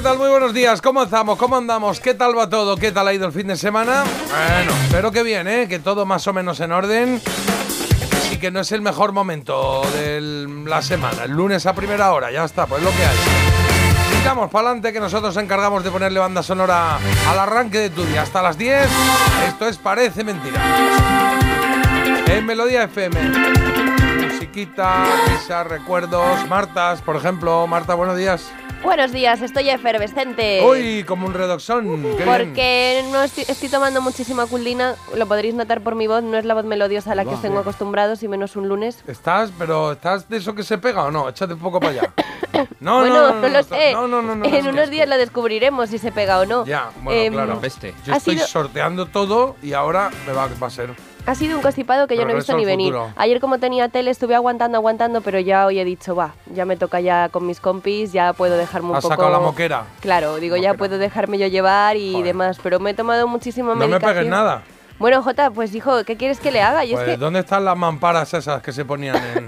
¿Qué tal? Muy buenos días. ¿Cómo estamos? ¿Cómo andamos? ¿Qué tal va todo? ¿Qué tal ha ido el fin de semana? Bueno, espero que bien, ¿eh? Que todo más o menos en orden. Y que no es el mejor momento de la semana. El lunes a primera hora, ya está, pues lo que hay. Sigamos para adelante que nosotros nos encargamos de ponerle banda sonora al arranque de tu día. Hasta las 10. Esto es Parece Mentira. En Melodía FM. Musiquita, risas, recuerdos. Martas, por ejemplo. Marta, buenos días. Buenos días, estoy efervescente. Uy, como un redoxón. Porque no estoy, estoy tomando muchísima culdina, lo podréis notar por mi voz, no es la voz melodiosa a la que os tengo acostumbrados y menos un lunes. ¿Estás, pero estás de eso que se pega o no? Échate un poco para allá. No, bueno, no, no, lo sé. No, no, no, no, en no, unos días lo descubriremos si se pega o no. Ya, bueno, Em, claro. Peste. Yo estoy sido- sorteando todo y ahora me va, va a ser. Ha sido un constipado que yo no he visto ni venir. futuro. Ayer como tenía tele estuve aguantando, aguantando, pero ya hoy he dicho, va, ya me toca ya con mis compis, ya puedo dejarme un Has poco... sacado la moquera. Claro, digo, ya puedo dejarme yo llevar y Joder. demás, pero me he tomado muchísima No me medicación. pegues nada. Bueno, Jota, pues hijo, ¿qué quieres que le haga? Pues, es que ¿Dónde están las mamparas esas que se ponían en,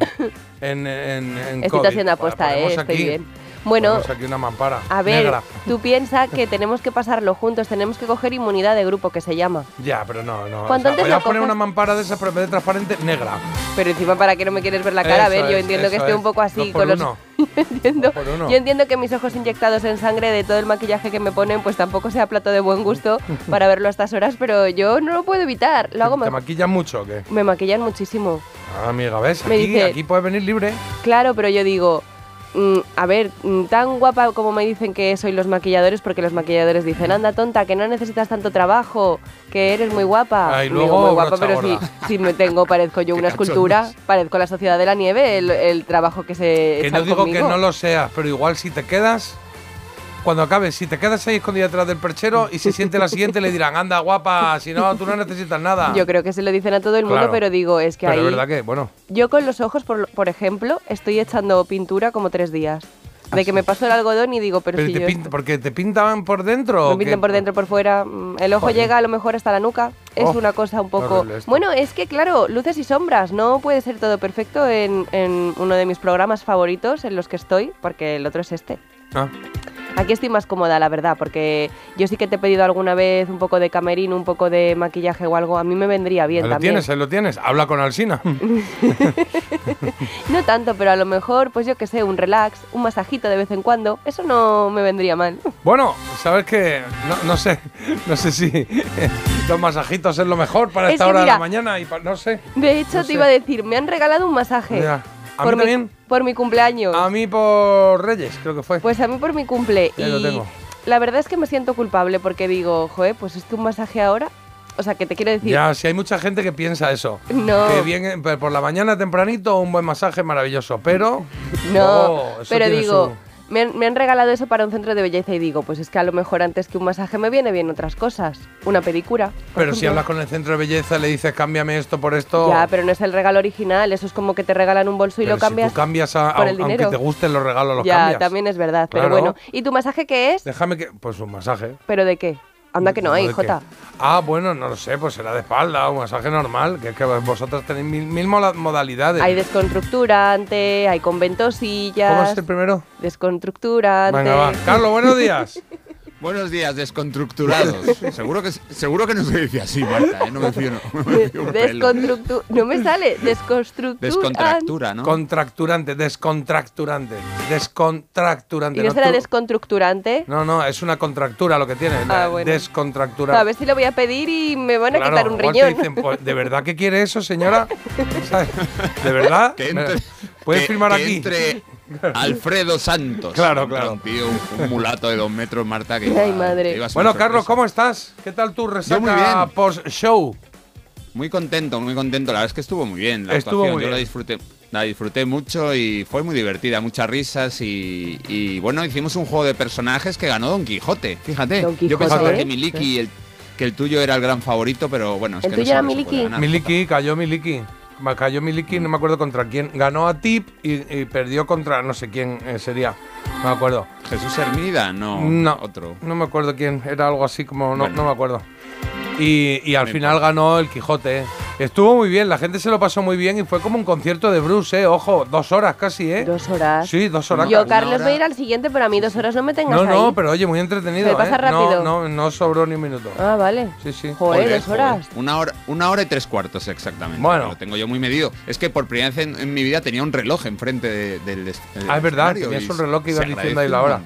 en, en, en estoy COVID? haciendo aposta, Ponemos eh, estoy bien. Bueno, ponemos aquí una mampara a ver, negra. tú piensas que tenemos que pasarlo juntos, tenemos que coger inmunidad de grupo, que se llama. Ya, pero no, no. Antes voy a poner una mampara de esas, pero en vez de transparente, negra. Pero encima, ¿para qué no me quieres ver la cara? a ver, yo entiendo que eso esté es. un poco así Dos por con los... uno. entiendo, Dos por uno. yo entiendo que mis ojos inyectados en sangre de todo el maquillaje que me ponen, pues tampoco sea plato de buen gusto para verlo a estas horas, pero yo no lo puedo evitar, lo hago ¿Te maquillan mucho o qué? Me maquillan muchísimo. Ah, amiga, ¿ves? Me Aquí, dice- aquí puedes venir libre. Claro, pero yo digo, a ver, mm, tan guapa como me dicen que soy los maquilladores, porque los maquilladores dicen, anda tonta, que no necesitas tanto trabajo, que eres muy guapa. Ah, y Digo, luego muy guapa, pero si, si me tengo, parezco yo una escultura, parezco la sociedad de la nieve, el, el trabajo que se Que no digo conmigo. que no lo seas, pero igual si te quedas, cuando acabes, si te quedas ahí escondida detrás del perchero y se siente la siguiente, le dirán, anda guapa, si no, tú no necesitas nada. Yo creo que se lo dicen a todo el mundo, Claro. pero digo, es que pero ahí... es verdad que, bueno, Yo con los ojos, por, por ejemplo, estoy echando pintura como tres días. De que me paso el algodón y digo, pero, pero si te yo pinta- esto- porque te pintan por dentro. Me pintan por dentro, por fuera. mm, El ojo Joder. llega a lo mejor hasta la nuca. Es Oh, una cosa un poco. Bueno, es que claro, luces y sombras. No puede ser todo perfecto en, en uno de mis programas favoritos en los que estoy, porque el otro es este. Ah, Aquí estoy más cómoda, la verdad, porque yo sí que te he pedido alguna vez un poco de camerino, un poco de maquillaje o algo. A mí me vendría bien lo también. tienes, ahí lo tienes. Habla con Alsina. No tanto, pero a lo mejor, pues yo que sé, un relax, un masajito de vez en cuando. Eso no me vendría mal. bueno, sabes que no, no sé, no sé si los masajitos es lo mejor para Es esta hora de la mañana y no sé. De hecho, No te sé. iba a decir, me han regalado un masaje. Ya. ¿A por mí también? por mi cumpleaños. A mí por Reyes, creo que fue. Pues a mí por mi cumple. Ya y lo tengo. la verdad es que me siento culpable porque digo, joder, pues es que un masaje ahora. O sea, que te quiero decir. ya, si hay mucha gente que piensa eso. No. Que bien por la mañana tempranito un buen masaje maravilloso, pero No, eso pero digo, me, han, me han regalado eso para un centro de belleza y digo, pues es que a lo mejor antes que un masaje me viene bien otras cosas. Una pedicura. Pero si hablas con el centro de belleza le dices cámbiame esto por esto. Ya, pero no es el regalo original, eso es como que te regalan un bolso y pero lo cambias. Si tú cambias a, por a- el aunque dinero. te gusten los regalos los ya, cambias. también es verdad, pero bueno. ¿Y tu masaje qué es? Déjame que pues un masaje. ¿Pero de qué? Anda que no hay. Jota. Ah, bueno, no lo sé, pues será de espalda, un masaje normal, que es que vosotros tenéis mil, mil modalidades. Hay desconstructurante, hay con ventosillas. ¿Cómo es el primero? Desconstructurante. Venga, va. Carlos, buenos días. Buenos días, desconstructurados. seguro, que, seguro que no se dice así, Marta, ¿eh? No me fío, no, me fío. Desconstructu- No me sale. Desconstructurante. Descontractura, ¿no? Contracturante, descontracturante. Descontracturante. ¿Y no será Tú- desconstructurante? No, no, es una contractura lo que tiene. Ah, bueno. Descontracturante. A ver si lo voy a pedir y me van a Claro, quitar un igual te riñón. dicen, pues, ¿De verdad que quiere eso, señora? ¿De verdad? Que entre, ¿Puedes que- firmar que aquí? entre Alfredo Santos. Claro, claro. Un tío, un, un mulato de dos metros, Marta, que Ay, iba- madre. que iba a ser Bueno, Carlos. ¿cómo estás? ¿Qué tal tu resaca muy bien. post-show? Muy contento, muy contento. La verdad es que estuvo muy bien. La Estuvo actuación, muy yo la disfruté. La disfruté mucho y fue muy divertida, muchas risas y, y, bueno, hicimos un juego de personajes que ganó Don Quijote, fíjate. Don Yo pensaba ¿eh? que Miliki, el, que el tuyo era el gran favorito, pero bueno, es ¿El que tuyo no era Miliki? Miliki, cayó Miliki. Cayó Miliki, no me acuerdo contra quién. Ganó a Tip y, y perdió contra no sé quién eh, sería. No me acuerdo. Jesús Hermida, no, No, otro. no me acuerdo quién. Era algo así como. No, Bueno. no me acuerdo. Y, y al final ganó el Quijote. Estuvo muy bien, la gente se lo pasó muy bien y fue como un concierto de Bruce, ¿eh? Ojo, dos horas casi, ¿eh? Dos horas. Sí, dos horas. Yo. Carlos, hora. voy a ir al siguiente, pero a mí dos horas no me tengas No, no, ahí. pero oye, muy entretenido. Se pasa ¿eh? No, rápido. No, no, sobró ni un minuto. Ah, vale. Sí, sí. Joder, Joder, dos horas. joder. Una hora, una hora y tres cuartos exactamente. Bueno. Lo tengo yo muy medido. Es que por primera vez en, en mi vida tenía un reloj enfrente de- del, del Ah, es verdad, tenías un reloj que ibas se diciendo ahí la hora.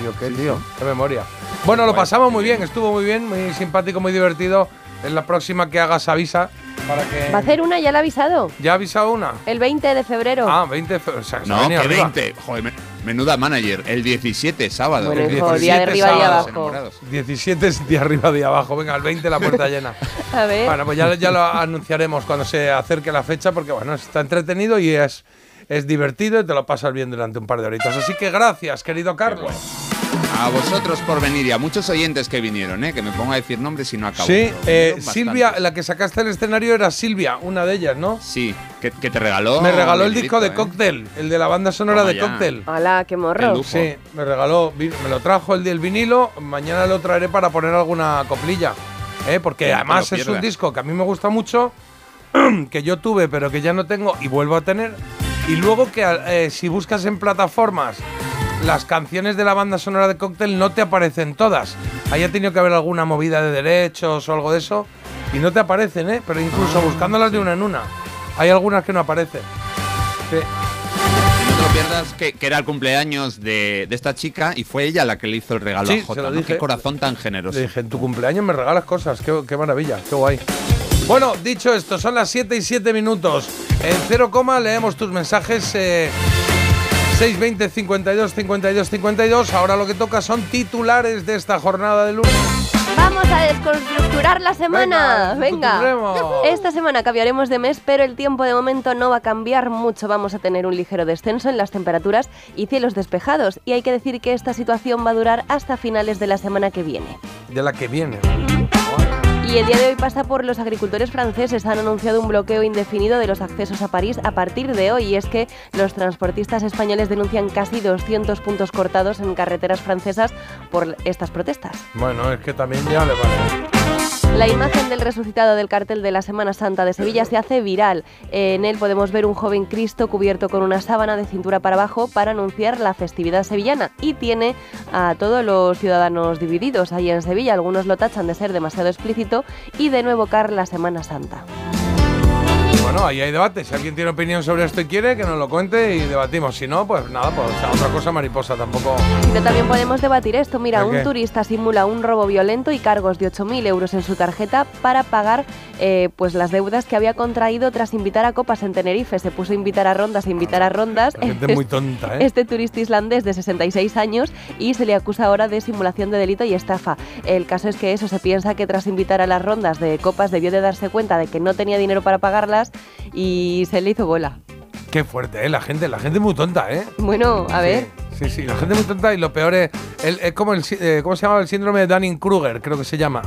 Y yo, qué Sí, tío, sí. qué memoria. Bueno, lo Bueno, pasamos muy bien. bien. estuvo muy bien, muy simpático, muy divertido. En la próxima que hagas avisa para que. Va a hacer una, ya la ha avisado. ¿Ya ha avisado una? El 20 de febrero. Ah, 20 de febrero. O sea, No, que arriba. 20. Joder, me- menuda manager. El 17, sábado. Bueno, el hijo, día de 17 arriba, sábado. abajo. Enamorados. 17 es de arriba, de abajo. Venga, el 20 la puerta llena. A ver. Bueno, pues ya, ya lo anunciaremos cuando se acerque la fecha, porque bueno, está entretenido y es, es divertido y te lo pasas bien durante un par de horitas. Así que gracias, querido Carlos. A vosotros por venir y a muchos oyentes que vinieron, ¿eh? que me pongo a decir nombres y no acabo. Sí, eh. Silvia, la que sacaste del escenario era Silvia, una de ellas, ¿no? Sí, que, que te regaló. Me regaló el disco de ¿eh? Cóctel, el de la banda sonora Toma de ya. Cóctel. Hala, qué El morro. Sí, me regaló, me lo trajo el del vinilo, mañana lo traeré para poner alguna coplilla. ¿eh? Porque además es un disco que a mí me gusta mucho, que yo tuve pero que ya no tengo y vuelvo a tener. Y luego que eh, si buscas en plataformas las canciones de la banda sonora de Cóctel no te aparecen todas. Ahí ha tenido que haber alguna movida de derechos o algo de eso y no te aparecen, ¿eh? Pero incluso Ah, buscándolas de una en una. Hay algunas que no aparecen. Sí. No te lo pierdas, que, que era el cumpleaños de, de esta chica y fue ella la que le hizo el regalo Sí, a se Jota. Qué corazón tan generoso. Le dije, en tu cumpleaños me regalas cosas. Qué, qué maravilla, qué guay. Bueno, dicho esto, son las 7 y 7 minutos. En 0, coma, leemos tus mensajes. Eh, 620 52 52 52. Ahora lo que toca son titulares de esta jornada de lunes. Vamos a desconstructurar la semana. Venga, Venga. Esta semana cambiaremos de mes, pero el tiempo de momento no va a cambiar mucho. Vamos a tener un ligero descenso en las temperaturas y cielos despejados. Y hay que decir que esta situación va a durar hasta finales de la semana que viene. De la que viene. Y el día de hoy pasa por los agricultores franceses. Han anunciado un bloqueo indefinido de los accesos a París a partir de hoy. Y es que los transportistas españoles denuncian casi 200 puntos cortados en carreteras francesas por estas protestas. Bueno, es que también ya le vale. La imagen del resucitado del cartel de la Semana Santa de Sevilla se hace viral. En él podemos ver un joven Cristo cubierto con una sábana de cintura para abajo para anunciar la festividad sevillana y tiene a todos los ciudadanos divididos ahí en Sevilla. Algunos lo tachan de ser demasiado explícito y de no evocar la Semana Santa. Bueno, ahí hay debate. Si alguien tiene opinión sobre esto y quiere, que nos lo cuente y debatimos. Si no, pues nada, pues otra cosa mariposa tampoco. Pero también podemos debatir esto. Mira, ¿El un qué? turista simula un robo violento y cargos de 8.000 euros en su tarjeta para pagar eh, pues las deudas que había contraído tras invitar a copas en Tenerife. Se puso a invitar a rondas, a invitar a rondas. La gente es muy tonta, ¿eh? Este turista islandés de 66 años y se le acusa ahora de simulación de delito y estafa. El caso es que eso se piensa que tras invitar a las rondas de copas debió de darse cuenta de que no tenía dinero para pagarlas y se le hizo bola. Qué fuerte, ¿eh? La gente, la gente es muy tonta, ¿eh? Bueno, a ver. Sí, sí, la gente muy tonta y lo peor es, el- es como el, eh, ¿cómo se llama? El síndrome de Dunning-Kruger, creo que se llama.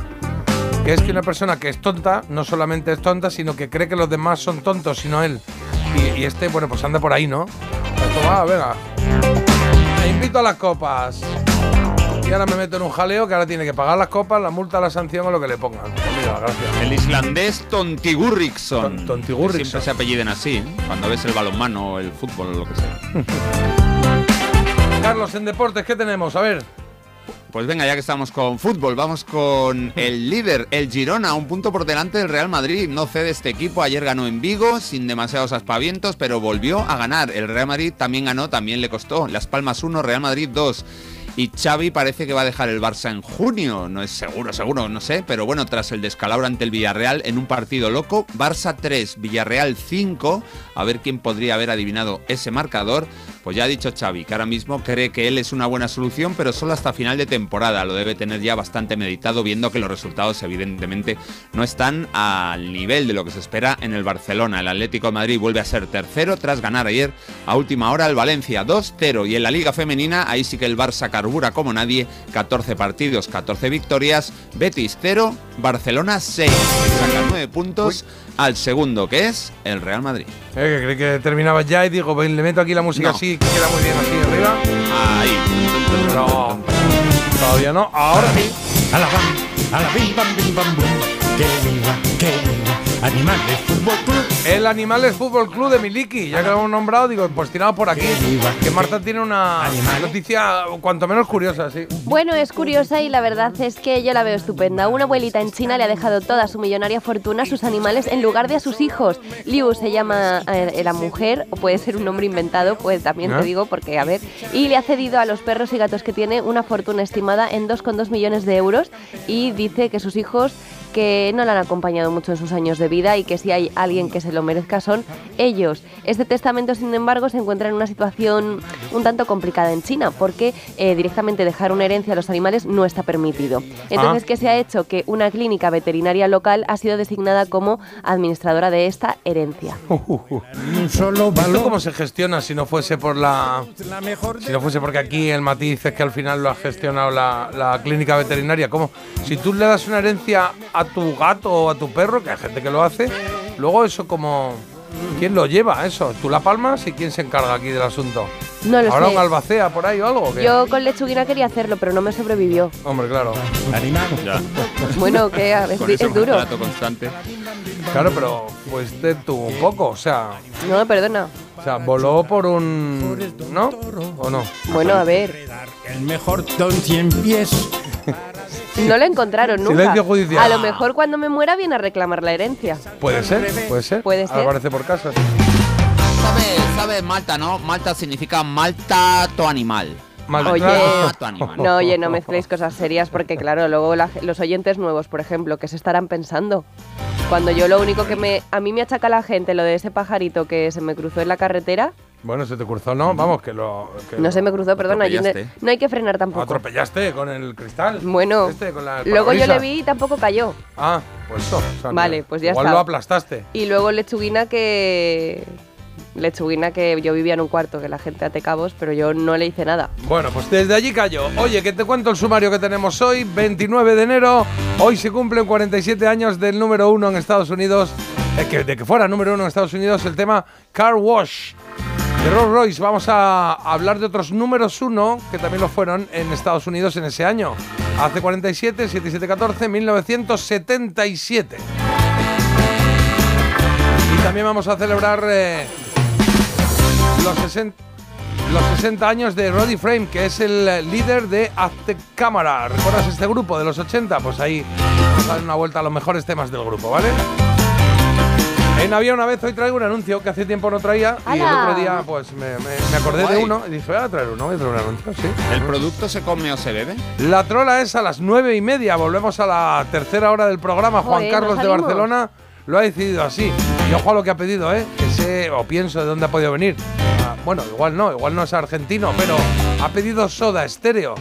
Que es que una persona que es tonta, no solamente es tonta, sino que cree que los demás son tontos, sino él. Y, y este, bueno, pues anda por ahí, ¿no? Pues como, ah, venga. Te invito a las copas. Y ahora me meto en un jaleo que ahora tiene que pagar las copas, la multa, la sanción o lo que le pongan. Gracias. El islandés Tontigurriksson. Ton- Tontigurriksson. Siempre se apelliden así, ¿eh? cuando ves el balonmano o el fútbol o lo que sea. Carlos, en deportes, ¿qué tenemos? A ver. Pues venga, ya que estamos con fútbol, vamos con el líder, el Girona, un punto por delante del Real Madrid. No cede este equipo, ayer ganó en Vigo sin demasiados aspavientos, pero volvió a ganar. El Real Madrid también ganó, también le costó. Las Palmas 1, Real Madrid 2. Y Xavi parece que va a dejar el Barça en junio, no es seguro, seguro, no sé, pero bueno, tras el descalabro ante el Villarreal en un partido loco, Barça 3, Villarreal 5, a ver quién podría haber adivinado ese marcador. Pues ya ha dicho Xavi, que ahora mismo cree que él es una buena solución, pero solo hasta final de temporada. Lo debe tener ya bastante meditado, viendo que los resultados evidentemente no están al nivel de lo que se espera en el Barcelona. El Atlético de Madrid vuelve a ser tercero tras ganar ayer a última hora al Valencia 2-0. Y en la Liga Femenina, ahí sí que el Barça carbura como nadie, 14 partidos, 14 victorias, Betis 0, Barcelona 6. Saca 9 puntos al segundo, que es el Real Madrid. Eh, que creí que terminaba ya y digo, "Ven, le meto aquí la música No. así, que queda muy bien así arriba. Ahí. No, todavía no. Ahora sí. A la bam, a la bim bam bim bam bum. Que viva, que viva. Animales Fútbol Club. El Animales Fútbol Club de Miliki, ya que lo hemos nombrado, digo, pues tirado por aquí. Que Marta tiene una Animales. noticia cuanto menos curiosa, sí. Bueno, es curiosa y la verdad es que yo la veo estupenda. Una abuelita en China le ha dejado toda su millonaria fortuna a sus animales en lugar de a sus hijos. Liu se llama eh, la mujer, o puede ser un nombre inventado, pues también ¿Eh? te digo, porque a ver. Y le ha cedido a los perros y gatos que tiene una fortuna estimada en 2,2 millones de euros y dice que sus hijos que no le han acompañado mucho en sus años de vida y que si hay alguien que se lo merezca son ellos. Este testamento, sin embargo, se encuentra en una situación un tanto complicada en China porque eh, directamente dejar una herencia a los animales no está permitido. Entonces, Ah. ¿qué se ha hecho? Que una clínica veterinaria local ha sido designada como administradora de esta herencia. Solo ¿Esto cómo se gestiona si no fuese por la... La mejor Si no fuese porque aquí el matiz es que al final lo ha gestionado la, la clínica veterinaria. ¿Cómo? Si tú le das una herencia a tu gato o a tu perro, que hay gente que lo hace, luego eso como... ¿Quién lo lleva eso? ¿Tú la palmas y quién se encarga aquí del asunto? No lo ¿Ahora sé. un albacea por ahí o algo? o qué? Yo con lechuguina quería hacerlo, pero no me sobrevivió. Hombre, claro. animal. Bueno, que a Con es, duro. constante. Claro, pero fuiste tú un poco, o sea... No, perdona. O sea, voló por un... ¿No? ¿O no? Bueno, a ver, El mejor don cien pies. No lo encontraron nunca. Silencio judicial. A lo mejor cuando me muera viene a reclamar la herencia. Puede ser, puede ser. Puede Ahora ser. Aparece por casa. ¿Sabes sabe Malta, no? Malta significa Malta to animal. Oye. No, oye, no mezcléis cosas serias porque, claro, luego la- los oyentes nuevos, por ejemplo, ¿qué se estarán pensando? Cuando yo lo único que me... A mí me achaca la gente lo de ese pajarito que se me cruzó en la carretera. Bueno, se te cruzó, ¿no? Vamos, que lo... que No se me cruzó, perdona. no, hay que frenar tampoco. Atropellaste con el cristal. Bueno, Este, con la- el luego yo le vi y tampoco cayó. Ah, pues eso. o sea, Vale, pues ya igual está. lo aplastaste. Y luego lechuguina que... Lechuguina que yo vivía en un cuarto, que la gente ate cabos, pero yo no le hice nada. Bueno, pues desde allí cayó. Oye, que te cuento el sumario que tenemos hoy, 29 de enero. Hoy se cumplen 47 años del número uno en Estados Unidos. eh, que, de que fuera número uno en Estados Unidos el tema Car Wash. De Rolls Royce vamos a hablar de otros números uno que también lo fueron en Estados Unidos en ese año. Hace 47, 7714, 1977. Y también vamos a celebrar eh, los 60, los 60 años de Roddy Frame, que es el líder de Aztec Cámara. ¿Recuerdas este grupo de los 80? Pues ahí vamos a dar una vuelta a los mejores temas del grupo, ¿vale? En Había una vez, hoy traigo un anuncio que hace tiempo no traía y el otro día pues me, me- me acordé de Guay. uno y dije, voy a traer uno, voy a traer un anuncio, sí. ¿El producto se come o se bebe? La trola es a las nueve y media. Volvemos a la tercera hora del programa. Juan Joder, Carlos ¿no de? Barcelona lo ha decidido así. Y ojo a lo que ha pedido, ¿eh? Que sé o pienso de dónde ha podido venir. Bueno, igual no, igual no es argentino, pero ha pedido Soda Estéreo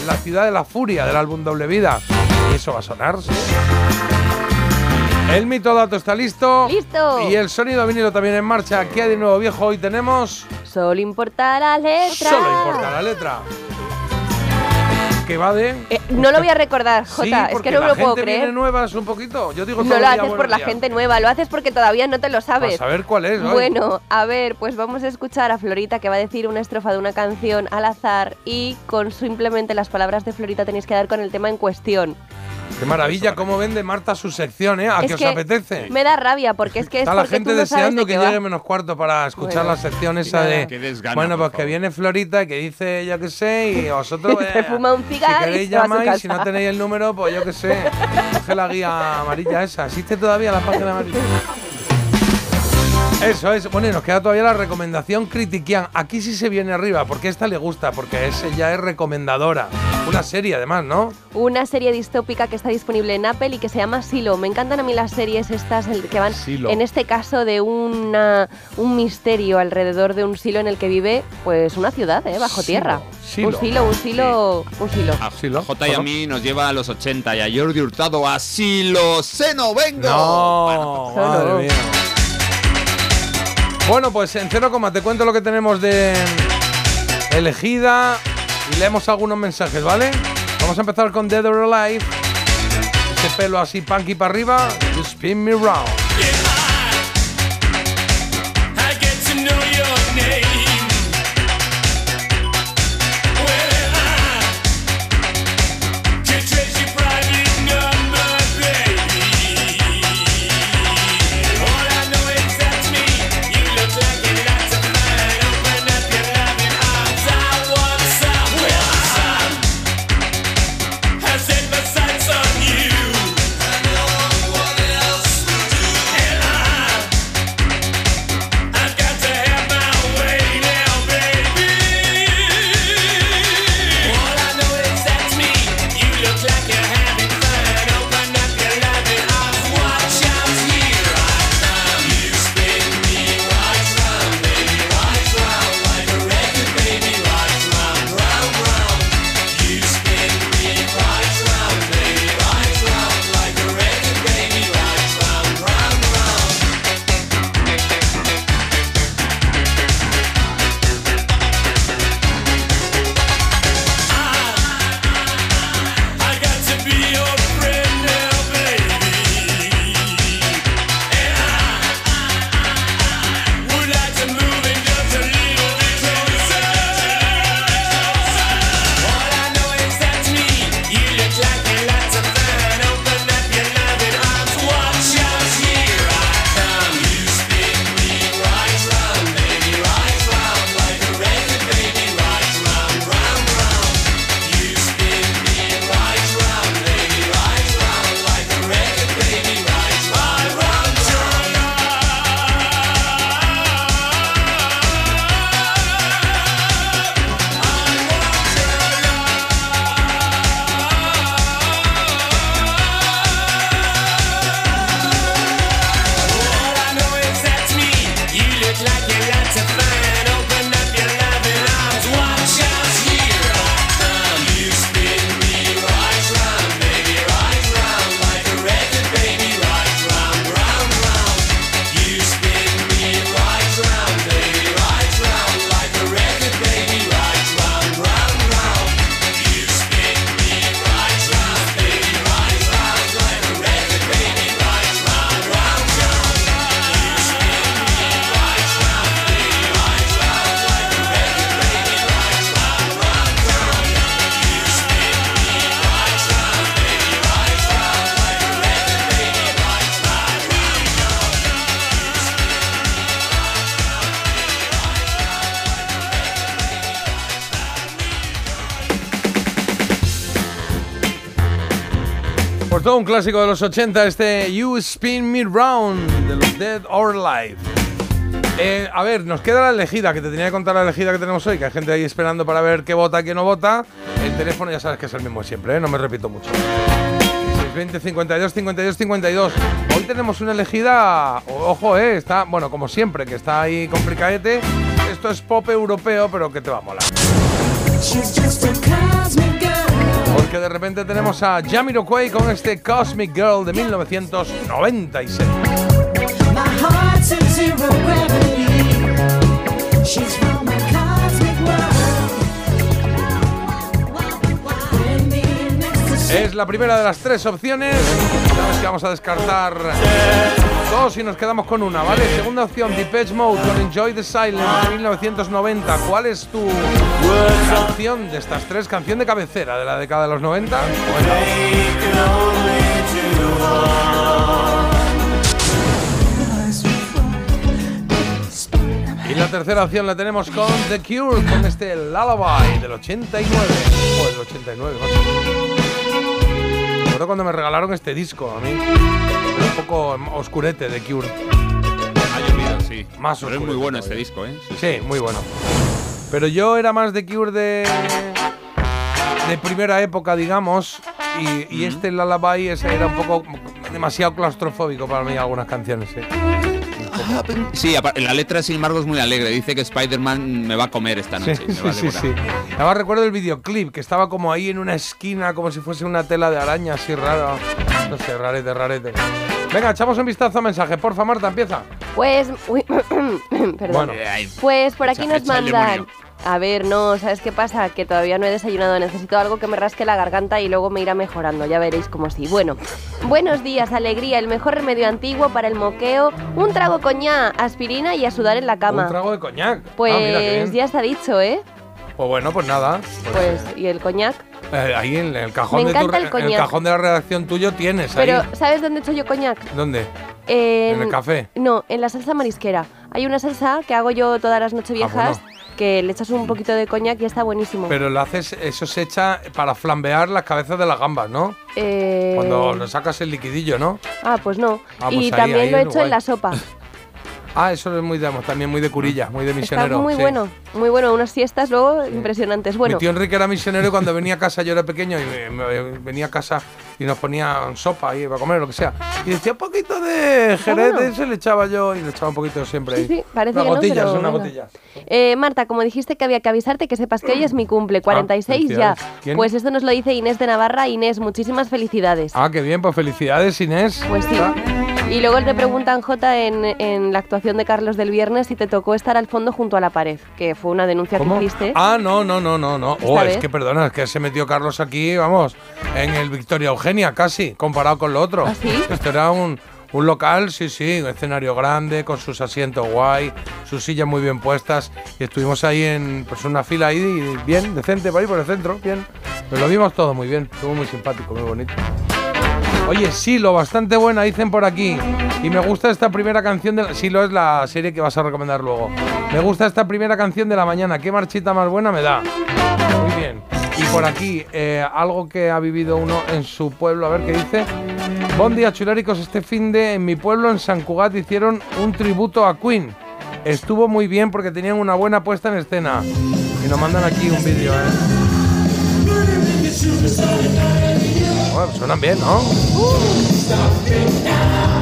en la ciudad de la furia del álbum Doble Vida. Y eso va a sonar, sí. El mito dato está listo. ¡Listo! Y el sonido vinilo también en marcha. ¿Qué hay de nuevo viejo? Hoy tenemos. Solo importa la letra. Solo importa la letra. Que va de. Eh, no lo voy a recordar, Sí, Jota, es que no me lo puedo viene creer. nuevas un poquito. Yo digo No lo haces por la gente nueva, lo haces porque todavía no te lo sabes. A saber cuál es. hoy. Bueno, a ver, pues vamos a escuchar a Florita que va a decir una estrofa de una canción al azar y con simplemente las palabras de Florita tenéis que dar con el tema en cuestión. Qué maravilla cómo vende Marta su sección, ¿eh? ¿A Es que os que apetece? Me da rabia porque es que es Está la porque gente tú no sabes deseando de que llegue menos cuarto para escuchar Bueno, la sección esa de. Qué desgana, bueno, pues que viene Florita y que dice, yo qué sé, y vosotros. Se eh, fuma un cigarro Si y queréis llamáis, si no tenéis el número, pues yo qué sé. Coge la guía amarilla esa. ¿Existe todavía la página amarilla? Eso es. Bueno, y nos queda todavía la recomendación critiquian. Aquí sí se viene arriba, porque esta le gusta, porque ese ya es recomendadora. Una serie además, ¿no? Una serie distópica que está disponible en Apple y que se llama Silo. Me encantan a mí las series estas el- que van, Silo. en este caso, de una, un misterio alrededor de un silo en el que vive, pues una ciudad, ¿eh? Bajo Silo, tierra. silo. Un silo, un silo, un silo. A Sí, J y a mí nos lleva a los 80 y a Jordi Hurtado a Silo Seno Vengo. No, Solo. madre mía. Bueno, pues en cero coma te cuento lo que tenemos de elegida y leemos algunos mensajes, ¿vale? Vamos a empezar con Dead or Alive. Ese pelo así punky para arriba. You spin me round. Clásico de los 80, este You Spin Me Round de los Dead or Alive. Eh, a ver, nos queda la elegida, que te tenía que contar la elegida que tenemos hoy, que hay gente ahí esperando para ver qué vota, qué no vota. El teléfono ya sabes que es el mismo siempre, ¿eh? no me repito mucho. 620 52 52 52. Hoy tenemos una elegida, ojo, eh, está, bueno, como siempre, que está ahí complicadete. Esto es pop europeo, pero que te va a molar. De repente tenemos a Jamiroquai con este Cosmic Girl de 1996. Es la primera de las tres opciones. Sabes que vamos a descartar dos y nos quedamos con una, ¿vale? Segunda opción, Depeche Mode con Enjoy the Silence de 1990. ¿Cuál es tu canción de estas tres? ¿Canción de cabecera de la década de los 90? Bueno, y la tercera opción la tenemos con The Cure, con este Lullaby del 89. O del 89, macho. Recuerdo cuando me regalaron este disco a mí. Era un poco oscurete de Cure. Ha llovido, sí. Más Pero es muy bueno este disco, ¿eh? Sí, muy bueno. Pero yo era más de Cure de. de primera época, digamos, y, y este Lullaby ese era un poco demasiado claustrofóbico para mí algunas canciones. Sí. Sí, la letra sin embargo es muy alegre. Dice que Spider-Man me va a comer esta Sí, noche. me va a sí, sí, sí. Además recuerdo el videoclip que estaba como ahí en una esquina, como si fuese una tela de araña así rara. No sé, rarete, rarete. Venga, echamos un vistazo a mensajes. Porfa, Marta, empieza. Pues, uy, perdón. Bueno. Pues por aquí Echa- nos mandan. A ver, no, ¿sabes qué pasa? Que todavía no he desayunado. Necesito algo que me rasque la garganta y luego me irá mejorando. Ya veréis cómo sí. Bueno, buenos días, alegría, el mejor remedio antiguo para el moqueo. Un trago coñá, aspirina y a sudar en la Un cama. trago de coñac. Pues Ah, mira, bien. ya está dicho, ¿eh? Pues bueno, pues nada. Pues, ¿y el coñac? Eh, ahí en el cajón Me de tu el coñac. cajón de la redacción tuyo tienes Pero, ahí. ¿sabes dónde he hecho yo coñac? ¿Dónde? En, ¿En el café? No, en la salsa marisquera. Hay una salsa que hago yo todas las nocheviejas Ah, bueno. Que le echas un poquito de coñac y está buenísimo. Pero lo haces, eso se echa para flambear las cabezas de las gambas, ¿no? Eh, Cuando lo sacas el liquidillo, ¿no? Ah, pues no. Ah, y ahí- también ahí lo he hecho en la sopa. Ah, eso es muy de, también muy de curilla, muy de Está misionero. muy sí. bueno, muy bueno. Unas siestas luego impresionantes. Bueno, Mi tío Enrique era misionero cuando venía a casa, yo era pequeño, y me- me- venía a casa y nos ponía sopa ahí para comer, lo que sea. Y decía un poquito de jerez, bueno. ese le echaba yo y le echaba un poquito siempre sí, ahí. sí, parece unas que no, unas. Eh, Marta, como dijiste que había que avisarte, que sepas que hoy es mi cumple, 46 ya. Ah. ¿Quién? Pues esto nos lo dice Inés de Navarra. Inés, muchísimas felicidades. Ah, qué bien, pues felicidades, Inés. Pues sí. Y luego te preguntan, Jota, en, en la actuación de Carlos del viernes, si te tocó estar al fondo junto a la pared, que fue una denuncia ¿Cómo? que hiciste. Ah, no, no, no, no, no. ¿Esta Oh, es vez? que perdona, es que se metió Carlos aquí, vamos, en el Victoria Eugenia casi, comparado con lo otro. ¿Ah, sí? Esto era un, un local, sí, sí, un escenario grande, con sus asientos guay, sus sillas muy bien puestas. Y estuvimos ahí en pues una fila ahí, bien, decente, por ahí por el centro, bien. Pero lo vimos todo muy bien, estuvo muy simpático, muy bonito. Oye, Silo, bastante buena, dicen por aquí. Y me gusta esta primera canción de la... Silo es la serie que vas a recomendar luego. Me gusta esta primera canción de la mañana. Qué marchita más buena me da. Y por aquí, eh, algo que ha vivido uno en su pueblo, a ver qué dice. Buen día, chuléricos. Este fin de en mi pueblo, en San Cugat, hicieron un tributo a Queen. Estuvo muy bien porque tenían una buena puesta en escena. Y nos mandan aquí un vídeo, ¿eh? Bueno, suenan bien, ¿no? Muy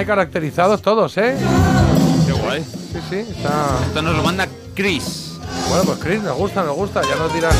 ahí caracterizados todos, ¿eh? Qué guay. Sí, sí, está... Esto nos lo manda Chris. Bueno, pues Chris, nos gusta, nos gusta. Ya nos dirán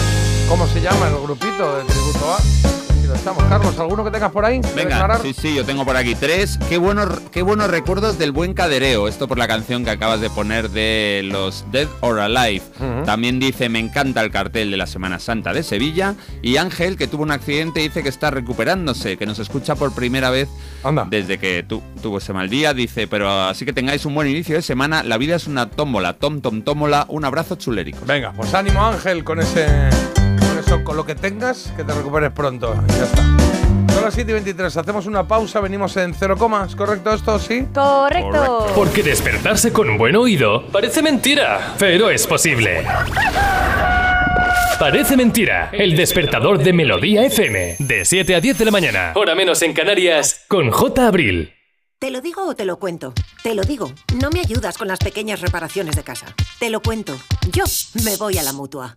cómo se llama el grupito de Tributo A. Estamos. Carlos, ¿alguno que tengas por ahí? ¿Quieres Venga, sí, sí, yo tengo por aquí tres. Qué buenos, qué buenos recuerdos del buen cadereo. Esto por la canción que acabas de poner de los Dead or Alive. También dice, me encanta el cartel de la Semana Santa de Sevilla. Y Ángel, que tuvo un accidente, dice que está recuperándose, que nos escucha por primera vez Anda. desde que tu- tuvo ese mal día. Dice, pero así que tengáis un buen inicio de semana. La vida es una tómbola, tom, tom, tómbola. Un abrazo chulérico. Venga, pues ánimo Ángel con ese. Con eso, con lo que tengas, que te recuperes pronto. Y ya está. Son las 7 y 23. Hacemos una pausa, venimos en cero comas. ¿Correcto esto? ¿Sí? Correcto. Porque despertarse con un buen oído parece mentira, pero es posible. Parece mentira, el despertador de Melodía FM, de 7 a 10 de la mañana, hora menos en Canarias, con J. Abril. ¿Te lo digo o te lo cuento? Te lo digo. No me ayudas con las pequeñas reparaciones de casa. Te lo cuento. Yo me voy a la mutua.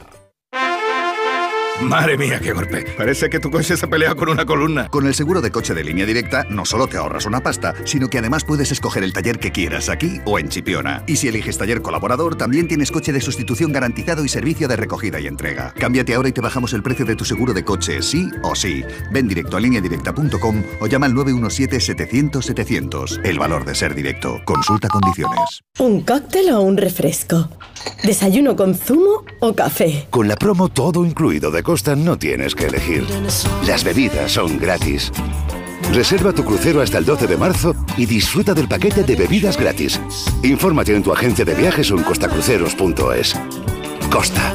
Madre mía, qué golpe. Parece que tu coche se ha peleado con una columna. Con el seguro de coche de línea directa no solo te ahorras una pasta, sino que además puedes escoger el taller que quieras aquí o en Chipiona. Y si eliges taller colaborador, también tienes coche de sustitución garantizado y servicio de recogida y entrega. Cámbiate ahora y te bajamos el precio de tu seguro de coche, sí o sí. Ven directo a lineadirecta.com o llama al 917-700-700. El valor de ser directo. Consulta condiciones. ¿Un cóctel o un refresco? ¿Desayuno con zumo o café? Con la promo todo incluido de costa no tienes que elegir. Las bebidas son gratis. Reserva tu crucero hasta el 12 de marzo y disfruta del paquete de bebidas gratis. Infórmate en tu agencia de viajes o en costacruceros.es. Costa.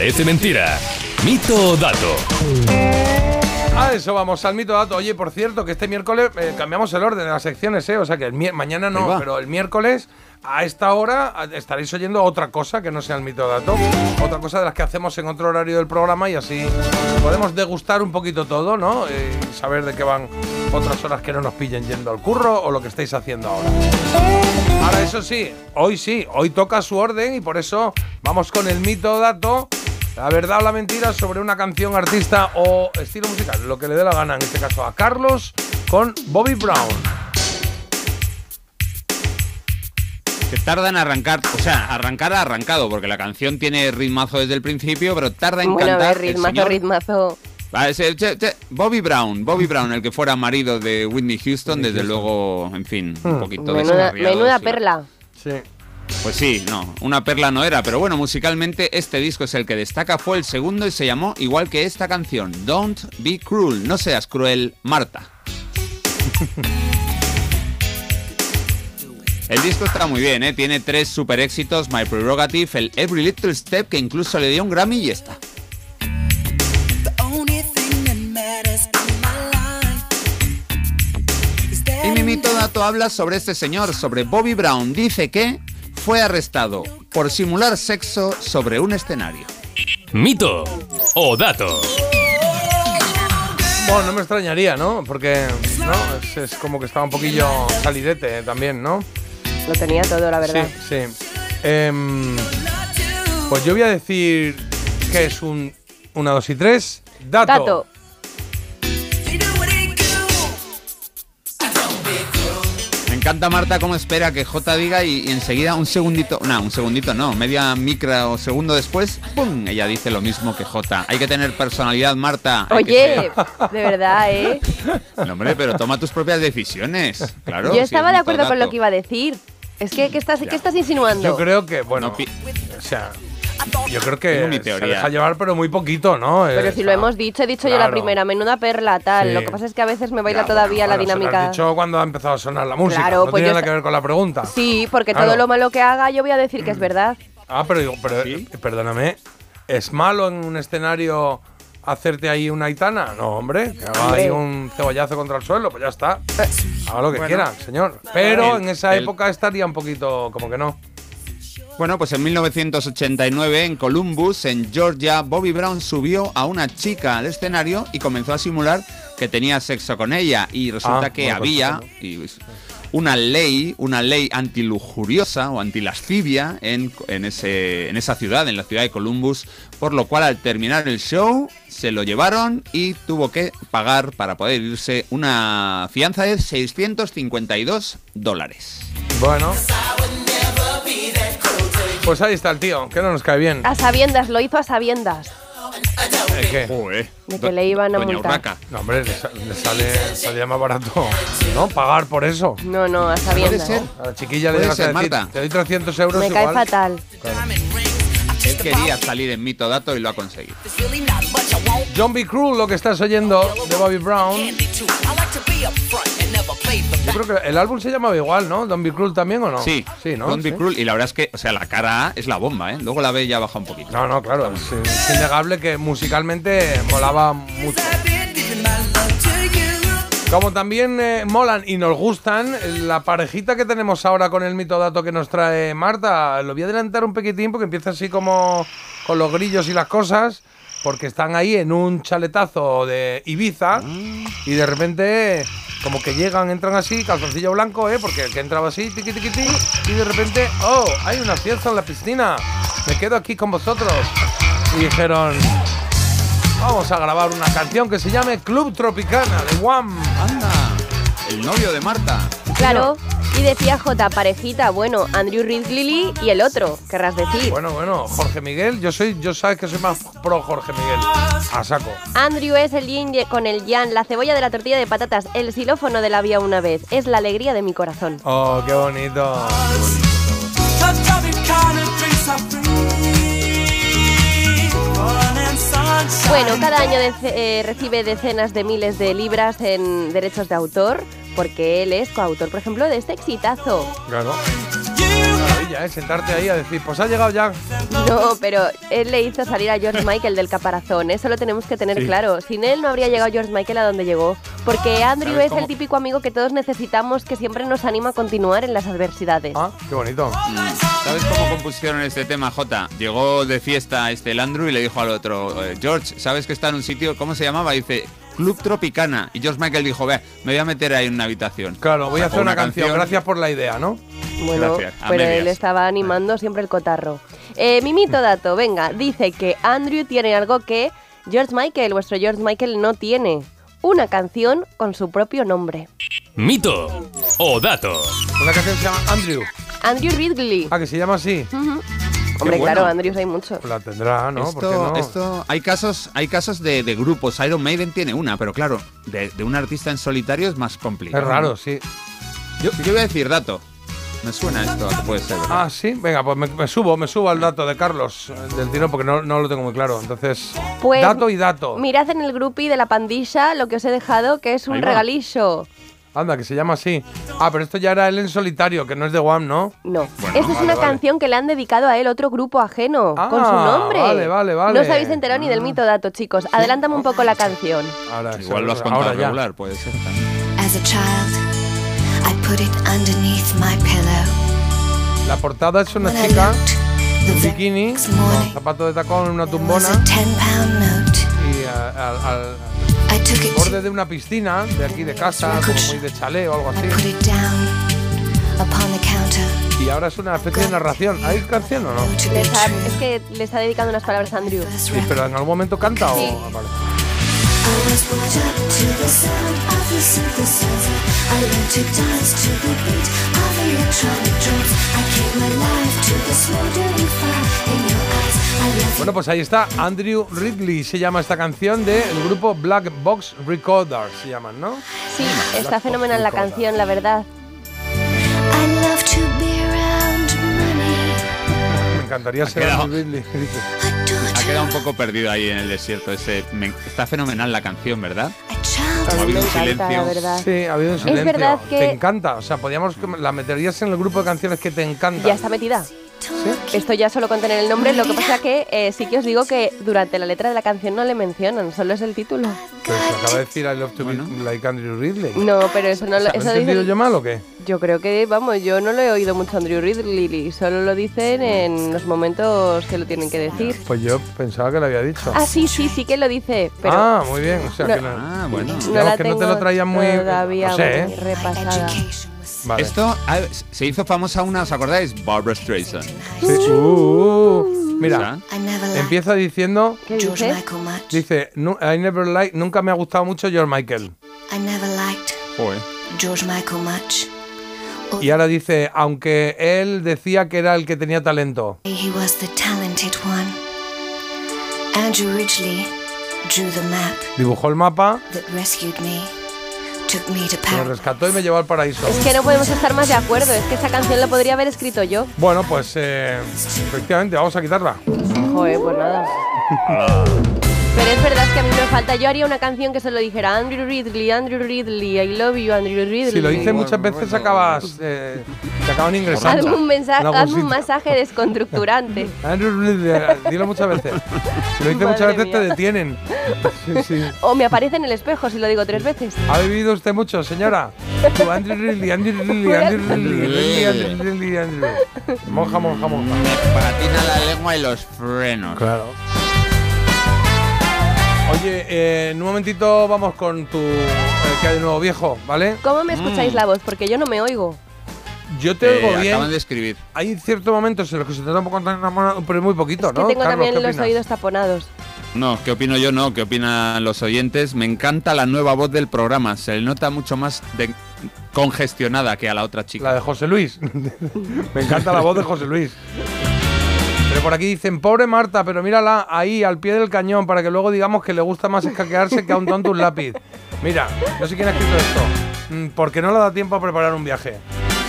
Parece Mentira. Mito o dato. A eso vamos, al mito dato. Oye, por cierto, que este miércoles eh, cambiamos el orden de las secciones, ¿eh? O sea que el mañana no, pero el miércoles a esta hora estaréis oyendo otra cosa que no sea el mito dato. Otra cosa de las que hacemos en otro horario del programa y así podemos degustar un poquito todo, ¿no? Eh, Y saber de qué van otras horas que no nos pillen yendo al curro o lo que estáis haciendo ahora. Ahora, eso sí, hoy sí, hoy toca su orden y por eso vamos con el mito o dato. La verdad o la mentira sobre una canción, artista o estilo musical, lo que le dé la gana, en este caso a Carlos, con Bobby Brown. Que tarda en arrancar, o sea, arrancar ha arrancado, porque la canción tiene ritmazo desde el principio, pero tarda en Bueno, a cantar. el ritmazo, señor- ritmazo. Ah, ese- che- che, Bobby Brown, Bobby Brown, el que fuera marido de Whitney Houston, desde luego, en fin, un poquito Menuda, descarriado, menuda sí. perla. Sí. Pues sí, no, una perla no era, pero bueno, musicalmente este disco es el que destaca, fue el segundo y se llamó igual que esta canción, Don't Be Cruel, no seas cruel, Marta. El disco está muy bien, ¿eh? tiene tres super éxitos, My Prerogative, el Every Little Step, que incluso le dio un Grammy y esta. Y mi mito dato habla sobre este señor, sobre Bobby Brown. Dice que fue arrestado por simular sexo sobre un escenario. Mito o dato. Bueno, no me extrañaría, ¿no? Porque, ¿no? Es, es como que estaba un poquillo salidete eh, también, ¿no? Lo tenía todo, la verdad. Sí, sí. Em, pues yo voy a decir que es un 1, 2 y 3. Dato. Dato. Encanta Marta cómo espera que J diga y, y enseguida un segundito, no, un segundito no, media micra o segundo después, ¡pum! Ella dice lo mismo que J. Hay que tener personalidad, Marta. hay Oye, de verdad, ¿eh? No, hombre, pero toma tus propias decisiones. Claro. Yo si estaba es de acuerdo con lo que iba a decir. Es que, ¿qué estás, ¿qué estás insinuando? Yo creo que, bueno, o sea, Yo creo que mi se teoría. deja llevar, pero muy poquito, ¿no? Pero Eh, si lo hemos dicho, he dicho yo la claro. primera, menuda perla, tal. Sí. Lo que pasa es que a veces me baila Ya, todavía bueno, la bueno, se lo has dinámica. dicho cuando ha empezado a sonar la música. Claro, no pues tiene nada que ver con la pregunta. Sí, porque Claro. todo lo malo que haga yo voy a decir que es verdad. Ah, pero, digo, pero eh, perdóname, ¿es malo en un escenario hacerte ahí una aitana? No, hombre, que haga ahí un cebollazo contra el suelo, pues ya está. Haga lo que Bueno. quiera, señor. Pero El- en esa el- época estaría un poquito como que no. Bueno, pues en 1989 en Columbus, en Georgia, Bobby Brown subió a una chica al escenario y comenzó a simular que tenía sexo con ella y resulta Ah, que pues había y, una ley, una ley antilujuriosa o antilascivia en, en, ese, en esa ciudad, en la ciudad de Columbus, por lo cual al terminar el show se lo llevaron y tuvo que pagar para poder irse una fianza de 652 dólares. Bueno. Pues ahí está el tío, que no nos cae bien. A sabiendas, lo hizo a sabiendas. ¿De qué? De que le iban a Doña multar. Urraca. No, hombre, le, sa- le sale, salía más barato, ¿no? Pagar por eso. No, no, a sabiendas. ser. A la chiquilla le Puede llegas a ser, decir, Marta. te doy 300 euros Me cae igual. fatal. Él quería salir en mito dato y lo ha conseguido. John B. Cruel, lo que estás oyendo de Bobby Brown. Yo creo que el álbum se llamaba igual, ¿no? Don B. Cruel también o no? Sí, sí, ¿no? Don't Be Sí. Cruel. Y la verdad es que, o sea, la cara A es la bomba, ¿eh? Luego la B ya baja un poquito. No, no, claro. Es, es innegable que musicalmente molaba mucho. Como también eh, molan y nos gustan, la parejita que tenemos ahora con el mito dato que nos trae Marta, lo voy a adelantar un poquitín porque empieza así como con los grillos y las cosas, porque están ahí en un chaletazo de Ibiza y de repente como que llegan, entran así, calzoncillo blanco, ¿eh? Porque el que entraba así, tiqui, tiqui, tiqui, y de repente, oh, hay una fiesta en la piscina, me quedo aquí con vosotros. Y dijeron, vamos a grabar una canción que se llame Club Tropicana de Wham. Anda, el novio de Marta. Claro. Y decía J, parejita, bueno, Andrew Ridley y el otro, querrás decir. Bueno, bueno, Jorge Miguel, yo soy, yo sabes que soy más pro Jorge Miguel. A saco. Andrew es el yin con el yang, la cebolla de la tortilla de patatas, el xilófono de la vía una vez. Es la alegría de mi corazón. Oh, qué bonito. Bueno, cada año eh, recibe decenas de miles de libras en derechos de autor, porque él es coautor, por ejemplo, de este exitazo. Claro. Maravilla, ¿eh? Sentarte ahí a decir, pues ha llegado ya. No, pero él le hizo salir a George Michael del caparazón, eso lo tenemos que tener Sí. claro. Sin él no habría llegado George Michael a donde llegó, porque Andrew ¿Sabes es cómo? el típico amigo que todos necesitamos, que siempre nos anima a continuar en las adversidades. Ah, qué bonito. ¿Sabes cómo compusieron este tema, J? Llegó de fiesta este el Andrew y le dijo al otro, eh, George, ¿sabes que está en un sitio? ¿Cómo se llamaba? Dice, Club Tropicana. Y George Michael dijo, ve, me voy a meter ahí en una habitación. Claro, voy a hacer una, canción. Gracias por la idea, ¿no? Bueno, Gracias, pero él medias. estaba animando siempre el cotarro. Eh, Mimito dato, venga, dice que Andrew tiene algo que George Michael, vuestro George Michael, no tiene. Una canción con su propio nombre. Mito o dato. Una canción se llama Andrew. Andrew Ridley. Ah, que se llama así. Ujú. Hombre, bueno. claro, Andrews hay muchos. La tendrá, ¿no? ¿Por qué Esto, no? esto- hay casos, hay casos de, de grupos. Iron Maiden tiene una, pero claro, de, de un artista en solitario es más complicado. Es raro, sí. Yo, yo voy a decir dato. Me suena esto a que puede ser. ¿verdad? Ah, sí. Venga, pues me, me subo, me subo al dato de Carlos eh, del tiro porque no, no lo tengo muy claro. Entonces, Pues, dato y dato. Mirad en el grupi de la pandilla lo que os he dejado, que es un regalillo. Anda, que se llama así. Ah, pero esto ya era él en solitario, que no es de Wham, ¿no? No. Bueno, Esta es una vale. canción que le han dedicado a él otro grupo ajeno, con su Ah, nombre. vale, vale, vale. No os habéis enterado ni del mito dato, chicos. Adelántame un poco la canción. Ahora, Igual lo has ahora contado ya. regular, puede ser. también. As a child, I put it underneath my pillow. La portada es una chica en bikini, zapato de tacón en una tumbona Was a 10 pound note. y a- al, borde de una piscina de aquí de casa, como muy de chalet o algo put así. it down upon the counter. Y ahora es una especie de narración. ¿Hay canción o no? Ha- es que le está dedicando unas palabras a Andrew. Sí, pero en algún momento canta Sí. o. Ah, Bueno, pues ahí está. Andrew Ridley se llama esta canción del grupo Black Box Recorders. Se llaman, ¿no? Sí, está fenomenal la canción, la verdad. I love to be around money. Me encantaría ser quedado- Andrew Ridley. Ha quedado un poco perdido ahí en el desierto. Ese, me- está fenomenal la canción, ¿verdad? Ha habido un silencio. verdad. Sí, ha habido un Es silencio. verdad que- Te encanta. O sea, podríamos la meterías en el grupo de canciones que te encanta. Ya está metida. Esto ya solo con tener el nombre, lo que pasa que eh, sí que os digo que durante la letra de la canción no le mencionan, solo es el título. Pero se acaba de decir I love to be like Andrew Ridley. No, pero eso no O lo sea, ¿lo he eso entendido yo mal o qué? Yo creo que, vamos, yo no lo he oído mucho a Andrew Ridley, solo lo dicen en los momentos que lo tienen que decir. Pues yo pensaba que lo había dicho. Ah, sí, sí, sí que lo dice, pero Ah, muy bien. O sea, No- que no, Ah, bueno. no la que no te tengo lo traían muy. todavía no sé, muy ¿eh? repasada. Vale. Esto ah, se hizo famosa una, ¿os acordáis? Barbara Streisand. Sí. Uh, mira, I never liked empieza diciendo. ¿Qué George dice? Michael much. Dice, "Nu- I never like, nunca me ha gustado mucho George Michael. I never liked Joder. George Michael much. Y ahora dice, aunque él decía que era el que tenía talento. He was the talented one. Andrew Ridgely drew the map Dibujó el mapa, that rescued me, me rescató y me llevó al paraíso. Es que no podemos estar más de acuerdo, es que esa canción la podría haber escrito yo. Bueno, pues eh, efectivamente, vamos a quitarla. Joder, pues nada. Pero es verdad que a mí me falta. Yo haría una canción que se lo dijera Andrew Ridley, Andrew Ridley, I love you, Andrew Ridley. Si lo dices muchas veces acabas, eh, te acaban ingresando. Hazme un, mensaje, hazme un masaje desconstructurante. Andrew Ridley, eh, dilo muchas veces. Si lo dices muchas veces te mía. detienen. Sí, sí. O me aparece en el espejo si lo digo tres veces. ¿Ha vivido usted mucho, señora? Tú, Andrew Ridley, Andrew Ridley, Andrew Ridley, Ridley, Andrew Ridley, Andrew. Monja, monja, monja. Patina la lengua y los frenos. Claro. Oye, eh, en un momentito vamos con tu eh, que hay de nuevo viejo, ¿vale? ¿Cómo me escucháis la voz? Porque yo no me oigo. Yo te Eh, oigo bien. acaban de escribir. Hay ciertos momentos en los que se te da un poco tan enamorado, pero muy poquito, Es que ¿no? tengo Carlos, también ¿qué los oídos taponados. No, ¿qué opino yo? No, ¿qué opinan los oyentes? Me encanta la nueva voz del programa. Se le nota mucho más de- congestionada que a la otra chica. La de José Luis. Me encanta la voz de José Luis. Pero por aquí dicen, pobre Marta, pero mírala ahí, al pie del cañón, para que luego digamos que le gusta más escaquearse que a un tonto un lápiz. Mira, no sé quién ha escrito esto. Mm, Porque no le da tiempo a preparar un viaje.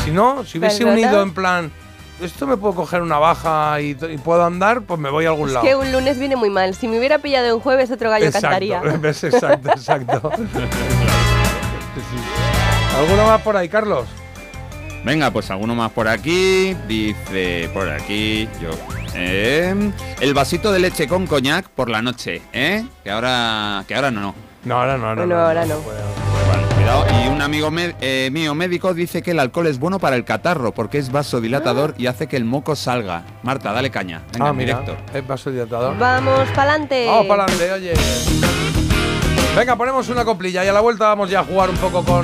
Si no, si hubiese ¿Perdona? unido en plan, esto me puedo coger una baja y, y puedo andar, pues me voy a algún Es lado. que un lunes viene muy mal. Si me hubiera pillado un jueves, otro gallo exacto, cantaría. ¿ves? exacto, exacto. Sí. ¿Alguno más por ahí, Carlos? Venga, pues alguno más por aquí. Dice por aquí, yo. eh, el vasito de leche con coñac por la noche, ¿eh? Que ahora, que ahora no. No, ahora no, ahora no. Vale, cuidado. Y un amigo eh, mío médico dice que el alcohol es bueno para el catarro porque es vasodilatador y hace que el moco salga. Marta, dale caña. Venga, ah, mira, directo. es vasodilatador. Vamos pa'lante. Vamos para adelante, oye. Venga, ponemos una coplilla y a la vuelta vamos ya a jugar un poco con.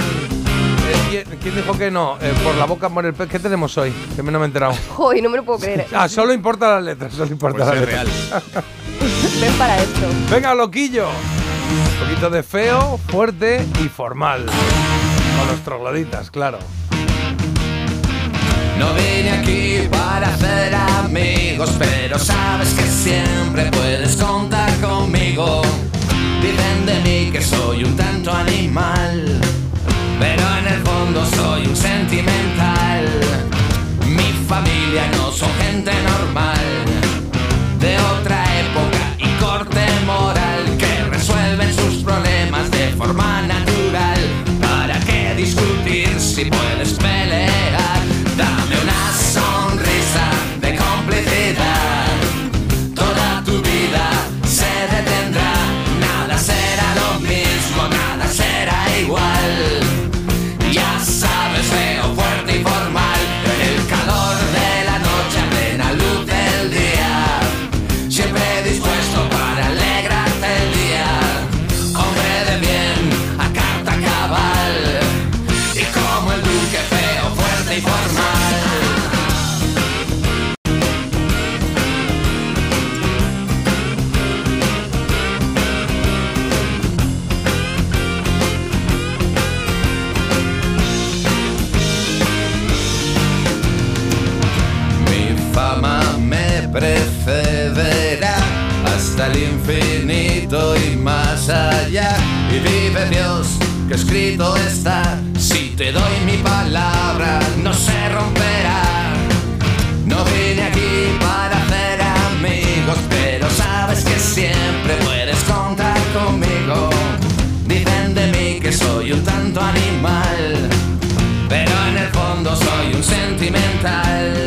¿Quién, dijo que no? Eh, por la boca muere el pez. ¿Qué tenemos hoy? Que me no me he enterado. Joder, no me lo puedo creer. Ah, solo importa las letras, solo importa Pues las es letras. Ven para esto. Venga, loquillo. Un poquito de feo, fuerte y formal. Con los trogloditas, claro. No vine aquí para hacer amigos, pero sabes que siempre puedes contar conmigo. Dicen de mí que soy un tanto animal, pero en el fondo soy un sentimental. Mi familia no son gente normal, de otra época y corte moral, que resuelven sus problemas de forma natural. ¿Para qué discutir si puedes y vive Dios que escrito está. Si te doy mi palabra, no se romperá. No vine aquí para hacer amigos, pero sabes que siempre puedes contar conmigo. Dicen de mí que soy un tanto animal, pero en el fondo soy un sentimental.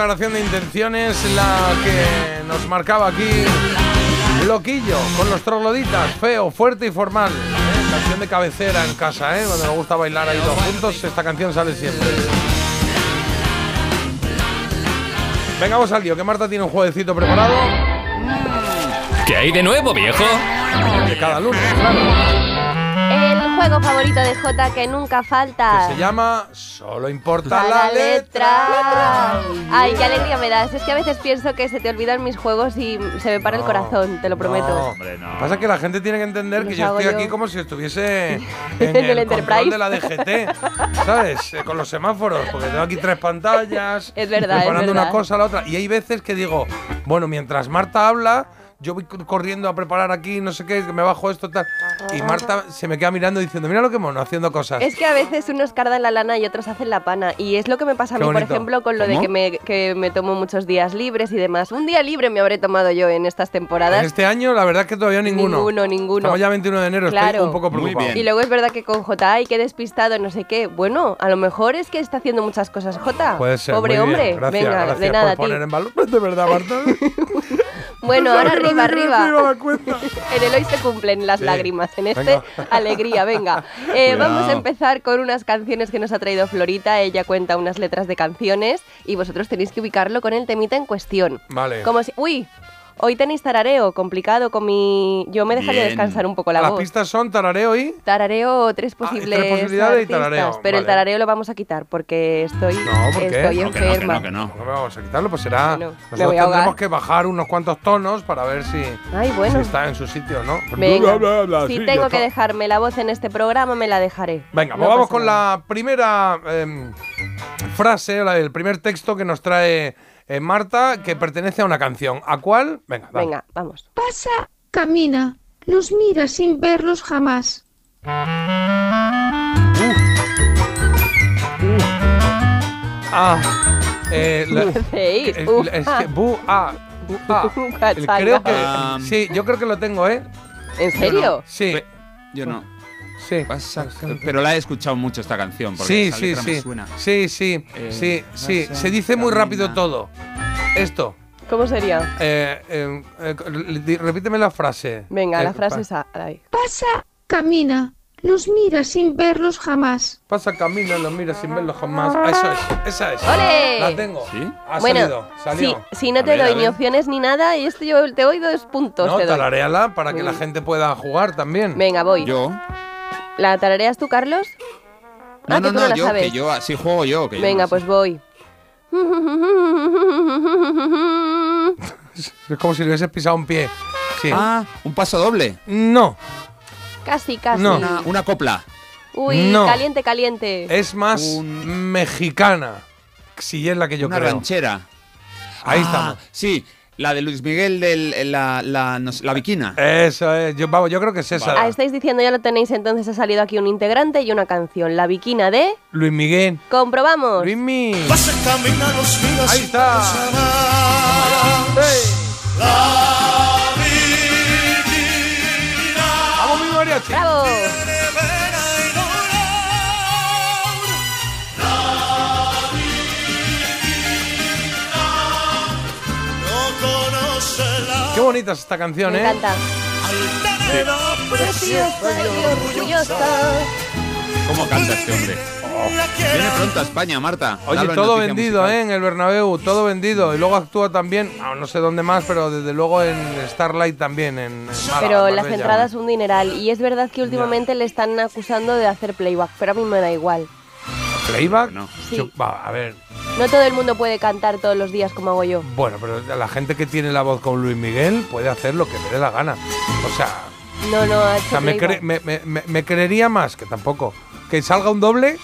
Declaración de intenciones la que nos marcaba aquí Loquillo con los trogloditas, feo, fuerte y formal. ¿eh? Canción de cabecera en casa, ¿eh? Cuando nos gusta bailar ahí todos juntos, esta canción sale siempre. Venga, vamos al lío, que Marta tiene un jueguecito preparado. ¿Qué hay de nuevo, viejo? De cada lunes, claro. El juego favorito de Jota que nunca falta. Se llama Solo importa A la letra. Ay, qué alegría me das. Es que a veces pienso que se te olvidan mis juegos y se me para el No, corazón, te lo prometo. No, Pasa que la gente tiene que entender que yo estoy yo. aquí como si estuviese en En el, el Enterprise. de la DGT, ¿sabes? Eh, Con los semáforos, porque tengo aquí tres pantallas, Es verdad, es preparando una verdad. cosa a la otra. Y hay veces que digo, bueno, mientras Marta habla, yo voy cor- corriendo a preparar aquí, no sé qué, que me bajo esto, tal. Y Marta se me queda mirando diciendo, mira lo que mono, haciendo cosas. Es que a veces unos cardan la lana y otros hacen la pana. Y es lo que me pasa a mí, por ejemplo, con lo de que me, que me tomo muchos días libres y demás. Un día libre me habré tomado yo en estas temporadas. En este año, la verdad es que todavía ninguno. Ninguno, ninguno. Estamos ya 21 de enero, estoy Claro. un poco preocupado. Y luego es verdad que con J, ay, qué despistado, no sé qué. Bueno, a lo mejor es que está haciendo muchas cosas J. Puede ser. Pobre muy hombre. Gracias, Venga, gracias de nada, por poner en valor. De verdad, Marta. Bueno, ahora arriba, arriba. En el hoy se cumplen las Sí. lágrimas, en este Venga. alegría, venga. Eh, vamos a empezar con unas canciones que nos ha traído Florita. Ella cuenta unas letras de canciones y vosotros tenéis que ubicarlo con el temita en cuestión. Vale. Como si. ¡Uy! Hoy tenéis tarareo, complicado con mi. Yo me dejaría Bien. descansar un poco la Las voz. pistas son tarareo y. Tarareo, tres posibles. tres posibilidades y artistas, tarareo, Pero el vale. tarareo lo vamos a quitar porque estoy, No, ¿por qué? estoy No, que no, que enferma. no, que no. vamos a quitarlo, pues será. Bueno, me nosotros voy a ahogar. tendremos que bajar unos cuantos tonos para ver si, Ay, bueno. si está en su sitio o no. Venga, Bla, bla, bla, si sí, ya tengo está. que dejarme la voz en este programa, me la dejaré. Venga, No pues vamos pasa con nada. la primera em, frase, la- el primer texto que nos trae eh, Marta, que pertenece a una canción. ¿A cuál? Venga, dale. Venga, vamos. Pasa, camina, los mira sin verlos jamás. Ah, eh, la- ¿Qué hacéis? eh, Uh, es ah. que, bu, ah, bu, ah. Creo que. Ah. sí, yo creo que lo tengo, ¿eh? ¿En serio? Sí. Yo no. Sí. Pero la he escuchado mucho esta canción. Porque Sí, esa sí, letra me sí. suena. Sí, sí, Eh, sí, sí. pasa, Se dice muy camina. rápido todo. Esto. ¿Cómo sería? Eh, eh, eh, repíteme la frase. Venga, Eh, la frase pa- ahí. Pasa, camina, los mira sin verlos jamás. Pasa camino, lo mira sin verlo jamás. Ah, eso es, esa es. ¡Ole! La tengo. Ha bueno, salido, salió. si, si no A te ver, doy ni opciones ni nada, y esto yo te doy dos puntos. No, te doy. para que la Mm. gente pueda jugar también. Venga, voy. Yo. ¿La tarareas tú, Carlos? No, ah, no, que tú no, la yo, sabes. que yo así juego yo. Que yo Venga, sé. pues voy. Es como si le hubieses pisado un pie. Sí. Ah, un paso doble. No, Casi, casi. No. Una, una copla. Uy, No. caliente, caliente. es más mexicana. Si es la que yo una creo. ranchera. Ahí Ah, estamos. Sí, la de Luis Miguel de la, la, no sé, la Viquina. Eso es. Yo, vamos, yo creo que es esa. Ah, estáis diciendo, ya lo tenéis, entonces ha salido aquí un integrante y una canción. La Viquina de... Luis Miguel. Comprobamos. Luis Miguel. Ahí está. La bonita es esta canción, Me ¿eh? encanta. Y orgullosa. ¿Cómo canta este hombre? Viene pronto a España, Marta. Oye, Dalo todo vendido, musical. ¿eh? En el Bernabéu, todo vendido. Y luego actúa también, no sé dónde más, pero desde luego en Starlight también, en, Málaga, Pero las entradas un dineral. Y es verdad que últimamente le están acusando de hacer playback, pero a mí me da igual. ¿Playback? Sí. Yo- va, a ver, No todo el mundo puede cantar todos los días como hago yo. bueno, pero la gente que tiene la voz con Luis Miguel puede hacer lo que le dé la gana. O sea, No, no, ha o sea me, playback. cre- me, me- me- me creería más, que tampoco, que salga un doble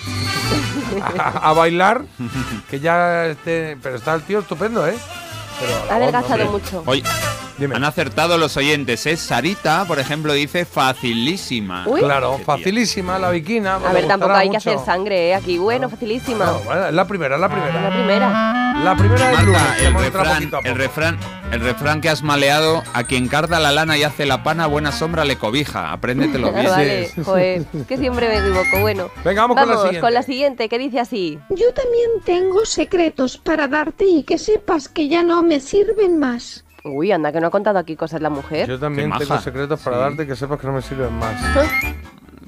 a, a bailar, que ya esté... Pero está el tío estupendo, ¿eh? Pero Ha voz, adelgazado mucho. Oye, han acertado los oyentes, ¿eh? Sarita, por ejemplo, dice facilísima. Uy. Claro, facilísima la viquina. A ver, tampoco hay que hacer sangre, ¿eh? Aquí, bueno, facilísima. No, bueno, la primera, es la primera. La primera. La primera lunes, Marta, el refrán, el refrán, el refrán que has maleado, a quien carda la lana y hace la pana, buena sombra le cobija. Apréndetelo bien. vale, joder, que siempre me equivoco. Bueno, Venga, vamos con la siguiente. con la siguiente, que dice así. Yo también tengo secretos para darte y que sepas que ya no me sirven más. Uy, anda, que no ha contado aquí cosas la mujer. Yo también Qué tengo maja. secretos para Sí. darte que sepas que no me sirven más.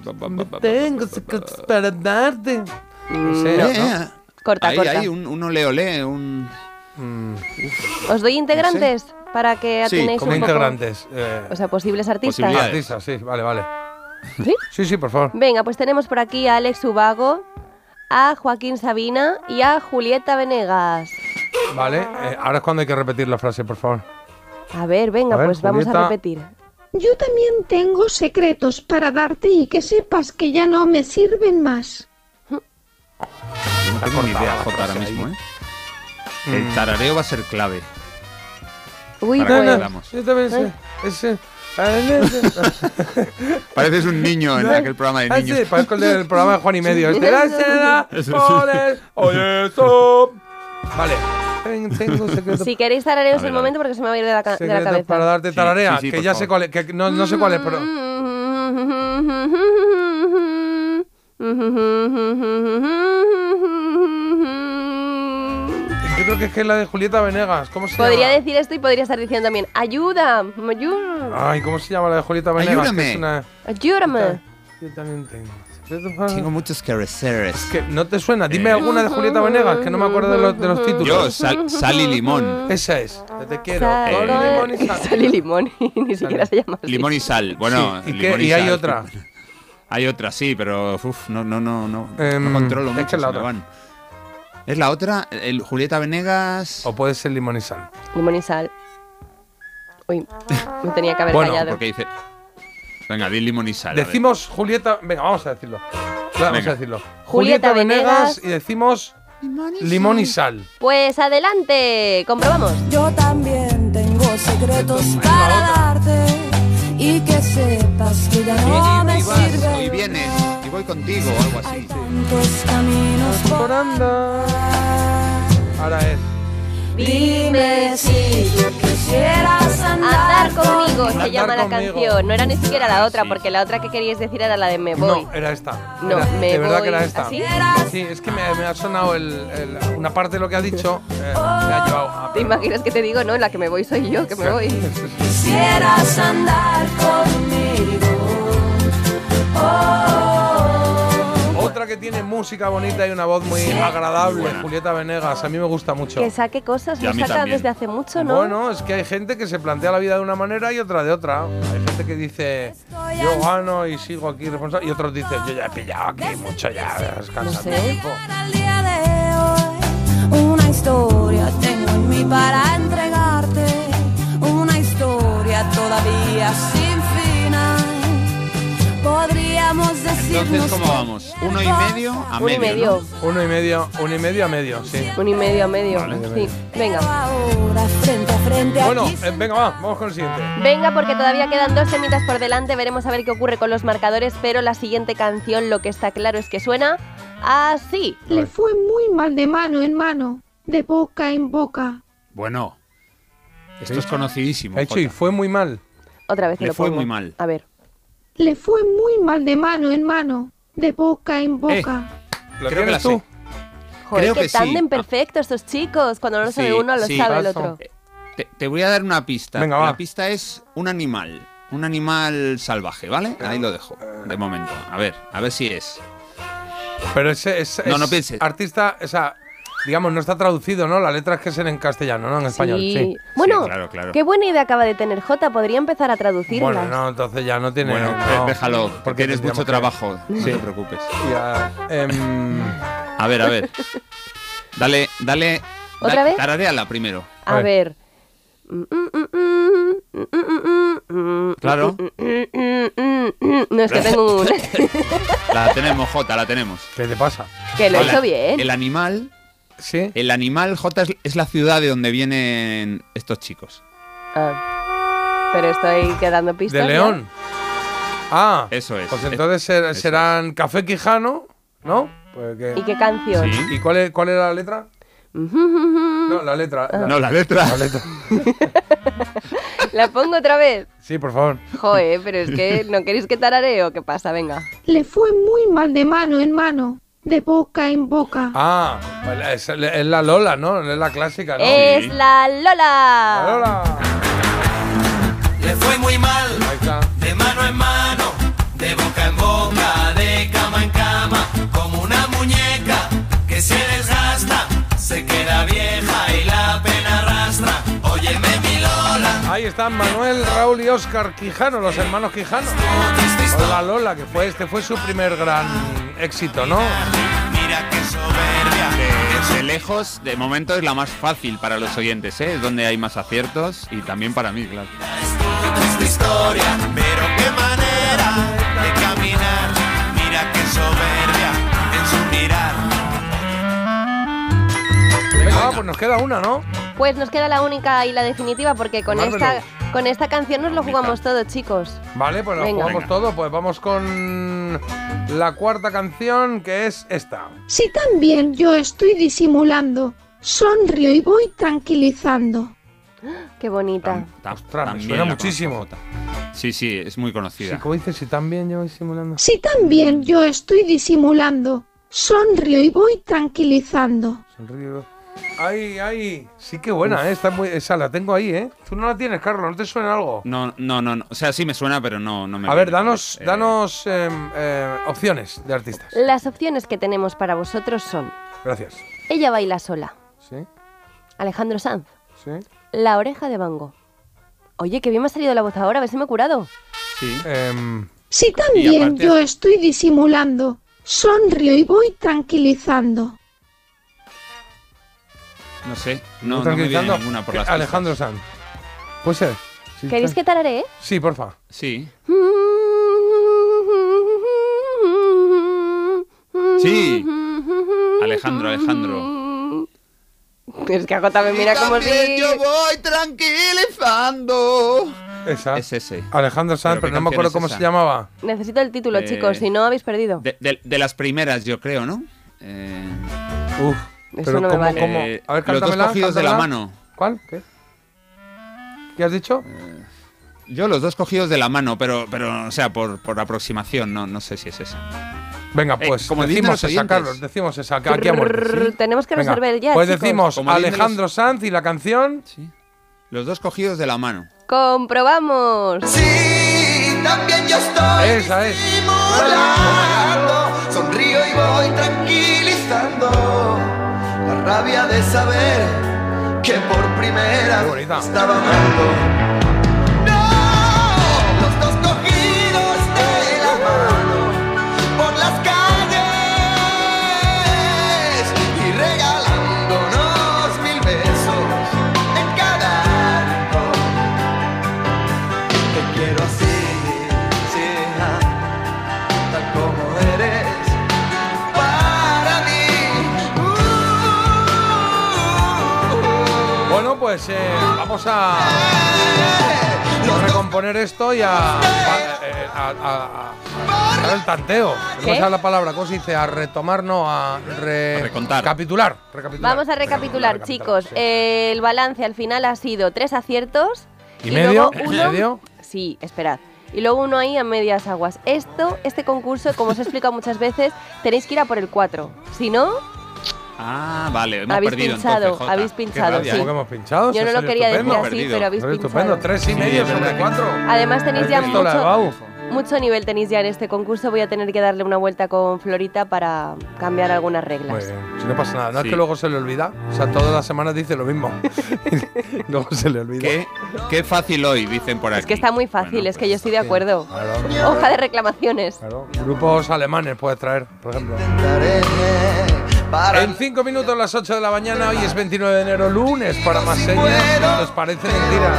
Ba, Tengo secretos para darte. Mm, no. ¿no? Eh, Corta, ahí, corta. ahí, un, un ole ole, un... Mm, ¿Os doy integrantes para que Sí, atinéis como un poco? integrantes. eh, O sea, posibles artistas. Posibilidades. artistas, sí, vale, vale. ¿Sí? Sí, sí, por favor. Venga, pues tenemos por aquí a Alex Ubago, a Joaquín Sabina y a Julieta Venegas. Vale, eh, ahora es cuando hay que repetir la frase, por favor. A ver, venga, A ver, pues vamos a repetir. Yo también tengo secretos para darte y que sepas que ya no me sirven más. No tengo ni idea, Jota, ahora mismo, ¿eh? El tarareo va a ser clave. Uy, que pues. Yo también sé. Ese. Pareces un niño en aquel programa de Ah, niños. sí, parezco el del programa de Juan y Medio. Este, la oye, eso. Vale. Ten- Tengo un secreto. Si queréis tarareos el momento porque se me va a ir de la, ca- de la secreto cabeza. para darte tararea, sí, sí, que por ya favor. sé cuál es, que no, no sé cuál es, pero... Yo creo que es que es la de Julieta Venegas. ¿Cómo se Podría llama? decir esto y podría estar diciendo también, ayuda, ayuda, Ay, ¿cómo se llama la de Julieta Venegas? Que Ayúdame. es una... ayúdame. Yo también tengo. Tengo muchos careceres. Que no te suena. Dime Eh. alguna de Julieta Venegas, que no me acuerdo de los, de los títulos. Yo, sal, sal y limón. Esa es. Te quiero. Sal, Eh, limón y sal. Sal y limón, y ni siquiera se llama así. Limón y sal. Bueno, Sí, ¿y qué? limón ¿Y hay sal. otra? Hay otra, sí, pero uf, no, no, no, no, Em, no controlo mucho. es la otra. van. ¿Es la otra? El Julieta Venegas. O puede ser limón y sal. Limón y sal. Uy, me tenía que haber Bueno, callado. Porque dice. Venga, di limón y sal. Decimos Julieta. Venga, vamos a decirlo. Claro, Vamos a decirlo. Julieta Venegas y decimos limón y sal. Pues adelante, comprobamos. Yo también tengo secretos para darte y que sepas que ya Y, no y- me y sirve. y vienes, y voy contigo o algo así. Tantos caminos por Ahora es. Dime si quisieras andar, Andar conmigo se Andar llama la conmigo. canción. No era ni siquiera la otra, Sí. porque la otra que queríais decir era la de Me Voy. No, era esta. No, Era- me de verdad que era esta. ¿Así? Sí, es que me, me ha sonado el, el- una parte de lo que ha dicho. eh, me ha llevado a. ¿Te imaginas que te digo? No, la que me voy soy yo, que me voy. Quisieras andar conmigo. Oh, Otra que tiene música bonita y una voz muy agradable, Julieta Venegas. A mí me gusta mucho. Que saque cosas, lo saca también. desde hace mucho, ¿no? Bueno, es que hay gente que se plantea la vida de una manera y otra de otra. Hay gente que dice, yo gano y sigo aquí responsable. Y otros dicen, yo ya he pillado aquí mucho, ya descansa No sé. tiempo. una historia tengo en mí para entregarte. Una historia todavía sin final. Podríamos decirnos. Entonces, ¿cómo vamos? ¿Uno y medio a Un y medio? medio. Uno y medio, uno y medio a medio, sí. Un y medio a medio. Vale. Sí, venga. Ahora frente a frente Bueno, eh, venga, va, vamos con el siguiente. Venga, porque todavía quedan dos temitas por delante. Veremos a ver qué ocurre con los marcadores. Pero la siguiente canción, lo que está claro es que suena así. Le fue muy mal de mano en mano, de boca en boca. Bueno, esto es conocidísimo. Hecho y fue muy mal. Otra vez que Le lo fue pongo. muy mal. A ver. Le fue muy mal de mano en mano, de boca en boca. ¿Lo Creo que la tú? Joder, Creo que sí. tándem perfecto estos chicos. Cuando no lo sabe Sí, uno, lo sí. sabe el otro. Te, te voy a dar una pista. Venga, la va. pista es un animal. Un animal salvaje, ¿vale? Ahí lo dejo, de momento. A ver, a ver si es. Pero ese es, No, es no pienses. artista, o sea, digamos, no está traducido, ¿no? La letra es que es en castellano, ¿no? En español, sí. Bueno, claro, claro. qué buena idea acaba de tener Jota. Podría empezar a traducirlas. Bueno, no, entonces ya no tiene. Bueno, no, déjalo, porque tienes mucho que- trabajo. No Sí. te preocupes. Ya, em, A ver, a ver. Dale, dale. ¿Otra da- vez? Tararéala primero. A ver. Claro. No es que tengo un... La tenemos, Jota, la tenemos. ¿Qué te pasa? Que lo he hecho bien. El animal. Sí. El animal, Jota, es, es la ciudad de donde vienen estos chicos. Ah. Pero estoy quedando pistas. ¿De ¿no? León? Ah, Eso es. pues entonces ser- serán Café Quijano, ¿no? Pues que- ¿Y qué canción? Sí. ¿Y cuál, es, cuál era la letra? No, la letra. No, la letra. La letra. ¿La pongo otra vez? Sí, por favor. Joder, pero es que no queréis que tarareo. ¿Qué pasa? Venga. Le fue muy mal de mano en mano, de boca en boca. Ah, pues es, es la Lola, ¿no? Es la clásica, ¿no? Es la Lola. La Lola. Le fue muy mal, Ahí está. de mano en mano, de boca en boca, de cama en cama, como una muñeca que se están Manuel, Raúl y Oscar Quijano, los hermanos Quijano. Con la Lola, que fue este fue su primer gran éxito, ¿no? mira qué soberbia. De, lejos, de momento es la más fácil para los oyentes, ¿eh? Es donde hay más aciertos y también para mí, claro. Esta historia, pero qué manera de caminar. Mira qué soberbia en su mirar. Venga, va, pues nos queda una, ¿no? Pues nos queda la única y la definitiva porque con esta, con esta canción nos lo jugamos todo, chicos. Vale, pues Venga. jugamos Venga. todo. Pues vamos con la cuarta canción, que es esta. Si también yo estoy disimulando, sonrío y voy tranquilizando. Qué bonita. Tam- Ostras, me suena muchísimo. Sí, sí, es muy Sí, conocida. como dices, si también yo voy simulando. Si también yo estoy disimulando, sonrío y voy tranquilizando. Sonrío. Ay, ay. Sí, qué buena, ¿eh? Está muy, esa la tengo ahí, ¿eh? Tú no la tienes, Carlos, ¿no te suena algo? No, no, no, no. O sea, sí me suena, pero no, no me A ver, danos, Eh, danos em, eh, opciones de artistas. Las opciones que tenemos para vosotros son Gracias. Ella baila sola, Sí, Alejandro Sanz, sí. La oreja de Bango. Oye, que bien me ha salido la voz ahora, a ver si me he curado. Sí. Em, Si también aparte- yo estoy disimulando, sonrío y voy tranquilizando. No sé. No, no me viene tranquilizando. ninguna por las Alejandro Sanz. Puede ser. Sí, ¿Queréis que tararé? Sí, porfa. Sí. Sí. Alejandro, Alejandro. Es que Jota me mira como si... yo voy tranquilizando. Esa. Es ese. Alejandro Sanz, ¿Pero no me acuerdo es cómo esa? se llamaba. Necesito el título, Eh, chicos, si no habéis perdido. De, de- de las primeras, yo creo, ¿no? Eh, Uf. Eso pero no me ¿cómo, vale. cómo? eh, A ver, los dos cántamela, cogidos de la cántamela. mano. ¿Cuál? ¿Qué? ¿Qué has dicho? Yo los dos cogidos de la mano, pero, pero o sea, por, por aproximación, no, no sé si es esa. Venga, Eh, pues como dicen decimos los esa, oyentes. Carlos, decimos esa, que aquí a muerte. ¿sí? Tenemos que Venga, resolver ya, Pues chicos. decimos Como dicen Alejandro Sanz y la canción. Los dos cogidos de la mano. ¡Comprobamos! Sí, también yo estoy Esa es. simulando. Sonrío y voy tranquilizando rabia de saber que por primera vez estaba amando. Pues eh, vamos a recomponer esto y a, a, a- a- a dar el tanteo. No sé la palabra, ¿cómo se dice? A retomar, no, a re- recontar. Recapitular. recapitular. Vamos a recapitular, chicos. Eh, el balance al final ha sido tres aciertos. ¿Y medio? luego ¿Y uno- medio? Sí, esperad. Y luego uno ahí a medias aguas. Esto, este concurso, como os he explicado muchas veces, tenéis que ir a por el 4. Si no, Ah, vale, hemos Habéis perdido pinchado, entonces, habéis pinchado, sí. ¿Cómo que hemos pinchado? Yo no lo quería decir así, pero habéis pinchado. estupendo, tres y medio sobre cuatro. Además tenéis ¿Has ya mucho, mucho nivel tenéis ya en este concurso. Voy a tener que darle una vuelta con Florita para cambiar algunas Muy reglas. bien, si no pasa nada. No Sí. es que luego se le olvida. O sea, todas las semanas dice lo mismo. luego se le olvida. Qué, qué fácil hoy, dicen por aquí. Es que está muy fácil, es que yo estoy de acuerdo. Claro. Hoja de reclamaciones. Claro. Grupos alemanes puedes traer, por ejemplo. En cinco minutos, las 8 de la mañana, hoy es 29 de enero, lunes, para más señas. ¿Os parece mentira?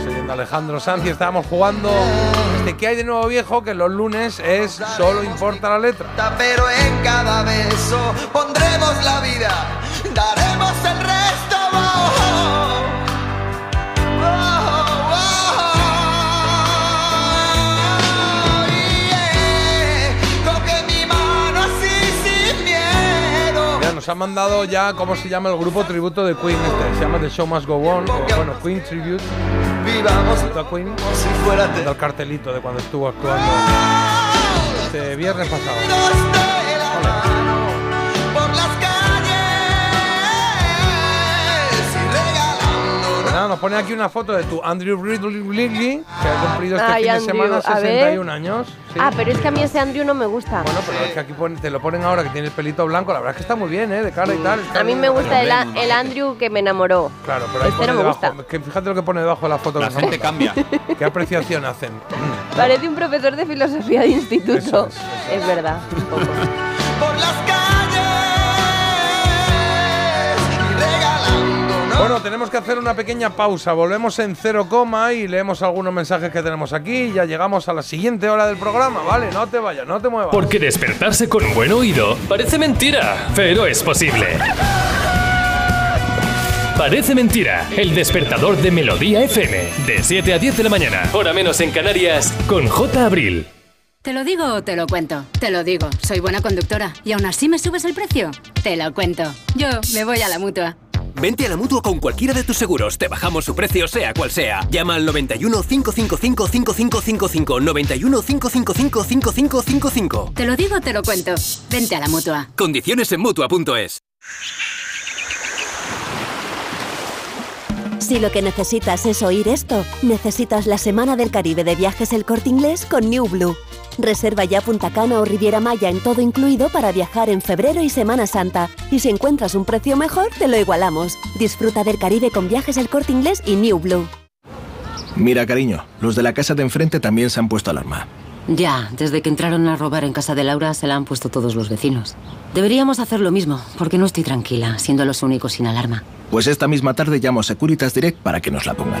Oyendo Alejandro Sanz y estábamos jugando este que hay de nuevo viejo, que los lunes es solo importa la letra. Pero en cada beso pondremos la vida, daremos el nos han mandado ya, ¿cómo se llama el grupo tributo de Queen este? Se llama The Show Must Go On, o bueno, Queen Tribute. Vivamos a Queen. el cartelito de cuando estuvo actuando este viernes pasado. Nada, nos pone aquí una foto de tu Andrew Ridley, que ha cumplido este Ay, fin de semana a ver. 61 años. Sí. Ah, pero es que a mí ese Andrew no me gusta. Bueno, pero es que aquí pone- te lo ponen ahora que tiene el pelito blanco. La verdad es que está muy bien, ¿eh? De cara y tal. está a mí me gusta el, a- el Andrew que me enamoró. Claro, pero ahí Este pone no me debajo. gusta. Que fíjate lo que pone debajo de la foto. La que gente cambia. ¿Qué apreciación hacen? Parece un profesor de filosofía de instituto. Eso es, verdad, un poco. por las Bueno, tenemos que hacer una pequeña pausa. Volvemos en cero coma y leemos algunos mensajes que tenemos aquí. Y ya llegamos a la siguiente hora del programa, ¿vale? No te vayas, no te muevas. Porque despertarse con un buen oído parece mentira, pero es posible. Parece mentira, el despertador de Melodía FM, de 7 a 10 de la mañana, hora menos en Canarias, con J. Abril. ¿Te lo digo o te lo cuento? Te lo digo, soy buena conductora. ¿Y aún así me subes el precio? Te lo cuento. Yo me voy a la mutua. Vente a la mutua con cualquiera de tus seguros. Te bajamos su precio, sea cual sea. Llama al 91 555 5555. 91 555 5555. Te lo digo o te lo cuento. Vente a la mutua. Condiciones en mutua.es. Si lo que necesitas es oír esto, necesitas la Semana del Caribe de Viajes El Corte Inglés con New Blue. Reserva ya Punta Cana o Riviera Maya en todo incluido para viajar en febrero y Semana Santa. Y si encuentras un precio mejor, te lo igualamos. Disfruta del Caribe con Viajes El Corte Inglés y New Blue. Mira, cariño, los de la casa de enfrente también se han puesto alarma. Ya, desde que entraron a robar en casa de Laura se la han puesto todos los vecinos. Deberíamos hacer lo mismo, porque no estoy tranquila, siendo los únicos sin alarma. Pues esta misma tarde llamo a Securitas Direct para que nos la pongan.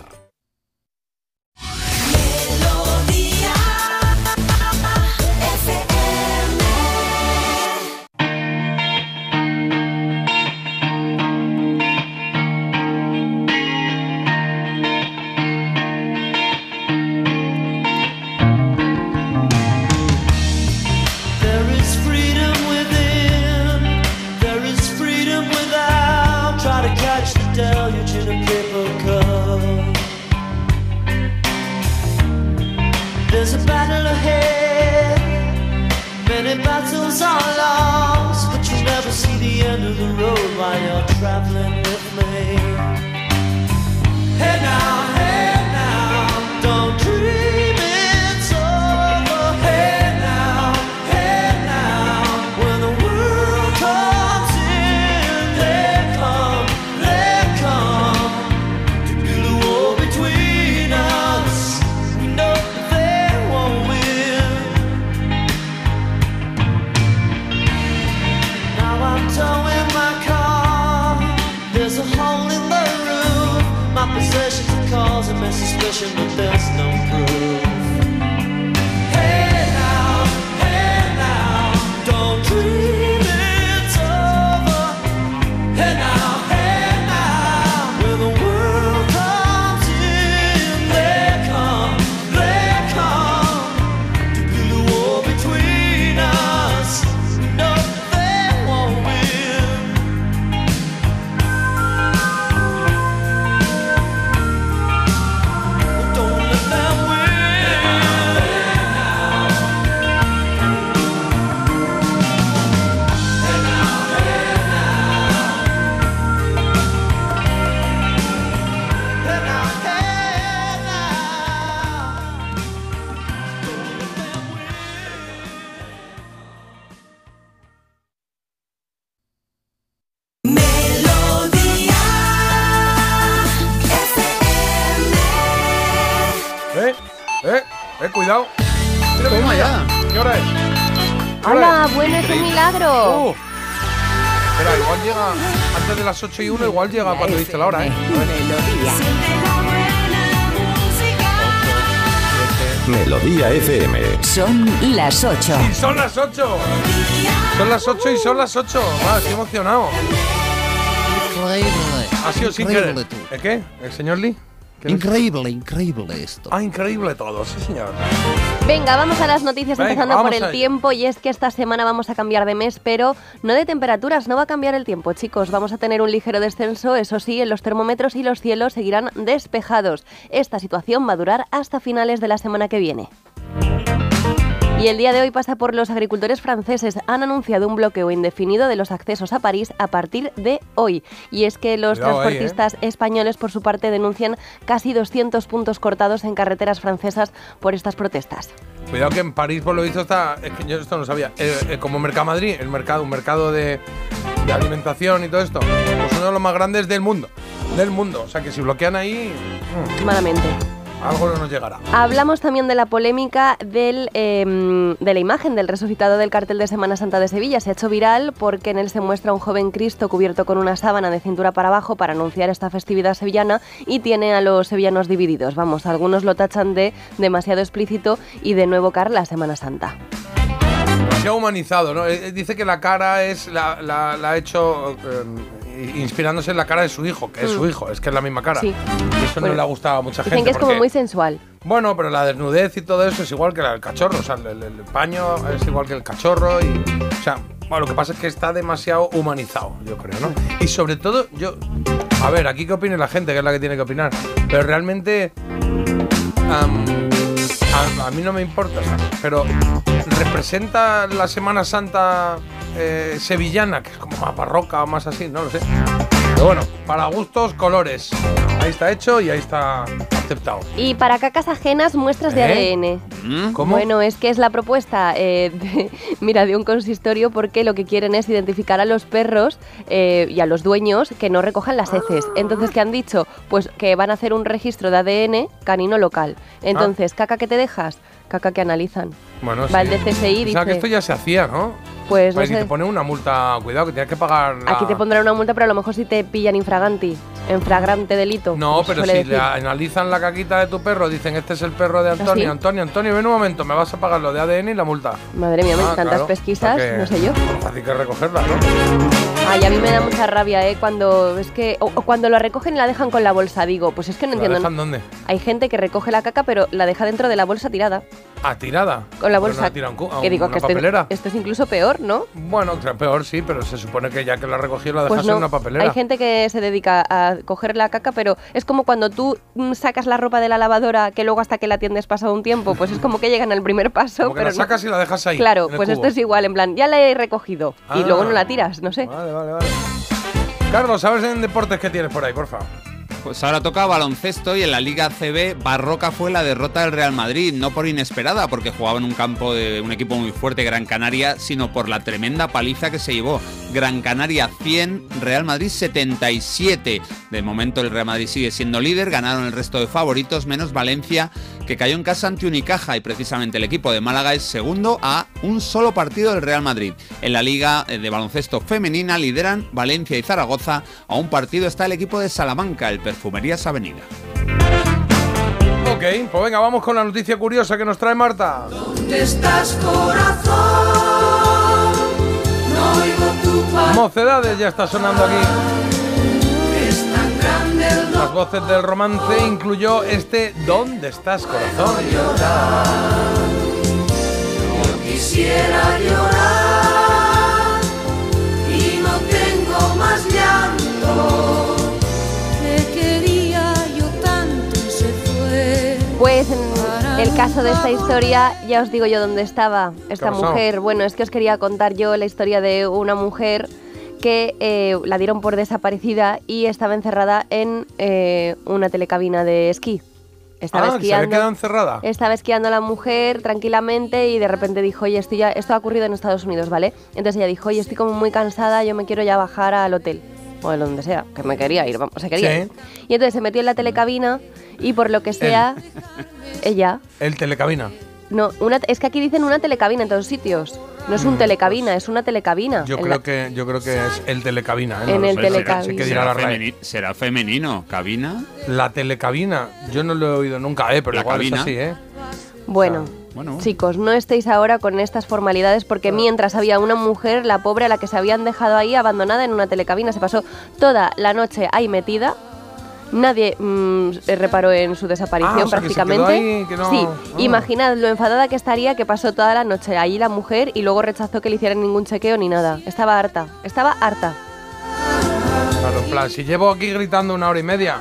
Are lost, but you never see the end of the road while you're traveling with me. Hey now, hey cuidado. Toma ya. ¿Qué hora es? ¿Qué hora ¡Hala! es? Bueno, es un milagro. Uh. Espera, igual llega antes de las 8 y 1, igual llega cuando dice la hora, ¿eh? Melodía FM. Son las 8. Y son las 8. Son las 8 y son las 8. Va, estoy emocionado. Increíble. Ha sido sin querer. ¿El qué? ¿El señor Lee? Increíble, increíble esto. Ah, increíble todo, sí, señor. Venga, vamos a las noticias Venga, empezando por el tiempo y es que esta semana vamos a cambiar de mes, pero no de temperaturas, no va a cambiar el tiempo, chicos. Vamos a tener un ligero descenso, eso sí, en los termómetros y los cielos seguirán despejados. Esta situación va a durar hasta finales de la semana que viene. Y el día de hoy pasa por los agricultores franceses. Han anunciado un bloqueo indefinido de los accesos a París a partir de hoy. Y es que los Cuidado ahí, ¿eh? transportistas españoles, por su parte, denuncian casi 200 puntos cortados en carreteras francesas por estas protestas. Cuidado que en París, por lo visto, está. Es que yo esto no sabía. Eh, eh, como Mercamadrid, el mercado, un mercado de, de alimentación y todo esto. Pues uno de los más grandes del mundo. Del mundo. O sea que si bloquean ahí. mm, Malamente. Algo no nos llegará. Hablamos también de la polémica del, eh, de la imagen del resucitado del cartel de Semana Santa de Sevilla. Se ha hecho viral porque en él se muestra un joven Cristo cubierto con una sábana de cintura para abajo para anunciar esta festividad sevillana y tiene a los sevillanos divididos. Vamos, algunos lo tachan de demasiado explícito y de nuevo evocar la Semana Santa. Se ha humanizado, ¿no? Eh, Dice que la cara es la, la- la ha hecho eh, inspirándose en la cara de su hijo, que es Mm. su hijo, es que es la misma cara. Sí. Y eso no le ha gustado a mucha Dicen gente. que es como muy sensual. Bueno, pero la desnudez y todo eso es igual que la del cachorro. O sea, el, el- el paño es igual que el cachorro. Y, o sea, bueno, lo que pasa es que está demasiado humanizado, yo creo, ¿no? Y sobre todo, yo. A ver, aquí qué opine la gente, que es la que tiene que opinar. Pero realmente. a, a mí no me importa, sea, pero representa la Semana Santa eh, sevillana, que es como más barroca o más así, no lo sé. Pero bueno, para gustos, colores. Ahí está hecho y ahí está aceptado. Y para cacas ajenas, muestras de ¿Eh? ADN. ¿Cómo? Bueno, es que es la propuesta, eh, de- mira, de un consistorio porque lo que quieren es identificar a los perros eh, y a los dueños que no recojan las heces. Entonces, ¿qué han dicho? Pues que van a hacer un registro de ADN canino local. Entonces, caca que te dejas, caca que analizan. Bueno, Va el sí. DCSI O sea, que esto ya se hacía, ¿no? Pues no sé. te pone una multa, cuidado, que tienes que pagar. la- Aquí te pondrán una multa, pero a lo mejor si te pillan infraganti, en flagrante delito. No, pero si le analizan la caquita de tu perro, dicen este es el perro de Antonio. ¿Ah, sí? Antonio, Antonio, ven un momento, me vas a pagar lo de ADN y la multa. Madre mía, Ah, tantas claro, pesquisas, que no sé yo. Fácil que recogerla, ¿no? Ay, a mí me da mucha rabia, ¿eh? Cuando es que o, o cuando la recogen y la dejan con la bolsa, digo, pues es que no ¿La entiendo. dejan dónde? Hay gente que recoge la caca, pero la deja dentro de la bolsa tirada, ¿A tirada? con la bolsa. no tiran que digo una que papelera. esto es incluso peor, ¿no? Bueno, peor sí, pero se supone que ya que la recogió la dejas Pues no. en una papelera. Hay gente que se dedica a coger la caca, pero es como cuando tú mm, sacas la ropa de la lavadora, que luego hasta que la tiendes pasado un tiempo, pues es como que llegan al primer paso, Como que pero la no. sacas y la dejas ahí. Claro, pues cubo. esto es igual, en plan, ya la he recogido y Ah. luego no la tiras, no sé. Vale, vale, vale. Carlos, ¿sabes en deportes qué tienes por ahí, por favor? Pues ahora toca baloncesto y en la Liga CB Barroca fue la derrota del Real Madrid, no por inesperada, porque jugaba en un campo de un equipo muy fuerte, Gran Canaria, sino por la tremenda paliza que se llevó. Gran Canaria 100, Real Madrid 77. De momento el Real Madrid sigue siendo líder, ganaron el resto de favoritos, menos Valencia, que cayó en casa ante Unicaja y precisamente el equipo de Málaga es segundo a un solo partido del Real Madrid. En la Liga eh, de Baloncesto Femenina lideran Valencia y Zaragoza, a un partido está el equipo de Salamanca, el Perfumerías Avenida. Ok, pues venga, vamos con la noticia curiosa que nos trae Marta. ¿Dónde estás, corazón? No oigo tu. Mocedades ya está sonando aquí. Las voces del romance incluyó este ¿Dónde estás, corazón? Yo quisiera llorar y no tengo más llanto. Te quería yo tanto y se fue. Pues en el caso de esta historia, ya os digo yo dónde estaba esta mujer. Bueno, es que os quería contar yo la historia de una mujer que eh, la dieron por desaparecida y estaba encerrada en eh, una telecabina de esquí. Estaba Ah, se esquiando. había encerrada. Estaba esquiando la mujer tranquilamente y de repente dijo, oye, estoy ya, esto ha ocurrido en Estados Unidos, ¿vale? Entonces ella dijo, oye, estoy como muy cansada, yo me quiero ya bajar al hotel. O a donde sea, que me quería ir, vamos, se quería Sí. Y entonces se metió en la telecabina y por lo que sea, Ella. El telecabina. No, una, es que aquí dicen una telecabina en todos sitios. No es un telecabina, es una telecabina. Mm, Yo creo la- que yo creo que es el telecabina. ¿eh? En lo el sé, telecabina. sé que dirá la será, femenino, cabina. La telecabina. Yo no lo he oído nunca, ¿eh? pero La igual cabina. es así, ¿eh? Bueno, Bueno. chicos, no estéis ahora con estas formalidades porque mientras había una mujer, la pobre a la que se habían dejado ahí abandonada en una telecabina, se pasó toda la noche ahí metida. Nadie mm, reparó en su desaparición Ah, o sea, que se quedó prácticamente. ahí, que no- Sí, ah. imaginad lo enfadada que estaría que pasó toda la noche ahí la mujer y luego rechazó que le hicieran ningún chequeo ni nada. Estaba harta, estaba harta. Claro, plan, si llevo aquí gritando una hora y media.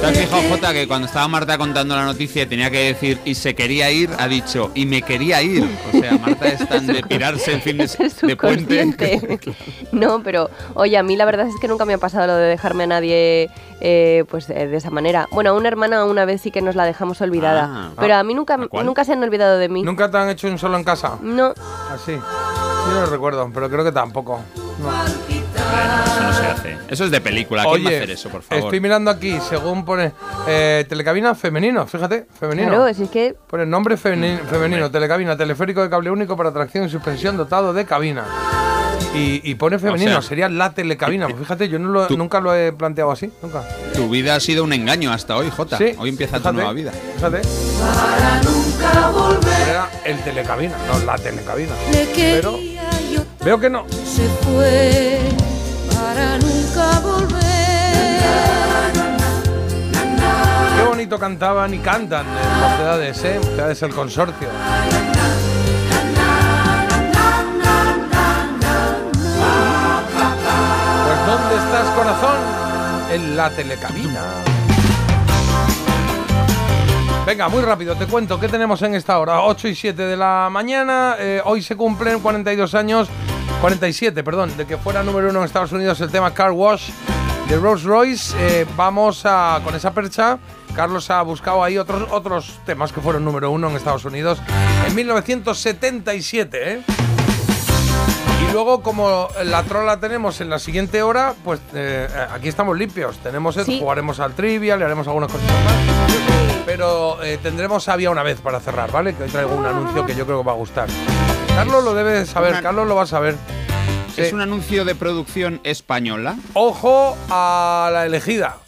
¿Te has fijado, Jota, que cuando estaba Marta contando la noticia y tenía que decir y se quería ir, ha dicho y me quería ir? O sea, Marta es tan de pirarse el fin de, de puente. Subconsciente. No, pero oye, a mí la verdad es que nunca me ha pasado lo de dejarme a nadie eh, pues eh, de esa manera. Bueno, a una hermana una vez sí que nos la dejamos olvidada, Ah. pero a mí nunca, nunca se han olvidado de mí. ¿Nunca te han hecho un solo en casa? No. Así. Yo no lo recuerdo, pero creo que tampoco. No. Eso no se hace. Eso es de película. ¿Quién va a hacer eso, por favor? Estoy mirando aquí, según pone eh, telecabina femenino, fíjate, femenino. Claro, si es que Pone nombre femeni- femenino, telecabina, teleférico de cable único para tracción y suspensión dotado de cabina. Y, y pone femenino, sea, sería la telecabina. Pues fíjate, yo no lo- nunca lo he planteado así, nunca. Tu vida ha sido un engaño hasta hoy, Jota. Sí, hoy empieza tu nueva vida. Fíjate. Para nunca volver. Era el telecabina, no la telecabina. Le Pero veo que no. se fue para nunca volver. Qué bonito cantaban y cantan en Mocedades, ¿eh? Mocedades el consorcio. Pues ¿dónde estás, corazón? En la telecabina. Venga, muy rápido, te cuento qué tenemos en esta hora. 8 y 7 de la mañana. Eh, hoy se cumplen 42 años, 47, perdón, de que fuera número uno en Estados Unidos el tema Car Wash de Rolls Royce. Eh, vamos a, con esa percha. Carlos ha buscado ahí otros, otros temas que fueron número uno en Estados Unidos en 1977, ¿eh? Y luego, como la trola tenemos en la siguiente hora, pues eh, aquí estamos limpios. Tenemos el- Sí. jugaremos al trivia, le haremos algunas cosas más. Pero tendremos Había una vez para cerrar, ¿vale? Que hoy traigo un anuncio que yo creo que va a gustar. Carlos lo debe de saber, Una- Carlos lo va a saber. ¿Es un anuncio de producción española? Ojo a la elegida.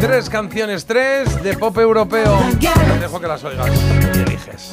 Tres canciones, tres de pop europeo. Te dejo que las oigas y eliges.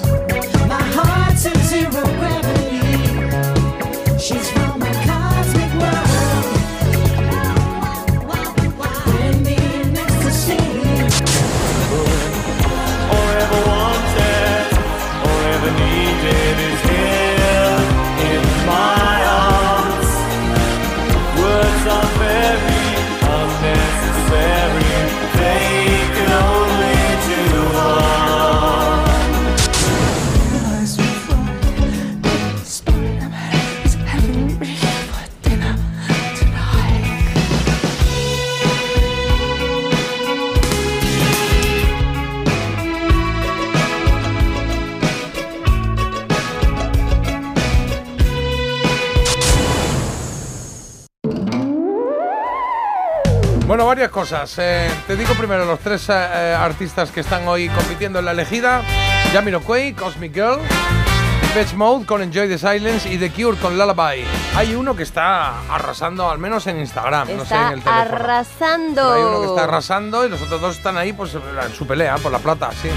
Bueno, varias cosas. Eh, te digo primero los tres eh, eh, artistas que están hoy compitiendo en la elegida. Jamiroquai, Cosmic Girl, Depeche Mode con Enjoy the Silence y The Cure con Lullaby. Hay uno que está arrasando, al menos en Instagram, no sé está en el teléfono. arrasando. Pero hay uno que está arrasando y los otros dos están ahí pues, en su pelea por la plata, sí.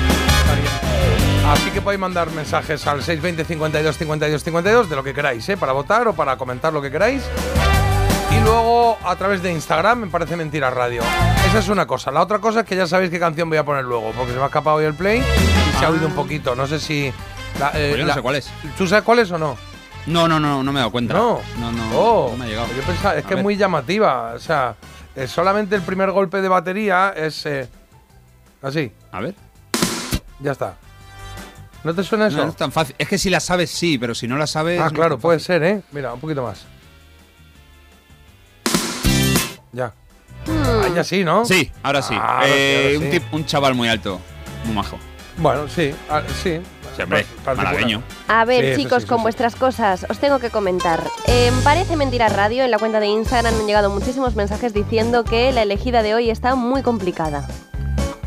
Así que podéis mandar mensajes al 620 52 52 52 de lo que queráis, ¿eh? para votar o para comentar lo que queráis. Y luego a través de Instagram me parece mentira radio. Esa es una cosa. La otra cosa es que ya sabéis qué canción voy a poner luego, porque se me ha escapado hoy el play y se ha oído un poquito. No sé si. la- eh, Pues yo no la- sé cuál es. ¿Tú sabes cuál es o no? No, no, no, no me he dado cuenta. No. no, no, Oh, no me ha llegado. Yo pensaba, es A que es muy llamativa. O sea, eh, solamente el primer golpe de batería es. eh, así. A ver. Ya está. ¿No te suena eso? No, no es tan fácil. Es que si la sabes, sí, pero si no la sabes. ah, claro, puede ser, ¿eh? Mira, un poquito más. Ya. Ah, ya sí, ¿no? Sí, ahora sí. Ah, ahora sí, Eh, ahora un, sí. tip- un chaval muy alto, muy majo. Bueno, sí, ah, sí. Particular. malagueño. A ver, Sí, chicos, sí, con sí. vuestras cosas, os tengo que comentar. En Parece Mentira Radio, en la cuenta de Instagram, han llegado muchísimos mensajes diciendo que la elegida de hoy está muy complicada.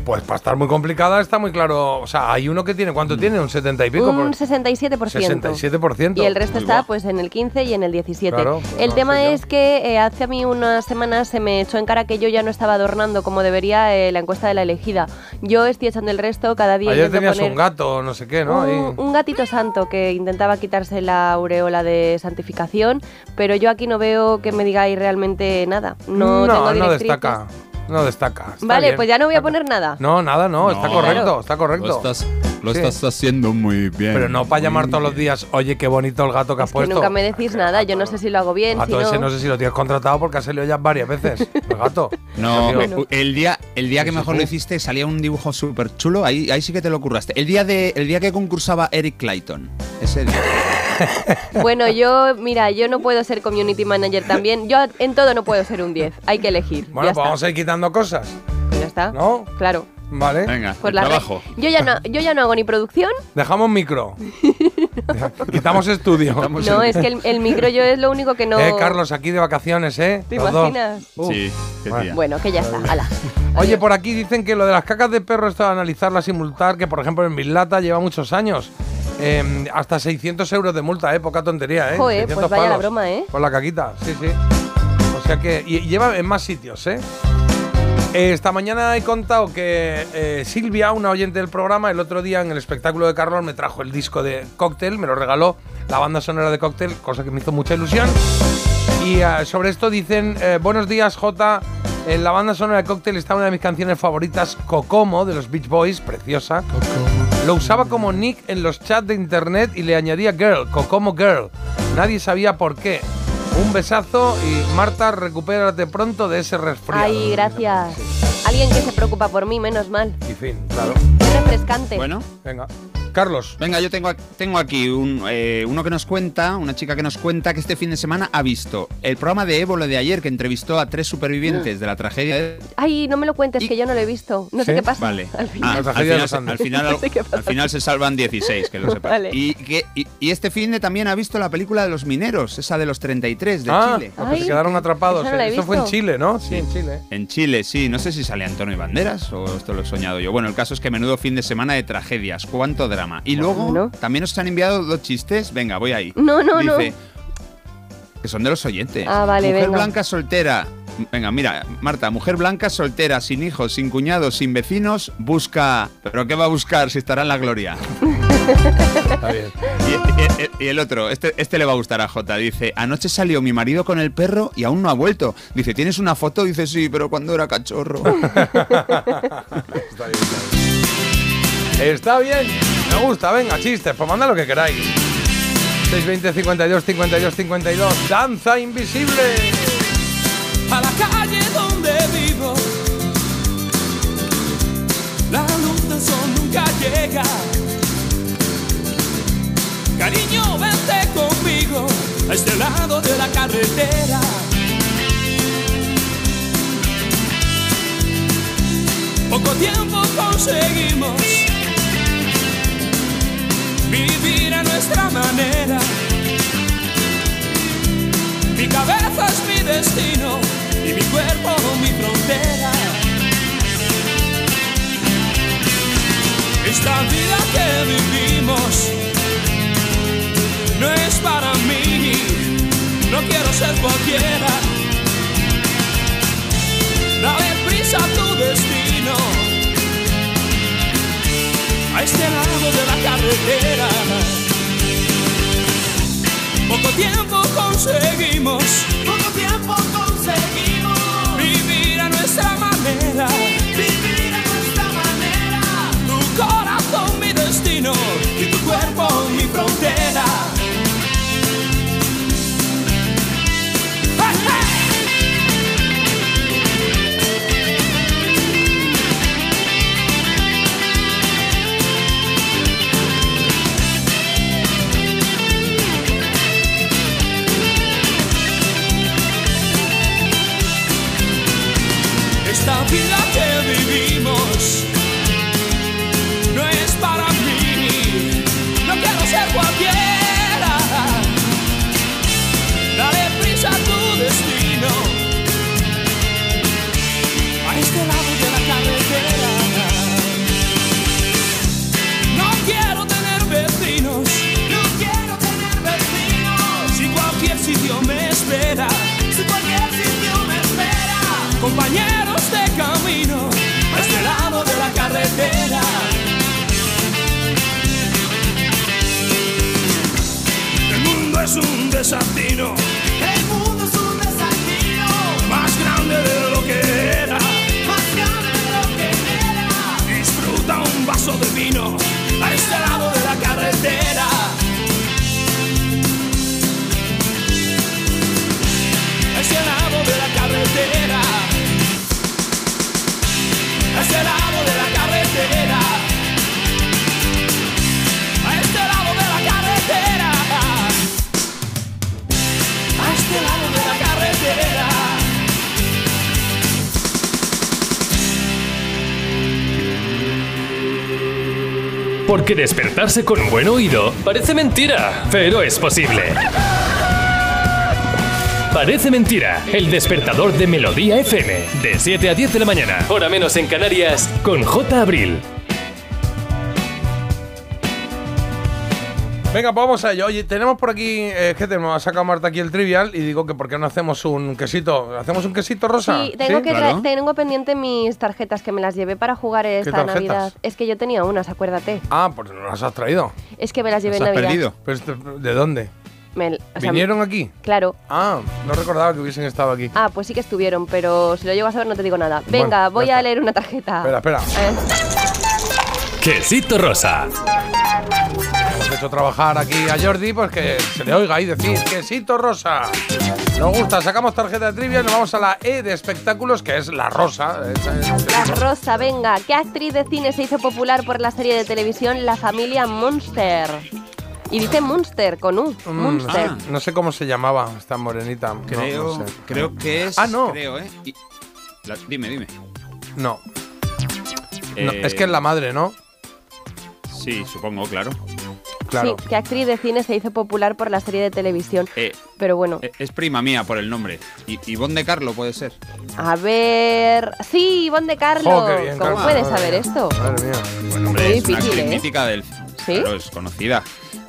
Pues para estar muy complicada está muy claro. O sea, hay uno que tiene, ¿cuánto tiene? Un 70 y pico. Un por- 67%. 67%. Y el resto Muy está pues en el 15 y en el 17. Claro, pues el no tema es que eh, hace a mí unas semanas se me echó en cara que yo ya no estaba adornando como debería eh, la encuesta de la elegida. Yo estoy echando el resto cada día. Ayer tenías poner un gato, no sé qué, ¿no? un, un gatito santo que intentaba quitarse la aureola de santificación, pero yo aquí no veo que me digáis realmente nada. No, tengo no destaca. No destaca. está Vale, bien. pues ya no voy a poner nada. No, nada, no, está No. correcto, Claro. está correcto. Lo estás, lo Sí. estás haciendo muy bien. Pero no para llamar todos los días, oye, qué bonito el gato que has Que puesto. nunca me decís nada, yo no sé si lo hago bien, El si gato no... ese no sé si lo tienes contratado porque has salido ya varias veces. El gato. No, eh, el día, el día que mejor lo hiciste salía un dibujo súper chulo, ahí, ahí sí que te lo curraste. El día, de, el día que concursaba Eric Clayton, ese día. Bueno, yo, mira, yo no puedo ser community manager también. Yo en todo no puedo ser un 10. Hay que elegir. Bueno, ya pues está. vamos a ir quitando cosas. Pues ya está. ¿No? Claro. Vale. Venga, Pues la trabajo. yo ya no, yo ya no hago ni producción. Dejamos micro. Quitamos estudio. No, es que el, el micro yo es lo único que no. Eh, Carlos, aquí de vacaciones, ¿eh? ¿Te Los imaginas? Sí, qué Bueno. tía. Bueno, que ya está. Ala. Oye, por aquí dicen que lo de las cacas de perro esto de analizarlas y multar, que por ejemplo en Bislata lleva muchos años. Eh, hasta 600 euros de multa, ¿eh? Poca tontería, ¿eh? Joder, 600 pues vaya la broma, ¿eh? Por la caquita, sí, sí. O sea que. Y, y lleva en más sitios, ¿eh? Esta mañana he contado que eh, Silvia, una oyente del programa, el otro día en el espectáculo de Carlos me trajo el disco de Cocktail, me lo regaló la banda sonora de Cocktail, cosa que me hizo mucha ilusión. Y eh, sobre esto dicen, eh, buenos días Jota, en la banda sonora de Cocktail está una de mis canciones favoritas, Kokomo, de los Beach Boys, preciosa. Lo usaba como nick en los chats de internet y le añadía girl, Kokomo girl. Nadie sabía por qué. Un besazo y Marta, recupérate pronto de ese resfriado. Ay, gracias. Alguien que se preocupa por mí, menos mal. Y fin, claro. Es refrescante. Bueno, Venga. Carlos. venga, yo tengo, tengo aquí un, eh, uno que nos cuenta, una chica que nos cuenta que este fin de semana ha visto el programa de Ébola de ayer que entrevistó a tres supervivientes de la tragedia de... Ay, no me lo cuentes, que yo no lo he visto. No sé qué pasa. Vale. Al final. Ah, al, se- Andes. al final- No sé qué pasa. al final se salvan 16, que lo sepas. Vale. Y, que, y, y este fin de también ha visto la película de los mineros, esa de los 33 de ah, Chile. porque se quedaron atrapados. no he Eso fue en. Chile, ¿no? Sí, en Chile. En Chile, sí. No sé si sale Antonio Banderas o esto lo he soñado yo. Bueno, el caso es que menudo fin de semana de tragedias. Cuánto drama. Y luego también nos han enviado dos chistes. Venga, voy ahí. No, no, Dice, no. Que son de los oyentes. Ah, vale, Mujer venga. blanca soltera. Venga, mira, Marta, mujer blanca soltera, sin hijos, sin cuñados, sin vecinos, busca. ¿Pero qué va a buscar si estará en la gloria? Está bien. Y, y- y el otro, este, este le va a gustar a Jota. Dice, anoche salió mi marido con el perro y aún no ha vuelto. Dice, ¿tienes una foto? Dice, sí, pero cuando era cachorro. Está bien, está bien. Está bien. Me gusta, venga, chistes, pues manda lo que queráis. 620 52 52 52. Danza invisible. a la calle donde vivo. La luz del sol nunca llega. Cariño, vente conmigo a este lado de la carretera. Poco tiempo conseguimos vivir a nuestra manera. Mi cabeza es mi destino y mi cuerpo mi frontera. Esta vida que vivimos no es para mí, no quiero ser cualquiera. Dale prisa a tu destino, a este lado de la carretera. Poco tiempo conseguimos, poco tiempo conseguimos vivir a nuestra manera, compañeros de camino, a este lado de la carretera. El mundo es un desatino. El mundo es un desatino. Más grande de lo que era. Más grande de lo que era. Disfruta un vaso de vino, a este lado este lado de la carretera. A este lado de la carretera. A este lado de la carretera. Porque despertarse con un buen oído parece mentira, pero es posible. Parece mentira, el despertador de Melodía FM, de 7 a 10 de la mañana, hora menos en Canarias, con J. Abril. Venga, pues vamos a ello. Oye, tenemos por aquí, eh, que tenemos, ha sacado Marta aquí el trivial y digo que por qué no hacemos un quesito. ¿Hacemos un quesito rosa? Sí, tengo, que tengo pendiente mis tarjetas que me las llevé para jugar esta? Navidad. Es que yo tenía unas, acuérdate. Ah, pues no las has traído. Es que me las llevé en Navidad. Pero ¿De dónde? Me- o sea, ¿Vinieron aquí? Claro. Ah, no recordaba que hubiesen estado aquí. Ah, pues sí que estuvieron, pero si lo llego a saber no te digo nada. Venga, voy a leer una tarjeta. Espera, espera. Eh, Quesito rosa. Hemos hecho trabajar aquí a Jordi, pues que se le oiga ahí decir quesito rosa. Nos gusta, sacamos tarjeta de trivia y nos vamos a la E de espectáculos, que es la rosa. Esa es- La Rosa, venga. ¿Qué actriz de cine se hizo popular por la serie de televisión La familia Monster? Y dice Monster con U. Mm, Monster. ah, no sé cómo se llamaba esta morenita. no, Creo, no sé. creo que es. Ah, no. Creo, ¿eh? Y- la- dime, dime. No. No, Eh, es que es la madre, ¿no? Sí, supongo, claro. Claro. Sí, ¿qué actriz de cine se hizo popular por la serie de televisión? Eh, Pero bueno, eh, es prima mía por el nombre. Y Ivonne de Carlo puede ser. a ver. Sí, Ivonne de Carlo. Qué bien, ¿Cómo puedes madre saber mía. esto? Madre mía. Bueno, hombre, Muy es una difícil, actriz ¿eh? mítica del. ¿Sí? Claro, es conocida.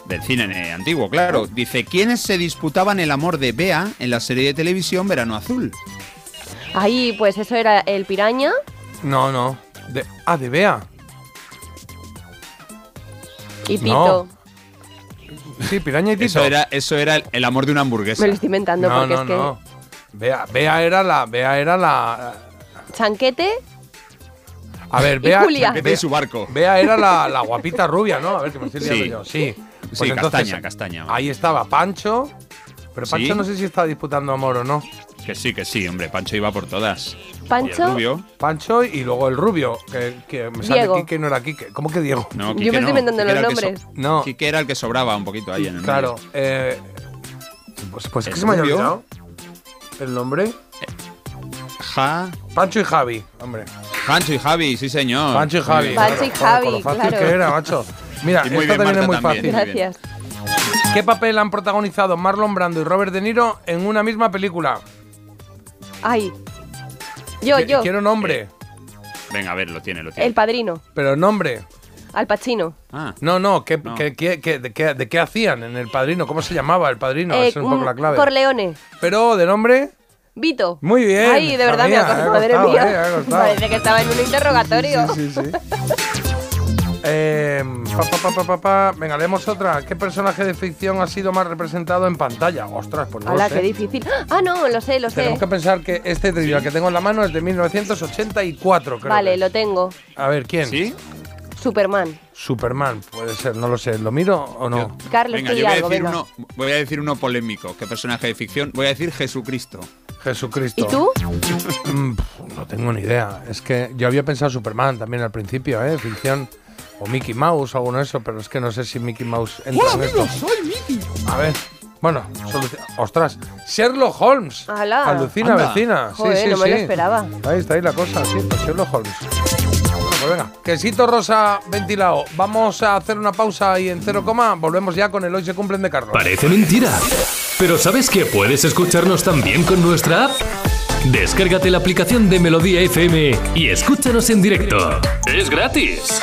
Del cine antiguo, claro. Dice: ¿Quiénes se disputaban el amor de Bea en la serie de televisión Verano Azul? Ahí, pues eso era el piraña. No, no. De, ah, de Bea. Y Tito. Sí, piraña y Tito. Eso era, eso era el, el amor de una hamburguesa. Me lo estoy inventando no, porque no, es que. no. Bea, Bea era la. Bea era la. Chanquete. A ver, Y Bea. Julia. Chanquete y su barco. Bea era la, la guapita rubia, ¿no? A ver, que me estoy liando Sí. yo. Sí. Pues Sí, entonces, castaña, castaña. Ahí estaba Pancho. Pero Pancho Sí. no sé si está disputando amor o no. Que sí, que sí, hombre. Pancho iba por todas. Pancho. Y rubio. Pancho y luego el rubio, que, que me sale Diego. Quique y no era Quique. ¿Cómo que Diego? No, Yo me estoy no. inventando Quique los nombres. so- No. Quique era el que sobraba un poquito ahí en el Claro. Eh, pues pues es que ¿El se me ha olvidado. ¿El nombre? Ja. Pancho y Javi, hombre. Pancho y Javi, sí, señor. Pancho y Javi. Pancho y Claro, Javi, con lo fácil claro. que era, macho. Mira, Y muy esta bien, también es muy Marta, fácil. también. Bien. Gracias. ¿Qué papel han protagonizado Marlon Brando y Robert De Niro en una misma película? Ay. Yo, yo. Quiero nombre. Venga, a ver, lo tiene, lo tiene. El padrino. Pero nombre. Al Pacino. Ah, No, no, ¿qué, No. qué- qué- qué- de, qué, de qué hacían en El Padrino? ¿Cómo se llamaba El Padrino? Eh, Esa es un poco la clave. Corleone. Pero de nombre, Vito. muy bien. Ay, de verdad me Sabía, acuerdo. ha Madre costado, mía. eh, ha costado. Parece que estaba en un interrogatorio. Sí, sí, sí. Eh, pa, pa, pa, pa, pa, pa. Venga, leemos otra. ¿Qué personaje de ficción ha sido más representado en pantalla? Ostras, pues no sé. qué difícil. Ah, no, lo sé, lo sé. Tenemos que pensar que este trivial que tengo en la mano es de 1984, creo. Vale, lo tengo. A ver, ¿quién? ¿Sí? Superman. Superman, puede ser, no lo sé. ¿Lo miro o no? Carlos, Venga, yo voy a, decir venga. uno, voy a decir uno polémico. ¿Qué personaje de ficción? Voy a decir Jesucristo. Jesucristo. ¿Y tú? Mm, no tengo ni idea. Es que yo había pensado Superman también al principio, ¿eh? Ficción. O Mickey Mouse o alguno de eso, pero es que no sé si Mickey Mouse entra en esto. soy Mickey! A ver. Bueno, ostras, Sherlock Holmes. ¡Hala! Alucina, Anda. vecina. Sí, Joder, sí, no me lo sí. esperaba. Ahí está ahí la cosa, sí, pues Sherlock Holmes. Bueno, pues venga, quesito rosa ventilado. Vamos a hacer una pausa y en cero coma volvemos ya con el hoy se cumplen de Carlos. Parece mentira. Pero ¿sabes que puedes escucharnos también con nuestra app? Descárgate la aplicación de Melodía FM y escúchanos en directo. Es gratis.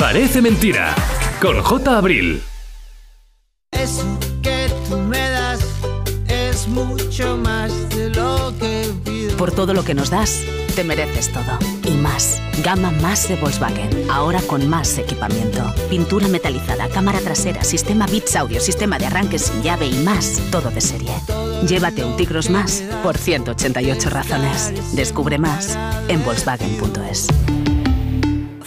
Parece mentira. Con J. Abril. Eso que tú me das es mucho más de lo que pido. por todo lo que nos das. Te mereces todo. Y más. Gama más de Volkswagen. Ahora con más equipamiento. Pintura metalizada, cámara trasera, sistema Bits Audio, sistema de arranque sin llave y más. Todo de serie. Llévate un Tigros más por 188 razones. Descubre más en Volkswagen.es.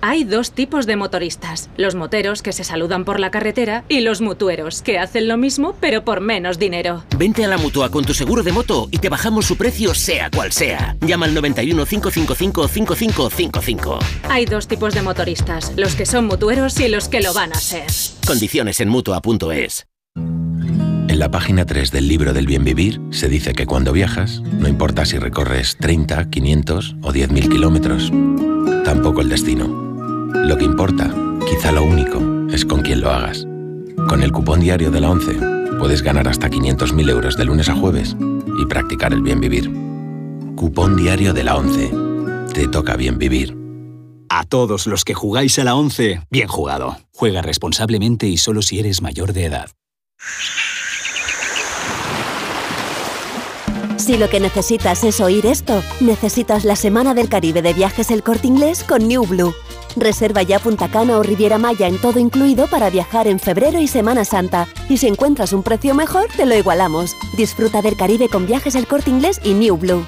Hay dos tipos de motoristas, los moteros que se saludan por la carretera y los mutueros que hacen lo mismo pero por menos dinero. Vente a la mutua con tu seguro de moto y te bajamos su precio sea cual sea. Llama al 91 555 5555. Hay dos tipos de motoristas, los que son mutueros y los que lo van a ser. Condiciones en mutua.es. En la página 3 del libro del bien vivir se dice que cuando viajas, no importa si recorres 30, 500 o 10.000 kilómetros, tampoco el destino. Lo que importa, quizá lo único, es con quién lo hagas. Con el cupón diario de la 11 puedes ganar hasta 500.000 euros de lunes a jueves y practicar el bien vivir. Cupón diario de la 11. Te toca bien vivir. A todos los que jugáis a la 11, bien jugado. Juega responsablemente y solo si eres mayor de edad. Si lo que necesitas es oír esto, necesitas la Semana del Caribe de Viajes El Corte Inglés con New Blue. Reserva ya Punta Cana o Riviera Maya en todo incluido para viajar en febrero y Semana Santa. Y si encuentras un precio mejor, te lo igualamos. Disfruta del Caribe con Viajes El Corte Inglés y New Blue.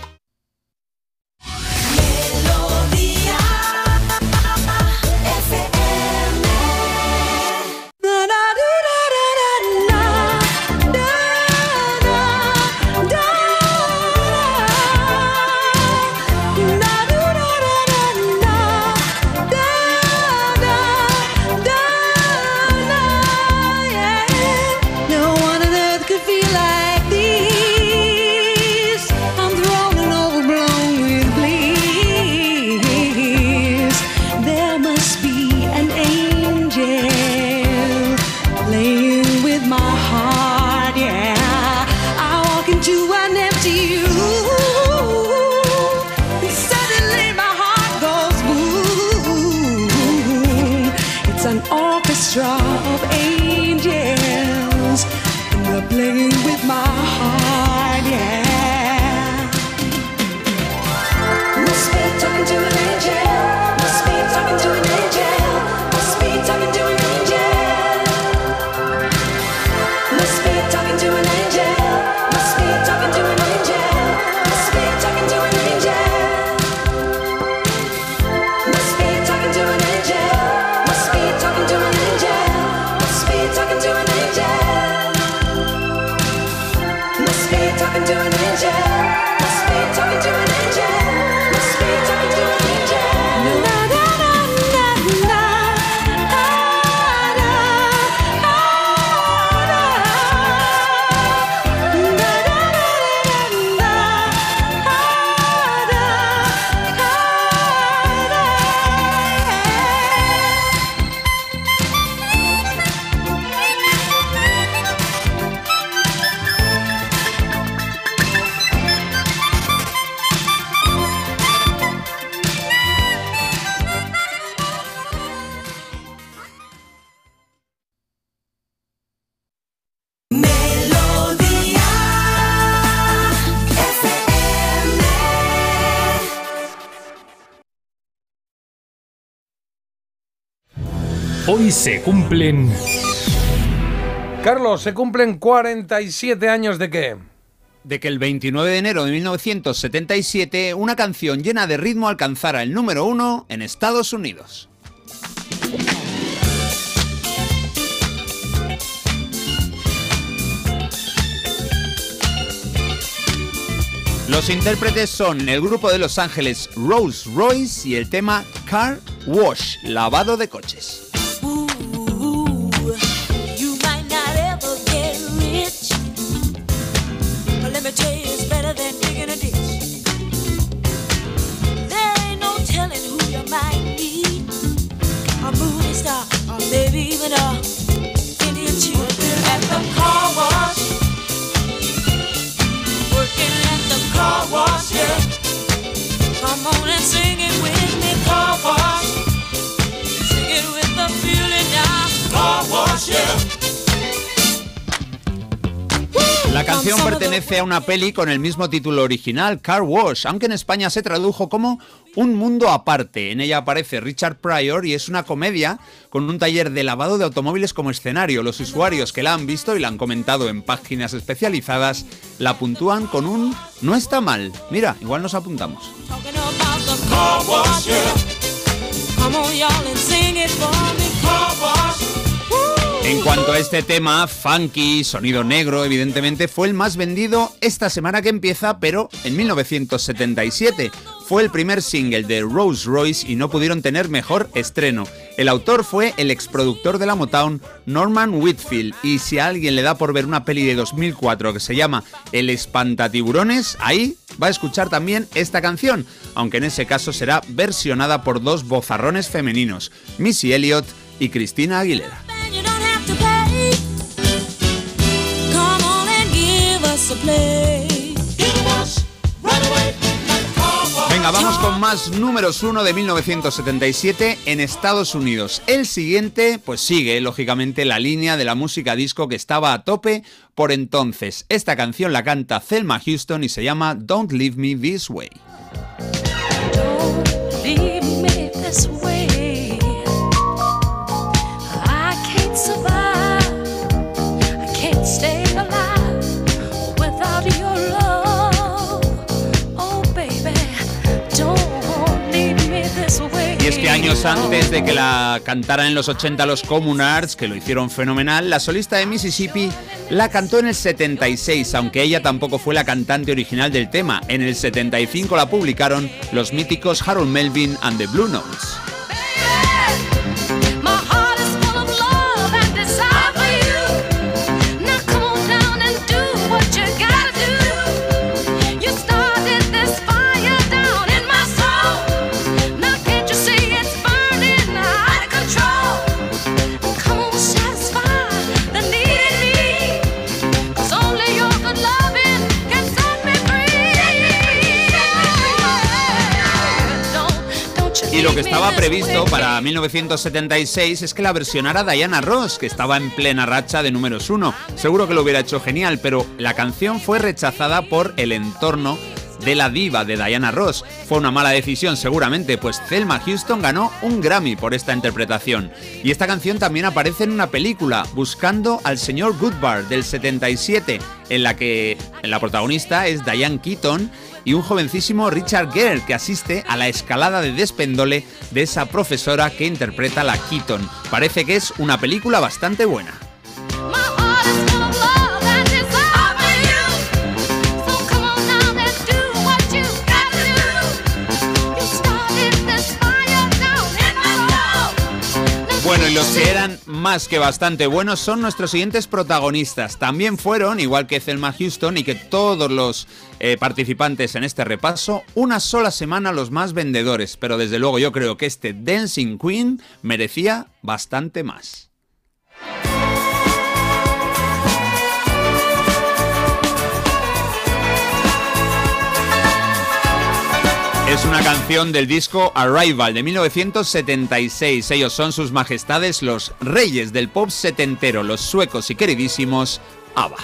Hoy se cumplen... Carlos, se cumplen 47 años de qué? de que el 29 de enero de 1977 una canción llena de ritmo alcanzara el número uno en Estados Unidos. Los intérpretes son el grupo de Los Ángeles Rolls Royce y el tema Car Wash, lavado de coches. Secretary is better than digging a ditch. There ain't no telling who you might be. A movie star, or maybe even a Indian chief at the car wash. Working at the car wash, yeah. Come on and sing it with me, car wash. Sing it with the feeling now. Car wash, yeah. La canción pertenece a una peli con el mismo título original, Car Wash, aunque en España se tradujo como Un mundo aparte. En ella aparece Richard Pryor y es una comedia con un taller de lavado de automóviles como escenario. Los usuarios que la han visto y la han comentado en páginas especializadas la puntúan con un no está mal. Mira, igual nos apuntamos. Car wash, yeah. Come on, En cuanto a este tema, funky, sonido negro, evidentemente fue el más vendido esta semana que empieza, pero en 1977. Fue el primer single de Rolls Royce y no pudieron tener mejor estreno. El autor fue el exproductor de la Motown, Norman Whitfield, y si a alguien le da por ver una peli de 2004 que se llama El espantatiburones, ahí va a escuchar también esta canción, aunque en ese caso será versionada por dos bozarrones femeninos, Missy Elliott y Cristina Aguilera. Vamos con más números uno de 1977 en Estados Unidos. El siguiente, pues sigue, lógicamente, la línea de la música disco que estaba a tope por entonces. Esta canción la canta Thelma Houston y se llama Don't Leave Me This Way. Es que años antes de que la cantaran en los 80 los Communards, que lo hicieron fenomenal, la solista de Mississippi la cantó en el 76, aunque ella tampoco fue la cantante original del tema. En el 75 la publicaron los míticos Harold Melvin and the Blue Notes. Y lo que estaba previsto para 1976 es que la versionara Diana Ross, que estaba en plena racha de números uno. Seguro que lo hubiera hecho genial, pero la canción fue rechazada por el entorno de la diva de Diana Ross. Fue una mala decisión seguramente, pues Thelma Houston ganó un Grammy por esta interpretación. Y esta canción también aparece en una película, Buscando al señor Goodbar, del 77, en la que la protagonista es Diane Keaton y un jovencísimo Richard Gere que asiste a la escalada de despendole de esa profesora que interpreta la Keaton. Parece que es una película bastante buena. Bueno, y los que eran más que bastante buenos son nuestros siguientes protagonistas. También fueron, igual que Thelma Houston y que todos los eh, participantes en este repaso, una sola semana los más vendedores. Pero desde luego yo creo que este Dancing Queen merecía bastante más. Es una canción del disco Arrival de 1976. Ellos son sus majestades los reyes del pop setentero, los suecos y queridísimos ABBA.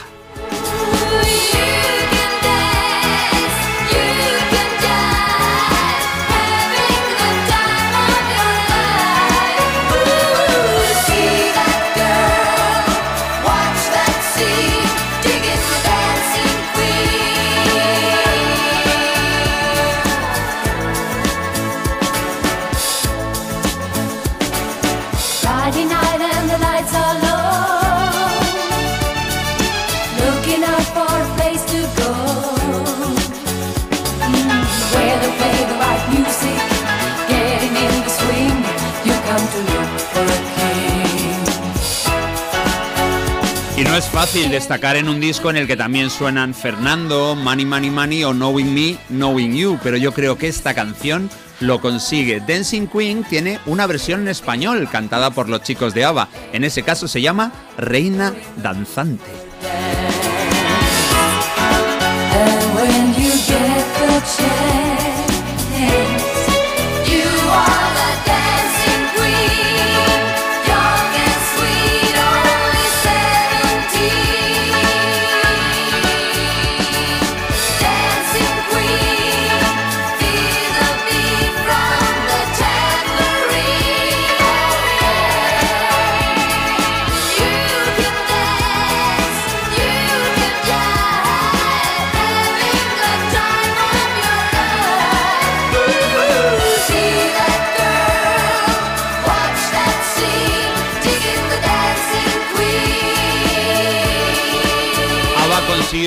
Fácil destacar en un disco en el que también suenan Fernando, Money Money Money o Knowing Me, Knowing You, pero yo creo que esta canción lo consigue. Dancing Queen tiene una versión en español cantada por los chicos de ABBA. En ese caso se llama Reina Danzante.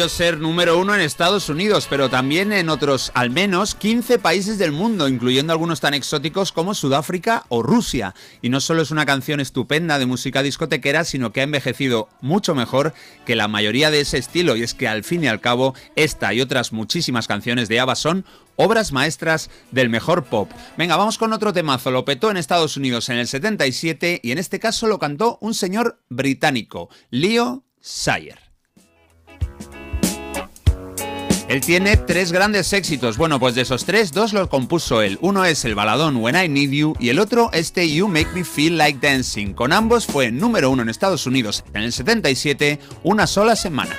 Ser número uno en Estados Unidos, pero también en otros al menos 15 países del mundo, incluyendo algunos tan exóticos como Sudáfrica o Rusia. Y no solo es una canción estupenda de música discotequera, sino que ha envejecido mucho mejor que la mayoría de ese estilo. Y es que al fin y al cabo, esta y otras muchísimas canciones de ABBA son obras maestras del mejor pop. Venga, vamos con otro temazo. Lo petó en Estados Unidos en el 77 y en este caso lo cantó un señor británico, Leo Sayer. Él tiene tres grandes éxitos. Bueno, pues de esos tres, dos los compuso él. Uno es el baladón When I Need You y el otro este You Make Me Feel Like Dancing. Con ambos fue número uno en Estados Unidos en el 77, una sola semana.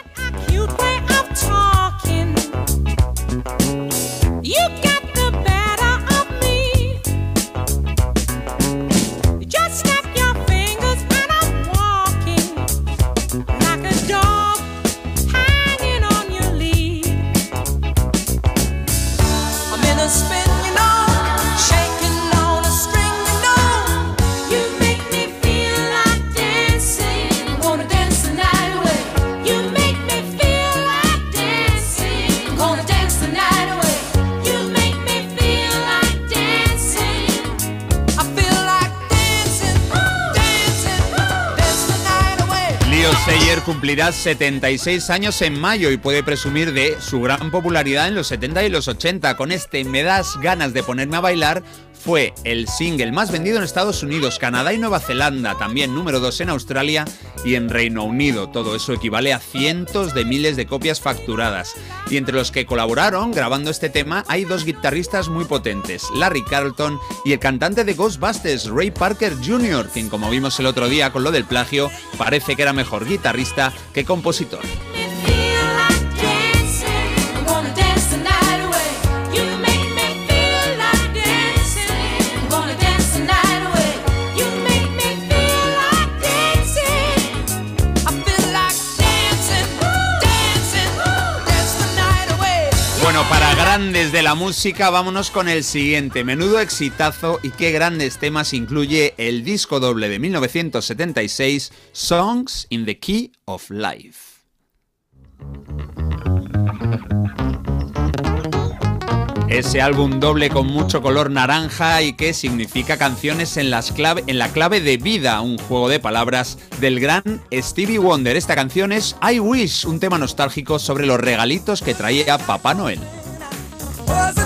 Cumplirá 76 años en mayo y puede presumir de su gran popularidad en los 70 y los 80. Con este Me das ganas de ponerme a bailar fue el single más vendido en Estados Unidos, Canadá y Nueva Zelanda, también número 2 en Australia y en Reino Unido. Todo eso equivale a cientos de miles de copias facturadas. Y entre los que colaboraron grabando este tema hay dos guitarristas muy potentes, Larry Carlton y el cantante de Ghostbusters, Ray Parker Jr., quien como vimos el otro día con lo del plagio, parece que era mejor guitarrista que compositor. Grandes de la música, vámonos con el siguiente. Menudo exitazo y qué grandes temas incluye el disco doble de 1976, Songs in the Key of Life. Ese álbum doble con mucho color naranja y que significa canciones en, clave, en la clave de vida, un juego de palabras del gran Stevie Wonder. Esta canción es I Wish, un tema nostálgico sobre los regalitos que traía Papá Noel. Was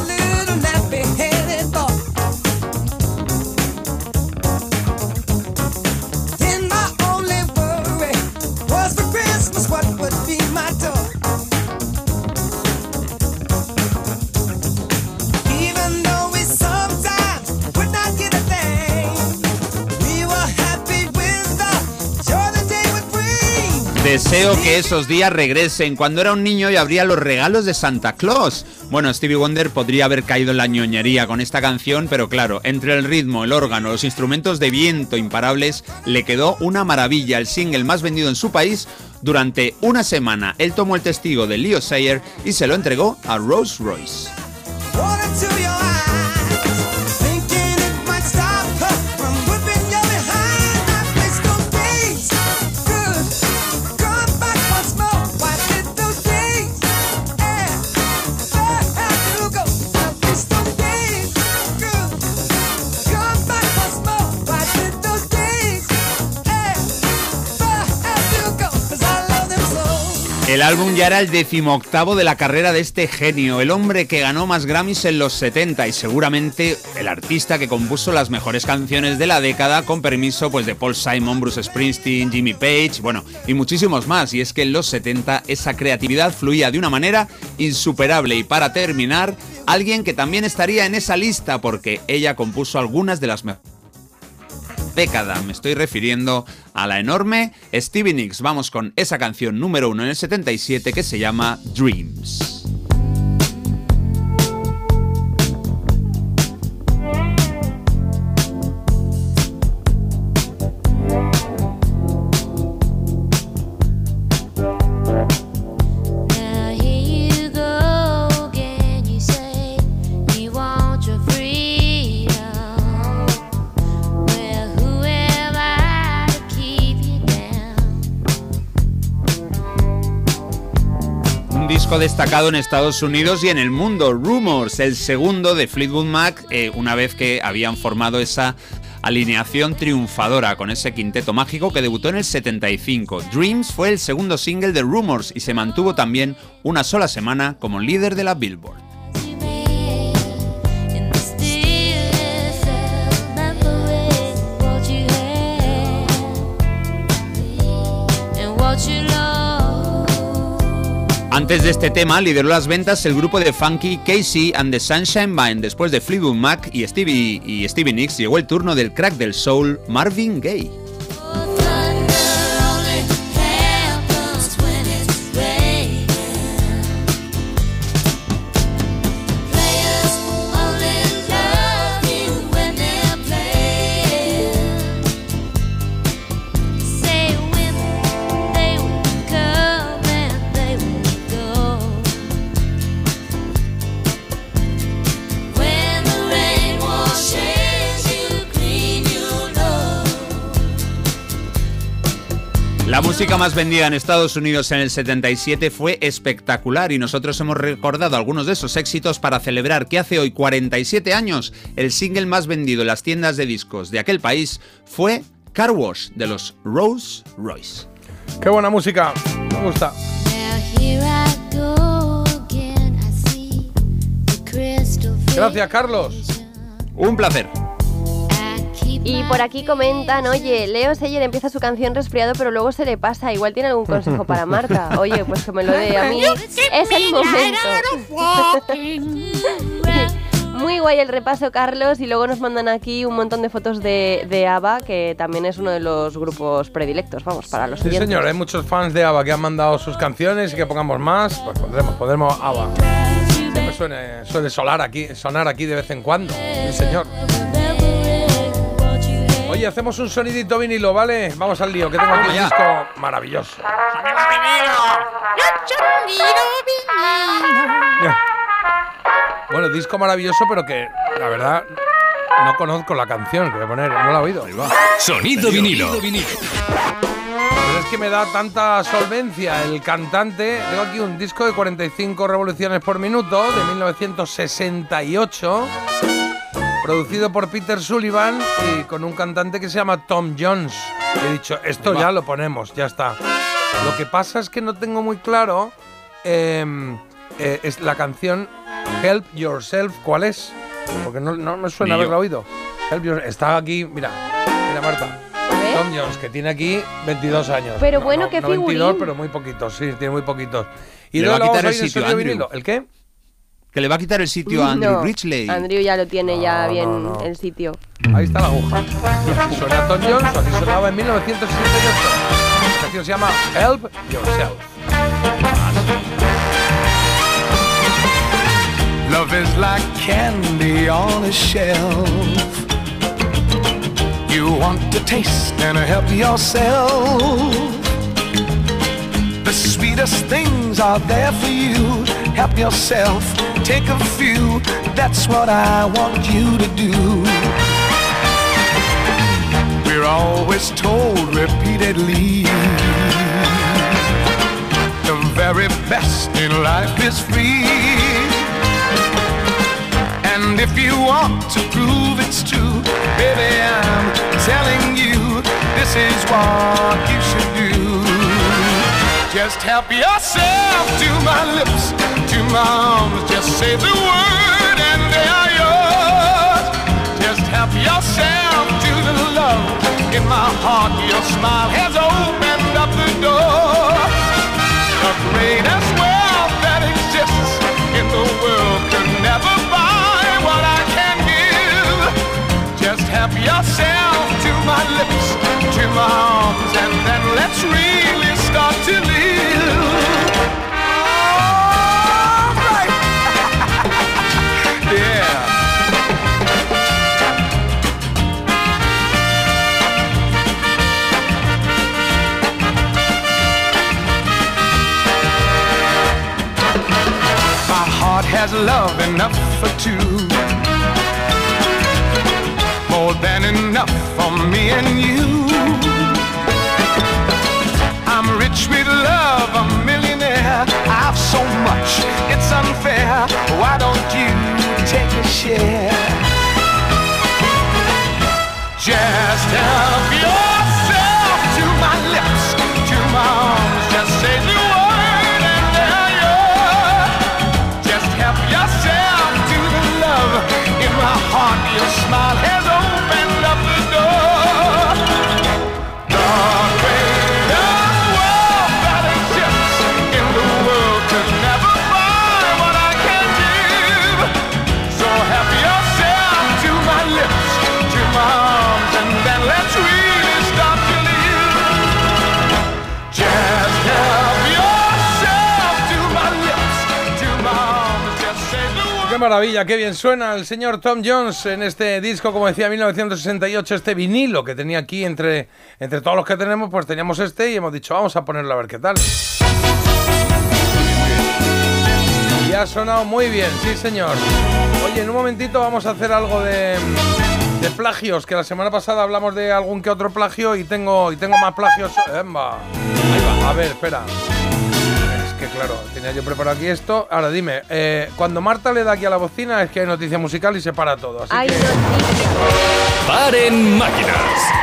Deseo que esos días regresen cuando era un niño y abría los regalos de Santa Claus. Bueno, Stevie Wonder podría haber caído en la ñoñería con esta canción, pero claro, entre el ritmo, el órgano, los instrumentos de viento imparables, le quedó una maravilla, el single más vendido en su país. Durante una semana, él tomó el testigo de Leo Sayer y se lo entregó a Rolls Royce. El álbum ya era el decimoctavo de la carrera de este genio, el hombre que ganó más Grammys en los 70 y seguramente el artista que compuso las mejores canciones de la década con permiso pues de Paul Simon, Bruce Springsteen, Jimmy Page, bueno, y muchísimos más. Y es que en los 70 esa creatividad fluía de una manera insuperable. Y para terminar, alguien que también estaría en esa lista porque ella compuso algunas de las mejores década. Me estoy refiriendo a la enorme Stevie Nicks. Vamos con esa canción número uno en el 77 que se llama Dreams. Destacado en Estados Unidos y en el mundo, Rumors, el segundo de Fleetwood Mac, eh, una vez que habían formado esa alineación triunfadora con ese quinteto mágico que debutó en el 75. Dreams fue el segundo single de Rumors y se mantuvo también una sola semana como líder de la Billboard. Antes de este tema lideró las ventas el grupo de funky Casey and the Sunshine Band. Después de Fleetwood Mac y Stevie, y Stevie Nicks llegó el turno del crack del soul Marvin Gaye. Más vendida en Estados Unidos en el 77 fue espectacular y nosotros hemos recordado algunos de esos éxitos para celebrar que hace hoy 47 años el single más vendido en las tiendas de discos de aquel país fue Car Wash de los Rolls Royce. Qué buena música, me gusta. Gracias, Carlos. Un placer. Y por aquí comentan, oye, Leo Seyer empieza su canción resfriado, pero luego se le pasa. Igual tiene algún consejo para Marta. Oye, pues que me lo dé a mí. Es el momento. Muy guay el repaso, Carlos. Y luego nos mandan aquí un montón de fotos de, de ABBA, que también es uno de los grupos predilectos, vamos, para los Sí, oyentes. señor, hay muchos fans de ABBA que han mandado sus canciones y que pongamos más. Pues pondremos, pondremos ABBA. Siempre suene, suele sonar aquí, sonar aquí de vez en cuando. Sí, señor. Oye, hacemos un sonidito vinilo, ¿vale? Vamos al lío, que tengo aquí un disco maravilloso. Bueno, disco maravilloso, pero que la verdad no conozco la canción que voy a poner, no la he oído. Sonido vinilo. Pero es que me da tanta solvencia el cantante. Tengo aquí un disco de 45 revoluciones por minuto de 1968, producido por Peter Sullivan y con un cantante que se llama Tom Jones. He dicho, esto ya lo ponemos, ya está. Lo que pasa es que no tengo muy claro em, eh, es la canción Help Yourself, ¿cuál es? Porque no, no me suena haberla oído. Help Yourself, está aquí, mira, mira Marta. Tom Jones, que tiene aquí 22 años. Pero No, bueno, no, qué 92, figurín. pero muy poquitos, sí, tiene muy poquitos. Y Le luego va a vamos quitar el sitio Andrew. ¿El qué? Que le va a quitar el sitio a Andrew No, Ridgely. Andrew ya lo tiene ya No, bien no, no. el sitio. Ahí está la aguja. Suena Tom Jones, así sonaba en 1968. La canción se llama Help Yourself. Love is like candy on a shelf. You want to taste and help yourself. The sweetest things are there for you. Help yourself, take a few. That's what I want you to do. We're always told repeatedly the very best in life is free. And if you want to prove it's true, baby, I'm telling you, this is what you should do. Just help yourself to my lips, to my arms. Just say the word and they are yours. Just help yourself to the love in my heart. Your smile has opened up the door. The greatest wealth that exists in the world could never buy what I can give. Just help yourself to my lips, to my arms, and then let's really start to live. has love enough for two. More than enough for me and you. I'm rich with love, a millionaire. I've so much, it's unfair. Why don't you take a share? Just help your maravilla, qué bien suena el señor Tom Jones en este disco, como decía, 1968, este vinilo que tenía aquí entre, entre todos los que tenemos, pues teníamos este y hemos dicho, vamos a ponerlo a ver qué tal. Y ha sonado muy bien, sí señor. Oye, en un momentito vamos a hacer algo de, de plagios, que la semana pasada hablamos de algún que otro plagio y tengo, y tengo más plagios. Ahí va. A ver, espera. Que claro, tenía yo preparado aquí esto. Ahora dime, eh, cuando Marta le da aquí a la bocina es que hay noticia musical y se para todo. Así Hay que, Paren máquinas.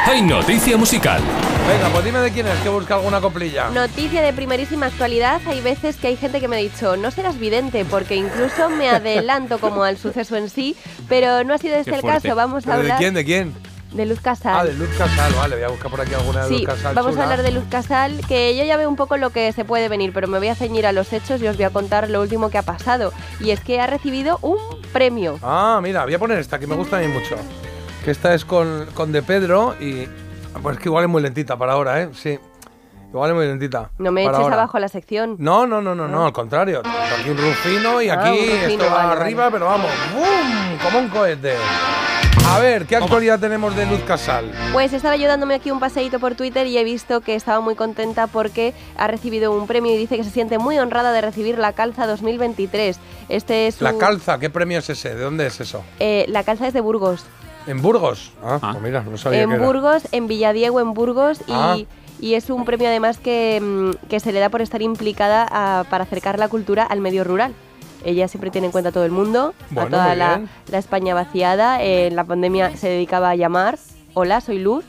Hay noticia musical. venga, pues dime de quién es, que busca alguna coplilla. Noticia de primerísima actualidad. Hay veces que hay gente que me ha dicho, no serás vidente, porque incluso me adelanto como al suceso en sí, pero no ha sido este el caso. Vamos a ¿Pero ¿De hablar quién? ¿De quién? De Luz Casal. Ah, de Luz Casal, vale, voy a buscar por aquí alguna de Sí, Luz Casal. vamos chula. a hablar de Luz Casal, que yo ya veo un poco lo que se puede venir, pero me voy a ceñir a los hechos y os voy a contar lo último que ha pasado. Y es que ha recibido un premio. Ah, mira, voy a poner esta que me gusta a mí mucho. Que esta es con, con De Pedro y. Pues que igual es muy lentita para ahora, ¿eh? Sí. Igual es muy lentita. No me eches ahora. abajo la sección. No, no, no, no, no, al contrario. Aquí un rufino y Ah, aquí rufino, esto va vale, vale. arriba, pero vamos, ¡bum! Como un cohete. A ver, ¿qué actualidad tenemos de Luz Casal? Pues estaba yo dándome aquí un paseíto por Twitter y he visto que estaba muy contenta porque ha recibido un premio y dice que se siente muy honrada de recibir la Calza 2023. Este es La calza, ¿qué premio es ese? ¿De dónde es eso? eh, la Calza es de Burgos. ¿En Burgos? Ah, pues mira, no sabía en que era. Burgos, en Villadiego, en Burgos y, Ah. y es un premio además que, mm, que se le da por estar implicada a- para acercar la cultura al medio rural. Ella siempre tiene en cuenta a todo el mundo, Bueno, a toda la, la España vaciada. En la pandemia se dedicaba a llamar, hola, soy Luz,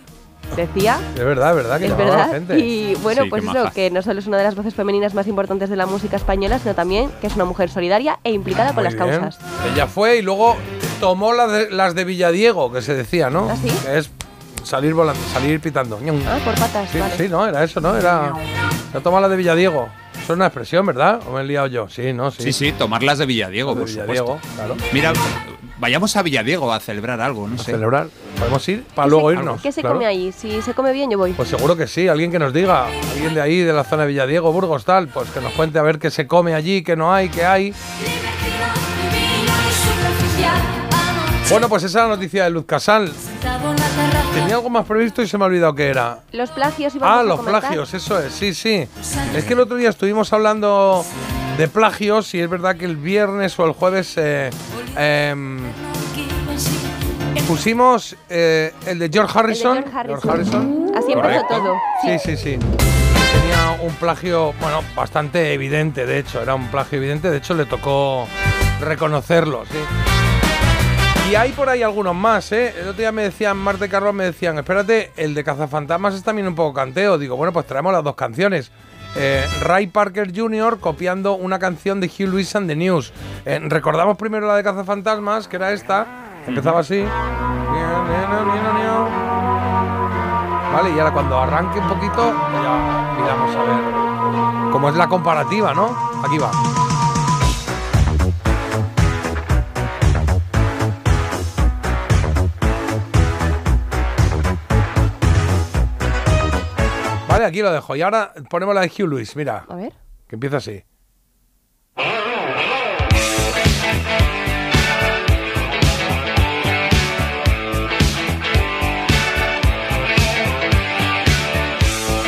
decía. Es verdad, es verdad que Es a la verdad. gente. Y bueno, Sí, pues eso, maja. que no solo es una de las voces femeninas más importantes de la música española, sino también que es una mujer solidaria e implicada con las bien. causas. Ella fue y luego tomó las de, las de Villadiego, que se decía, ¿no? ¿Ah, sí? Que es salir volando, salir pitando. Ah, por patas, Sí, vale. sí, no, era eso, ¿no? Era. Ya tomó la de Villadiego. Eso es una expresión, ¿verdad? ¿O me he liado yo? Sí, ¿no? Sí, Sí, sí, tomarlas de Villadiego, De por Villadiego, supuesto. claro. Mira, vayamos a Villadiego a celebrar algo, no sé. celebrar. Podemos ir para ¿Qué luego se- irnos. ¿Qué se claro. come ahí? Si se come bien, yo voy. Pues seguro que sí, alguien que nos diga, alguien de ahí, de la zona de Villadiego, Burgos, tal, pues que nos cuente a ver qué se come allí, qué no hay, qué hay. Bueno, pues esa es la noticia de Luz Casal. Tenía algo más previsto y se me ha olvidado qué era. Los plagios íbamos Ah, a los comentar. plagios, eso es, sí, sí. Es que el otro día estuvimos hablando de plagios y es verdad que el viernes o el jueves eh, em, pusimos eh, el de George Harrison. George Harrison. Así empezó todo. Sí, sí, sí. Tenía un plagio, bueno, bastante evidente, de hecho, era un plagio evidente, de hecho le tocó reconocerlo, sí. Y hay por ahí algunos más, ¿eh? El otro día me decían, Marte Carlos me decían, espérate, el de Cazafantasmas es también un poco canteo. Digo, bueno, pues traemos las dos canciones. Eh, Ray Parker Jr. copiando una canción de Hugh Lewis and the News. Eh, recordamos primero la de Cazafantasmas, que era esta. Empezaba así. Vale, y ahora cuando arranque un poquito, ya miramos a ver cómo es la comparativa, ¿no? Aquí va. Vale, aquí lo dejo. Y ahora ponemos la de Hugh Lewis, mira. A ver. Que empieza así.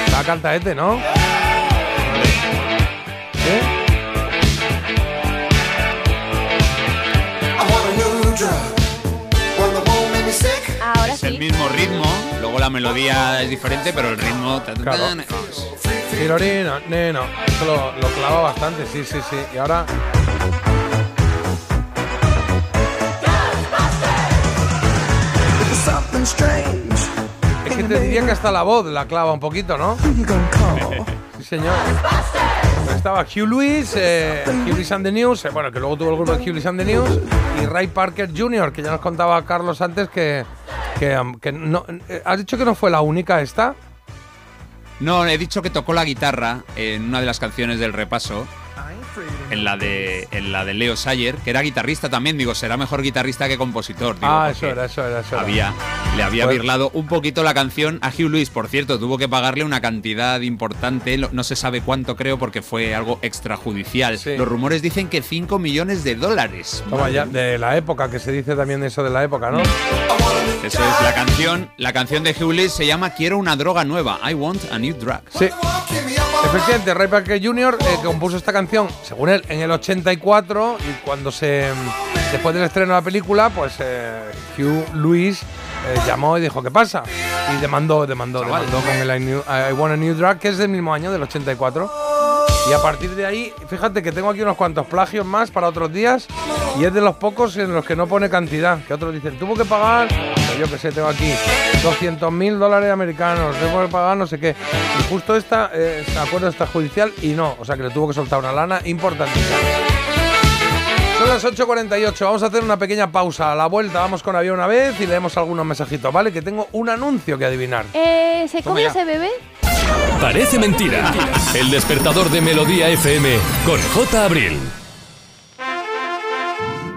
Está cantaete, ¿no? ¿Eh? Ahora Es el mismo ritmo, luego la melodía es diferente, pero el ritmo... Claro. Tirorino, neno. Eso lo, lo clava bastante, sí, sí, sí. Y ahora. Es que te diría que hasta la voz la clava un poquito, ¿no? Sí, señor. Estaba Hugh Lewis, eh, Hugh Lewis and the News, eh, bueno, que luego tuvo el grupo de Hugh Lewis and the News, y Ray Parker Jr., que ya nos contaba Carlos antes que, que, que no. eh, ¿Has dicho que no fue la única esta? No, he dicho que tocó la guitarra en una de las canciones del repaso. En la de en la de Leo Sayer, que era guitarrista también, digo, será mejor guitarrista que compositor, digo, Ah, eso era, eso era, eso era. había le había Pues- birlado un poquito la canción a Hugh Lewis, por cierto, tuvo que pagarle una cantidad importante, no se sabe cuánto creo porque fue algo extrajudicial. Los rumores dicen que 5 millones de dólares. Toma ya, de la época, que se dice también eso de la época, ¿no? Eso es la canción, la canción de Hugh Lewis se llama Quiero una droga nueva, I want a new drug. Sí. Efectivamente, Ray Parker Jr. eh, compuso esta canción, según él, en el 84 y cuando se después del estreno de la película, pues eh, Hugh Lewis eh, llamó y dijo ¿qué pasa? Y demandó, demandó, Chaval. demandó con el I, I Want a New Drug, que es del mismo año, del 84. Y a partir de ahí, fíjate que tengo aquí unos cuantos plagios más para otros días y es de los pocos en los que no pone cantidad. Que otros dicen, tuvo que pagar, pues yo que sé, tengo aquí 200 mil dólares americanos, tengo que pagar no sé qué. Y justo esta, eh, acuerdo extrajudicial y no, o sea que le tuvo que soltar una lana importantísima. Son las 8.48, vamos a hacer una pequeña pausa. A la vuelta vamos con Había una vez y leemos algunos mensajitos, ¿vale? Que tengo un anuncio que adivinar. Eh, ¿Se Toma come ya. ese bebé? Parece mentira. El despertador de Melodía FM con J. Abril.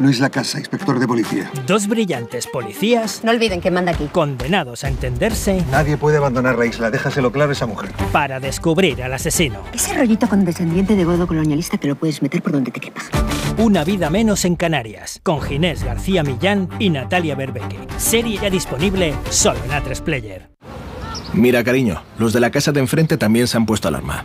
Luis Lacasa, inspector de policía. Dos brillantes policías. No olviden que manda aquí. Condenados a entenderse Nadie puede abandonar la isla, déjaselo claro a esa mujer. para descubrir al asesino. Ese rollito condescendiente de godo colonialista te lo puedes meter por donde te quepa. Una vida menos en Canarias. Con Ginés García Millán y Natalia Berbeque. Serie ya disponible solo en A3 Player. Mira, cariño, los de la casa de enfrente también se han puesto alarma.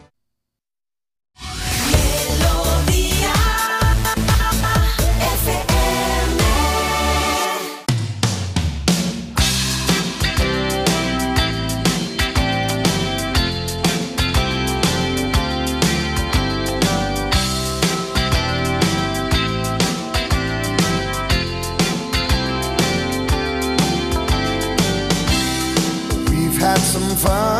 found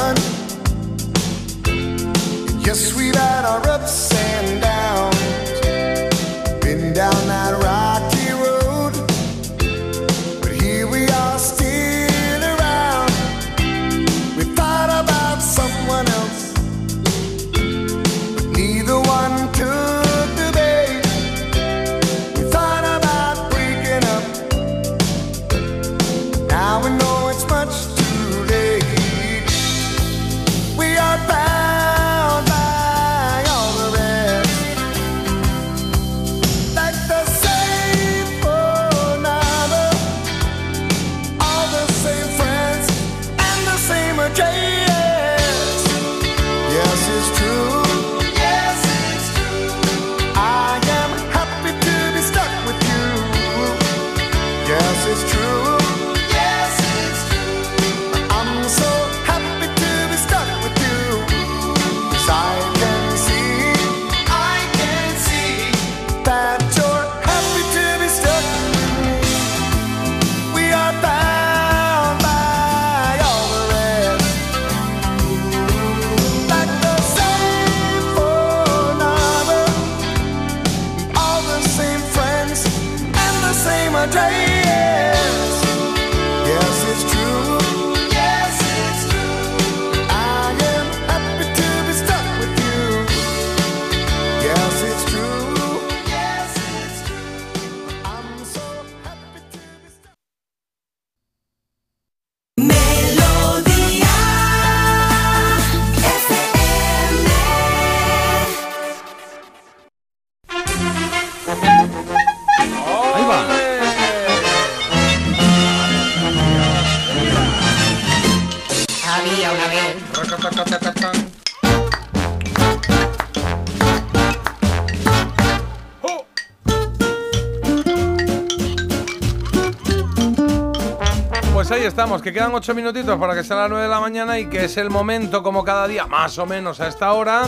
pues ahí estamos, que quedan ocho minutitos para que sea las 9 de la mañana y que es el momento, como cada día, más o menos a esta hora,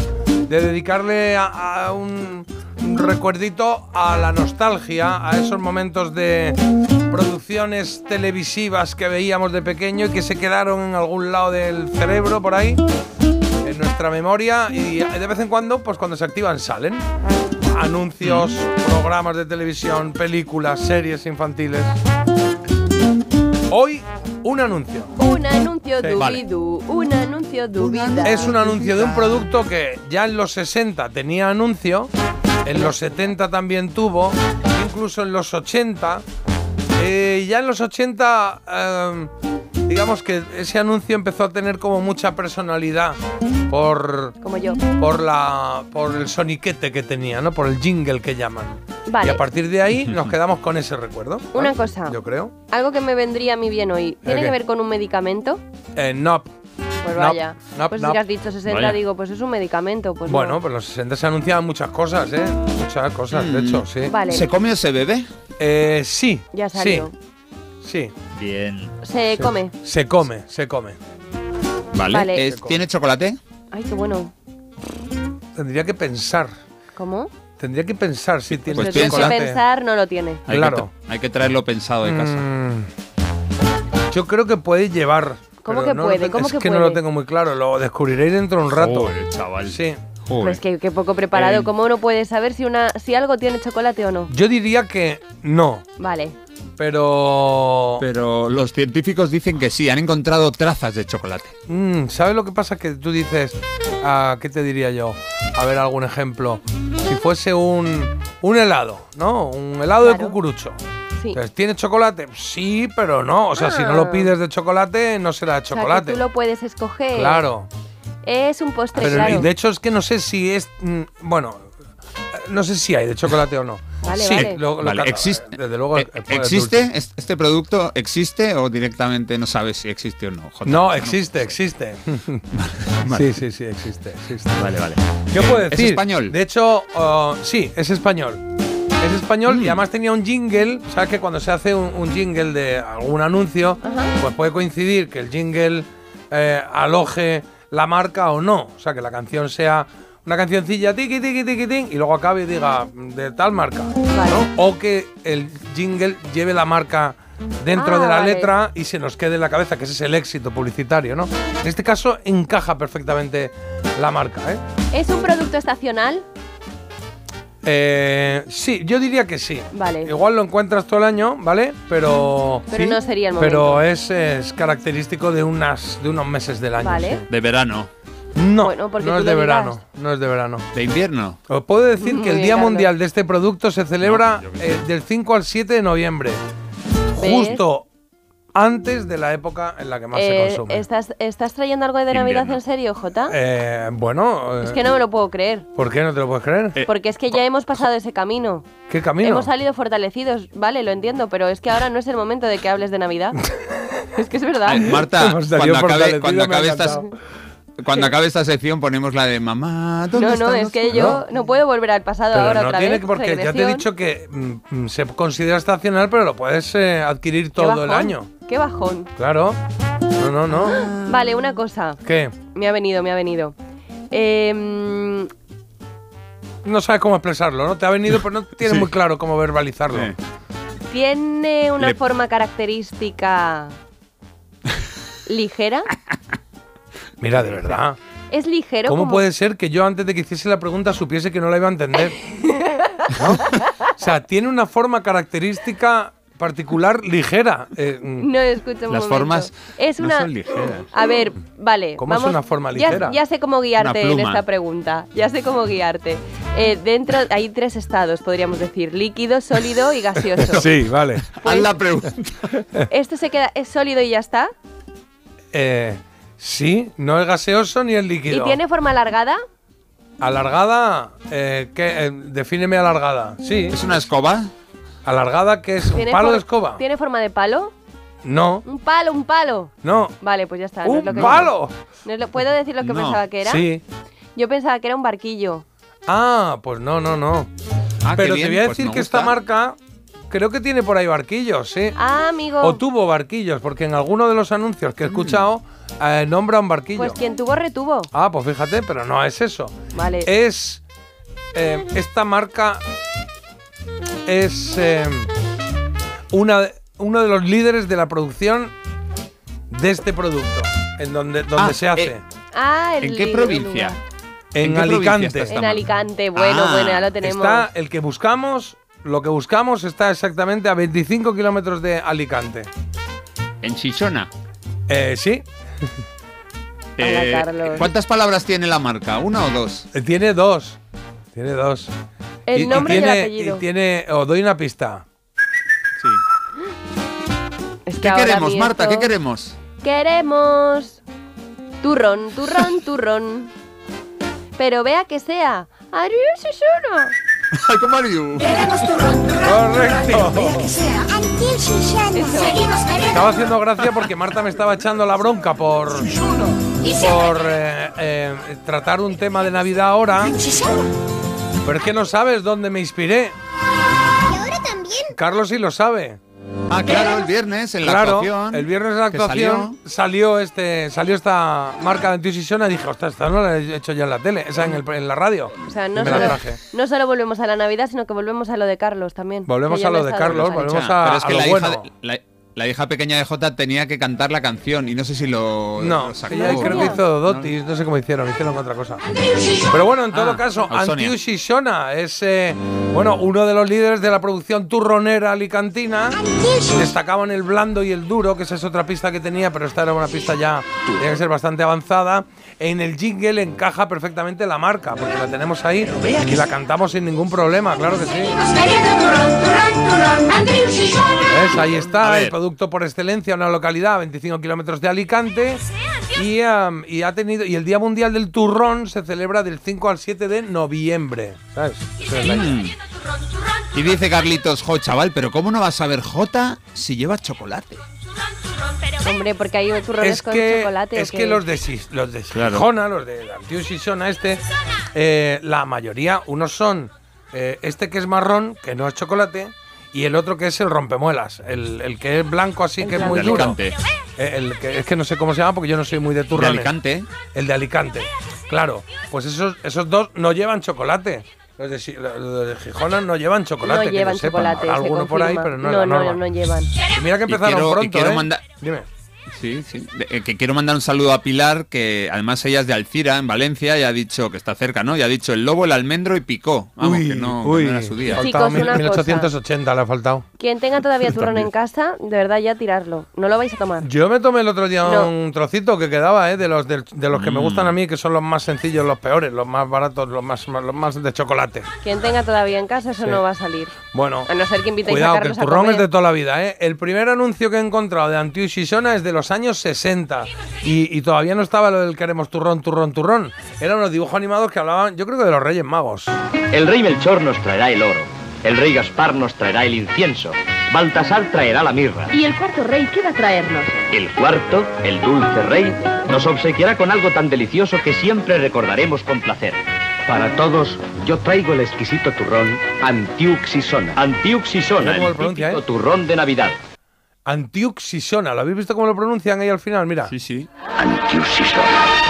de dedicarle a, a un, un recuerdito a la nostalgia, a esos momentos de producciones televisivas que veíamos de pequeño y que se quedaron en algún lado del cerebro por ahí, en nuestra memoria, y de vez en cuando, pues cuando se activan, salen anuncios, programas de televisión, películas, series infantiles. Hoy, un anuncio. Un anuncio Sí. dubidú, un anuncio dubida. Es un anuncio de un producto que ya en los 60 tenía anuncio, en los 70 también tuvo, incluso en los 80. Eh, ya en los 80, eh, digamos que ese anuncio empezó a tener como mucha personalidad por, Como yo. por, la, por el soniquete que tenía, ¿no? por el jingle que llaman. Vale. Y a partir de ahí nos quedamos con ese recuerdo. Una cosa. Yo creo. Algo que me vendría a mí bien hoy. ¿Tiene que ver con un medicamento? Eh, no. Pues vaya. no, pues no. si has dicho 60, Vaya. digo, pues es un medicamento. Pues bueno, no. pues los 60 se anunciaban muchas cosas, ¿eh? Muchas cosas, de hecho, sí. Vale. ¿Se come o se bebe? Eh, sí. Ya salió. Sí. Sí. Bien. Se come. Se come, se come. Vale. ¿Tiene chocolate? Ay, qué bueno. Tendría que pensar. ¿Cómo? Tendría que pensar si tiene Pues Si tienes que chocolate. pensar, no lo tiene. Hay Claro. Que hay que traerlo pensado de casa. Mm, yo creo que puede llevar. ¿Cómo que no puede? ¿Cómo es que que no lo puede? tengo muy claro. Lo descubriréis dentro de un rato. Joder, chaval. Sí. Pero es que, que poco preparado. Eh, ¿Cómo uno puede saber si, una, si algo tiene chocolate o no? Yo diría que no, Vale. Pero. Pero los científicos dicen que sí, han encontrado trazas de chocolate. Mm, ¿Sabes lo que pasa? Que tú dices, ah, ¿qué te diría yo? A ver, algún ejemplo. Si fuese un, un helado, ¿no? Un helado de cucurucho. Sí. Entonces, ¿Tiene chocolate? Sí, pero no. O sea, si no Ah. lo pides de chocolate, no será de O sea, chocolate. que tú lo puedes escoger. Claro. Es un postre, Pero claro. y de hecho es que no sé si es. mm, Bueno, no sé si hay de chocolate o no. Vale, sí, vale. lo- lo Vale, cata- existe- Desde luego. Eh, eh, ¿Existe? dulce. ¿Es- ¿Este producto existe o directamente no sabes si existe o no? No, existe, existe. Sí, sí, sí, existe, existe. Vale, vale. ¿Qué puedo ¿Es decir? español? De hecho, uh, sí, es español. Es español Mm. y además tenía un jingle. ¿Sabes que cuando se hace un, un jingle de algún anuncio, pues puede coincidir que el jingle eh, aloje la marca o no? O sea, que la canción sea una cancioncilla tiqui, tiqui, tiqui, tin, y luego acabe y diga de tal marca. ¿no? O que el jingle lleve la marca dentro Ah, de la vale. letra y se nos quede en la cabeza, que ese es el éxito publicitario, ¿no? En este caso encaja perfectamente la marca, ¿eh? ¿Es un producto estacional? Eh, sí, yo diría que sí. Vale. Igual lo encuentras todo el año, ¿vale? Pero. Pero sí, no sería el Pero momento. es, es característico de unas de unos meses del año. Vale. sí. De verano. No, Bueno, porque no es de verano. No es de verano. ¿De invierno? Os puedo decir Muy que el Día. Mundial de este producto se celebra eh, del 5 al 7 de noviembre. ¿Ves? Justo antes de la época en la que más se Eh, consume. ¿estás, ¿Estás trayendo algo de Navidad en serio, Jota? Eh, bueno. es eh, que no me lo puedo creer. ¿Por qué no te lo puedes creer? Porque es que ya hemos pasado ese camino. ¿Qué camino? Hemos salido fortalecidos, vale, lo entiendo, pero es que ahora no es el momento de que hables de Navidad. es que es verdad. Ay, Marta, cuando acabe, cuando acabe. Cuando acabe esta sección ponemos la de mamá. ¿dónde No, no, es los que yo no puedo volver al pasado Pero ahora no otra tiene vez. que, porque ya te he dicho que mm, mm, se considera estacional, pero lo puedes eh, adquirir todo el año. Qué bajón. Claro. No, no, no. Vale, una cosa. ¿Qué? Me ha venido, me ha venido. Eh, No sabes cómo expresarlo, ¿no? Te ha venido, pero no tienes Sí. muy claro cómo verbalizarlo. ¿Tiene una Le- forma característica ligera? Mira, de verdad. ¿Es ligero? ¿Cómo como- puede ser que yo antes de que hiciese la pregunta supiese que no la iba a entender? ¿No? O sea, tiene una forma característica particular ligera. eh, mm, No escucho Las momento. formas es no una... son ligeras. A ver, vale. ¿Cómo es una forma ligera? Ya, sé cómo guiarte en esta pregunta. Ya sé cómo guiarte. Eh, dentro hay tres estados, podríamos decir: líquido, sólido y gaseoso. Sí, vale. Haz la pregunta. ¿Esto se queda es sólido y ya está? Eh, sí, no es gaseoso ni es líquido. ¿Y tiene forma alargada? Alargada, eh, ¿qué? Eh, defíneme alargada. Sí. ¿Es una escoba? Alargada, que es un ¿Tiene palo de escoba. ¿Tiene forma de palo? No, Un palo, un palo. no. Vale, pues ya está. no ¡Un es lo que- palo! no es lo- ¿Puedo decir lo que No. pensaba que era? Sí. Yo pensaba que era un barquillo. Ah, pues no, no, no. Ah, Pero bien, te voy a pues decir que esta marca creo que tiene por ahí barquillos, sí. Ah, amigo. O tuvo barquillos, porque en alguno de los anuncios que he escuchado eh, nombra un barquillo. Pues quien tuvo, retuvo. Ah, pues fíjate, pero no es eso. Vale. Es. eh, esta marca es eh, una, uno de los líderes de la producción de este producto. En donde, donde Ah, se hace. eh, Ah, el ¿En qué provincia? en ¿en qué provincia Alicante. En? Alicante, bueno, Ah, bueno, ya lo tenemos. Está el que buscamos, lo que buscamos está exactamente a 25 kilómetros de Alicante. En Chichona. Eh, sí, Eh, Carlos. ¿Cuántas palabras tiene la marca? ¿Una o dos? eh, tiene dos. Tiene dos. El nombre y el tiene, apellido. Y tiene, os doy una pista. Sí. Es que ¿Qué queremos, Marta? ¿Qué queremos? Queremos turrón, turrón, turrón. Pero vea que sea. Arius y. Ay, ¿Cómo are you? Correcto. Seguimos Estaba haciendo gracia porque Marta me estaba echando la bronca por, por eh, eh, tratar un tema de Navidad ahora. Pero es que no sabes dónde me inspiré. Y ahora también. Carlos sí lo sabe. Ah, claro, el viernes en la claro, actuación. el viernes en la actuación salió. salió. este salió esta marca de Antiusisona y dije, ostras, esta no la he hecho ya en la tele, esa en, el- en la radio. O sea, no me la solo, traje. no solo volvemos a la Navidad, sino que volvemos a lo de Carlos también. Volvemos a lo de Carlos, volvemos a, Pero es a que lo la bueno. hija, de- la, la hija pequeña de Jota tenía que cantar la canción y no sé si lo, No, lo sacó. ella creo que hizo Dotis, no sé cómo hicieron, hicieron otra cosa. Pero bueno, en todo Ah, caso. Antius Shishona es eh, bueno, uno de los líderes de la producción turronera alicantina. Destacaban el blando y el duro, que esa es otra pista que tenía, pero esta era una pista ya, tenía que ser bastante avanzada. En el jingle encaja perfectamente la marca, porque la tenemos ahí y la cantamos sin ningún problema, claro que sí. ¿Ves? Ahí está el producto por excelencia, una localidad a 25 kilómetros de Alicante. Y, am, y ha tenido y el Día Mundial del Turrón se celebra del 5 al 7 de noviembre. ¿Sabes? Mm. Y dice Carlitos, jo, chaval, pero ¿cómo no vas a ver Jota si lleva chocolate? Hombre, porque hay turrones Es con que, chocolate. ¿o es que los de, los de Claro. Gijona, los de Antius Sisona, este, eh, la mayoría, unos son eh, este que es marrón, que no es chocolate, y el otro que es el rompemuelas, el, el que es blanco así El que es muy De duro. Alicante. Eh, el que, es que no sé cómo se llama porque yo no soy muy de turrones. Alicante. El de Alicante. Claro, pues esos, esos dos no llevan chocolate. Los de, Si- los de Gijona no llevan chocolate. no llevan chocolate. Alguno por ahí, pero no, no, la no, no llevan. Y mira que Y empezaron quiero- y pronto, quiero ¿eh? mandar- Dime. Sí, sí. De- eh, que quiero mandar un saludo a Pilar, que además ella es de Alcira, en Valencia, y ha dicho que está cerca, ¿no? Y ha dicho el lobo, el almendro y picó. Vamos, que no, que no era su día. ha Chicos, faltado una mil- cosa. 1880 le ha faltado. Quien tenga todavía turrón en casa, de verdad ya tirarlo. No lo vais a tomar. Yo me tomé el otro día No. un trocito que quedaba, ¿eh? De los, del- de, los que me Mm. gustan a mí, que son los más sencillos, los peores, los más baratos, los más, los más de chocolate. Quien tenga todavía en casa, eso Sí. no va a salir. Bueno, A no ser que invitéis cuidado, a que el Carlos a turrón comer. es de toda la vida, ¿eh? El primer anuncio que he encontrado de Antiu Sisona es de los años 60 y, y todavía no estaba lo del queremos turrón, turrón, turrón. Eran unos dibujos animados que hablaban, yo creo que de los Reyes Magos. El rey Melchor nos traerá el oro. El rey Gaspar nos traerá el incienso. Baltasar traerá la mirra. ¿Y el cuarto rey qué va a traernos? El cuarto, el dulce rey, nos obsequiará con algo tan delicioso que siempre recordaremos con placer. Para todos, yo traigo el exquisito turrón Antiuxisona. Antiuxisona, el pronuncia, típico ¿eh? turrón de Navidad. Antiuxisona, ¿lo habéis visto cómo lo pronuncian ahí al final? Mira. Sí, sí.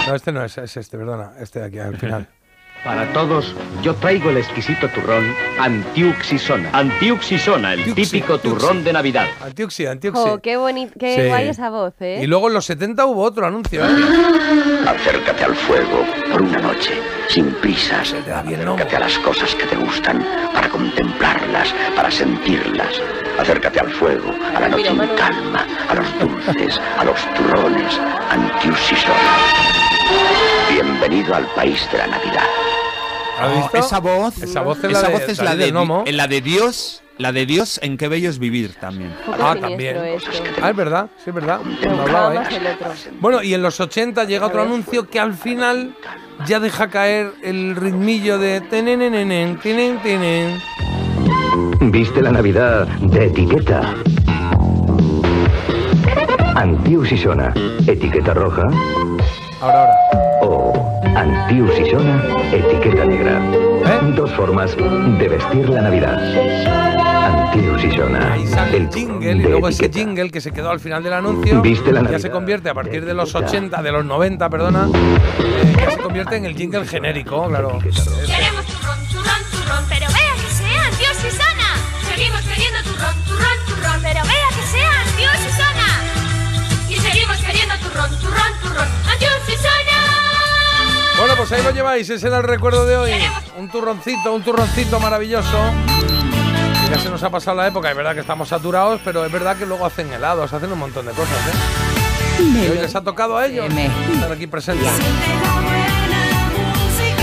No, este no es, es este, perdona, este de aquí al final. Para todos, yo traigo el exquisito turrón Antiuxisona. Antiuxisona, el Antiuxi, típico Antiuxi. turrón de Navidad. Antiuxi, Antiuxi. Jo, qué bonito, qué Sí. guay esa voz, ¿eh? Y luego en los 70 hubo otro anuncio, ¿eh? Acércate al fuego por una noche, sin prisas. Acércate a las cosas que te gustan, para contemplarlas, para sentirlas. Acércate al fuego, a la noche en calma, a los dulces, a los turrones. Antiusisona. Bienvenido al país de la Navidad. ¿Has Oh, esa voz, Esa voz es la esa de voz es la de, del Nomo. Di- la de Dios, la de Dios en qué bello es vivir también. Ah, también. Ah, es verdad, sí, es verdad. Hablaba, ¿eh? Bueno, y en los 80 llega otro anuncio que al final ya deja caer el ritmillo de tenenenenen, tenen, tenen. ¿Viste la Navidad de etiqueta? Antius Isona, etiqueta roja. Ahora, ahora. O Antius Isona, etiqueta negra. ¿Eh? Dos formas de vestir la Navidad. Ahí sale el jingle y luego ese etiqueta. jingle que se quedó al final del anuncio ¿Viste la ya Navidad? se convierte a partir de los 80, de los 90, perdona, eh, ya se convierte en el jingle genérico, claro. Queremos turrón, turrón, turrón, pero vea que sea Dios y sana. Seguimos queriendo turrón, turrón, turrón, pero vea que sea Dios y sana. Y seguimos queriendo turrón, turrón, turrón, Dios y sana. Bueno, pues ahí lo lleváis, ese era el recuerdo de hoy. Un turroncito, un turroncito maravilloso. Ya se nos ha pasado la época, es verdad que estamos saturados, pero es verdad que luego hacen helados, hacen un montón de cosas, ¿eh? Y hoy les ha tocado a ellos estar aquí presentes.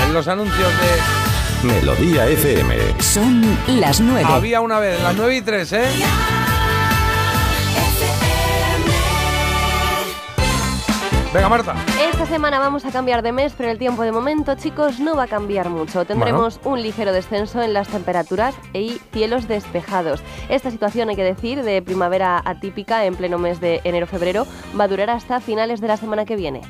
En los anuncios de Melodía FM. Son las 9. Había una vez, las 9 y 3, ¿eh? Venga, Marta. Esta semana vamos a cambiar de mes, pero el tiempo de momento, chicos, no va a cambiar mucho. Tendremos un ligero descenso en las temperaturas y cielos despejados. Esta situación, hay que decir, de primavera atípica en pleno mes de enero-febrero, va a durar hasta finales de la semana que viene.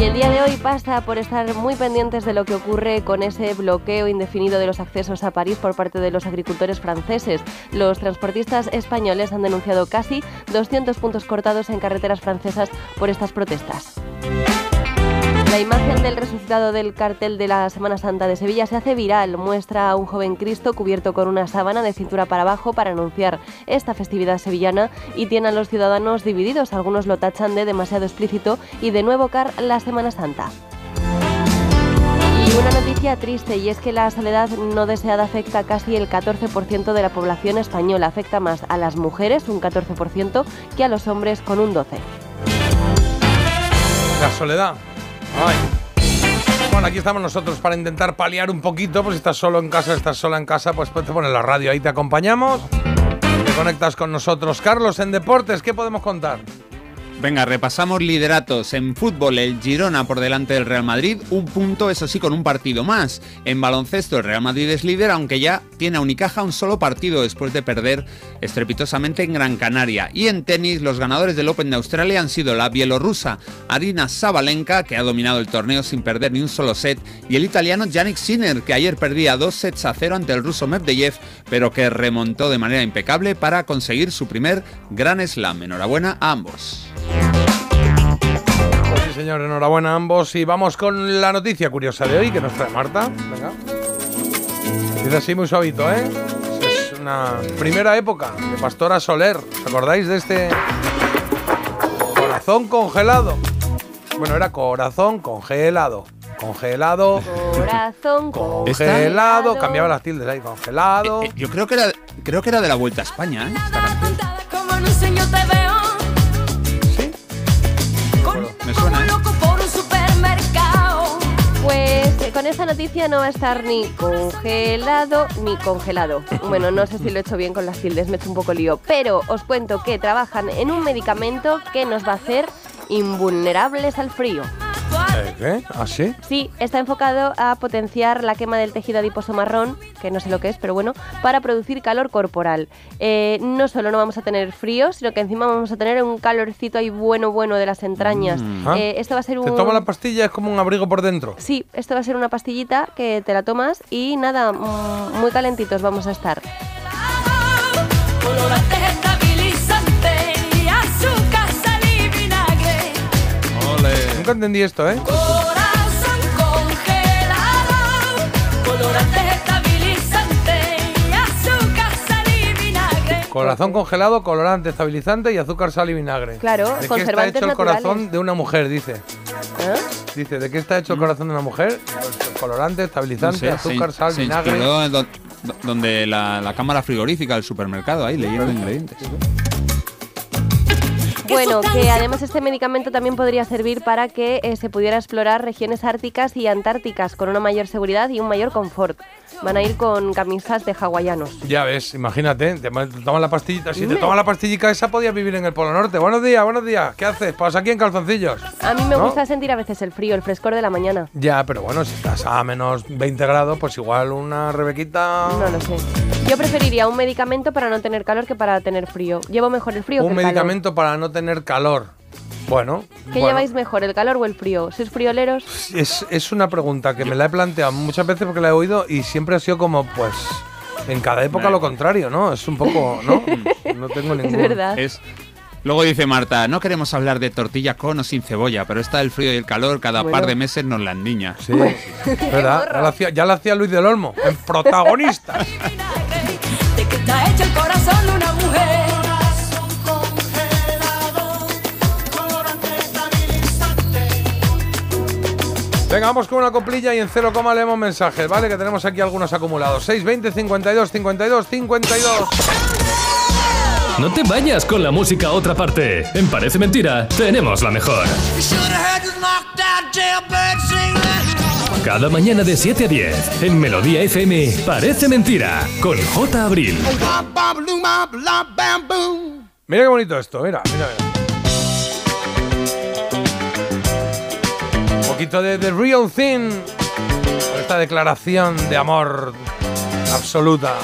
Y el día de hoy pasa por estar muy pendientes de lo que ocurre con ese bloqueo indefinido de los accesos a París por parte de los agricultores franceses. Los transportistas españoles han denunciado casi 200 puntos cortados en carreteras francesas por estas protestas. La imagen del resucitado del cartel de la Semana Santa de Sevilla se hace viral. Muestra a un joven Cristo cubierto con una sábana de cintura para abajo para anunciar esta festividad sevillana y tiene a los ciudadanos divididos. Algunos lo tachan de demasiado explícito y de nuevo car la Semana Santa. Y una noticia triste y es que la soledad no deseada afecta casi el 14% de la población española. Afecta más a las mujeres, un 14%, que a los hombres con un 12%. La soledad. Bueno, aquí estamos nosotros para intentar paliar un poquito. Pues si estás solo en casa, estás sola en casa, pues te pones la radio ahí, te acompañamos. Te conectas con nosotros. Carlos, en deportes, ¿qué podemos contar? Venga, repasamos lideratos. En fútbol, el Girona por delante del Real Madrid, un punto, eso sí, con un partido más. En baloncesto, el Real Madrid es líder, aunque ya tiene a Unicaja un solo partido después de perder estrepitosamente en Gran Canaria. Y en tenis, los ganadores del Open de Australia han sido la bielorrusa Arina Sabalenka, que ha dominado el torneo sin perder ni un solo set, y el italiano Yannick Sinner, que ayer perdía dos sets a cero ante el ruso Medvedev, pero que remontó de manera impecable para conseguir su primer Gran Slam. Enhorabuena a ambos. Pues sí, señor, enhorabuena a ambos. Y vamos con la noticia curiosa de hoy que nos trae Marta. Venga. Dice así muy suavito, ¿eh? Es una primera época de Pastora Soler. ¿Os acordáis de este corazón congelado? Bueno, era corazón congelado. Congelado. Corazón Congelado. Cambiaba las tildes ahí. Congelado. Yo creo que era, creo que era de la Vuelta a España, ¿eh? Esta canción. Me suena, ¿eh? Loco por un supermercado. Pues eh, con esta noticia no va a estar ni congelado ni congelado. Bueno, no sé si lo he hecho bien con las tildes, me he hecho un poco lío. Pero os cuento que trabajan en un medicamento que nos va a hacer invulnerables al frío. Eh, ¿Qué? ¿Ah, sí? Sí, está enfocado a potenciar la quema del tejido adiposo marrón, que no sé lo que es, pero bueno, para producir calor corporal. Eh, no solo no vamos a tener frío, sino que encima vamos a tener un calorcito ahí bueno, bueno de las entrañas. Ah. Eh, esto va a ser un... Te toma la pastilla, es como un abrigo por dentro. Sí, esto va a ser una pastillita que te la tomas y nada, mm, muy calentitos vamos a estar. Nunca entendí esto, ¿eh? Corazón congelado. Colorante estabilizante y azúcar, sal y vinagre. Corazón congelado, colorante, estabilizante y azúcar, sal y vinagre. Claro, ¿De qué está hecho el naturales. corazón de una mujer? Dice. ¿Eh? Dice, ¿de qué está hecho el corazón de una mujer? Colorante, No estabilizante, sé, azúcar, sal, se vinagre. inspiró en do- do- donde la, la cámara frigorífica del supermercado, ahí leyendo ingredientes. Bueno, que además este medicamento también podría servir para que eh, se pudiera explorar regiones árticas y antárticas con una mayor seguridad y un mayor confort. Van a ir con camisas de hawaianos. Ya ves, imagínate, te, ma- te tomas la pastillita. Si te tomas la pastillica esa, podías vivir en el Polo Norte. Buenos días, buenos días. ¿Qué haces? Pues aquí en calzoncillos. A mí me ¿No? gusta sentir a veces el frío, el frescor de la mañana. Ya, pero bueno, si estás a menos 20 grados, pues igual una rebequita. No lo sé. Yo preferiría un medicamento para no tener calor que para tener frío. Llevo mejor el frío Un que el calor. medicamento para no tener calor. Bueno, ¿Qué bueno, lleváis mejor, el calor o el frío? ¿Sois frioleros? es, es una pregunta que me la he planteado muchas veces porque la he oído y siempre ha sido como, pues, En cada época lo contrario, ¿no? Es un poco, ¿no? No tengo ningún... Es- Luego dice Marta, no queremos hablar de tortilla con o sin cebolla, pero está el frío y el calor, cada Bueno. par de meses nos la niña. Sí, ¿verdad? Ya lo hacía, ya hacía Luis del Olmo, en protagonista. De que está hecho el corazón de una mujer. Venga, vamos con una coplilla y en cero coma leemos mensajes, ¿vale? Que tenemos aquí algunos acumulados. 620 52 52 52. No te vayas con la música a otra parte. En Parece Mentira, tenemos la mejor. Cada mañana de 7 a 10, en Melodía FM, Parece Mentira, con J. Abril. Mira qué bonito esto, mira, mira, mira. Un poquito de The Real Thing. Esta declaración de amor absoluta.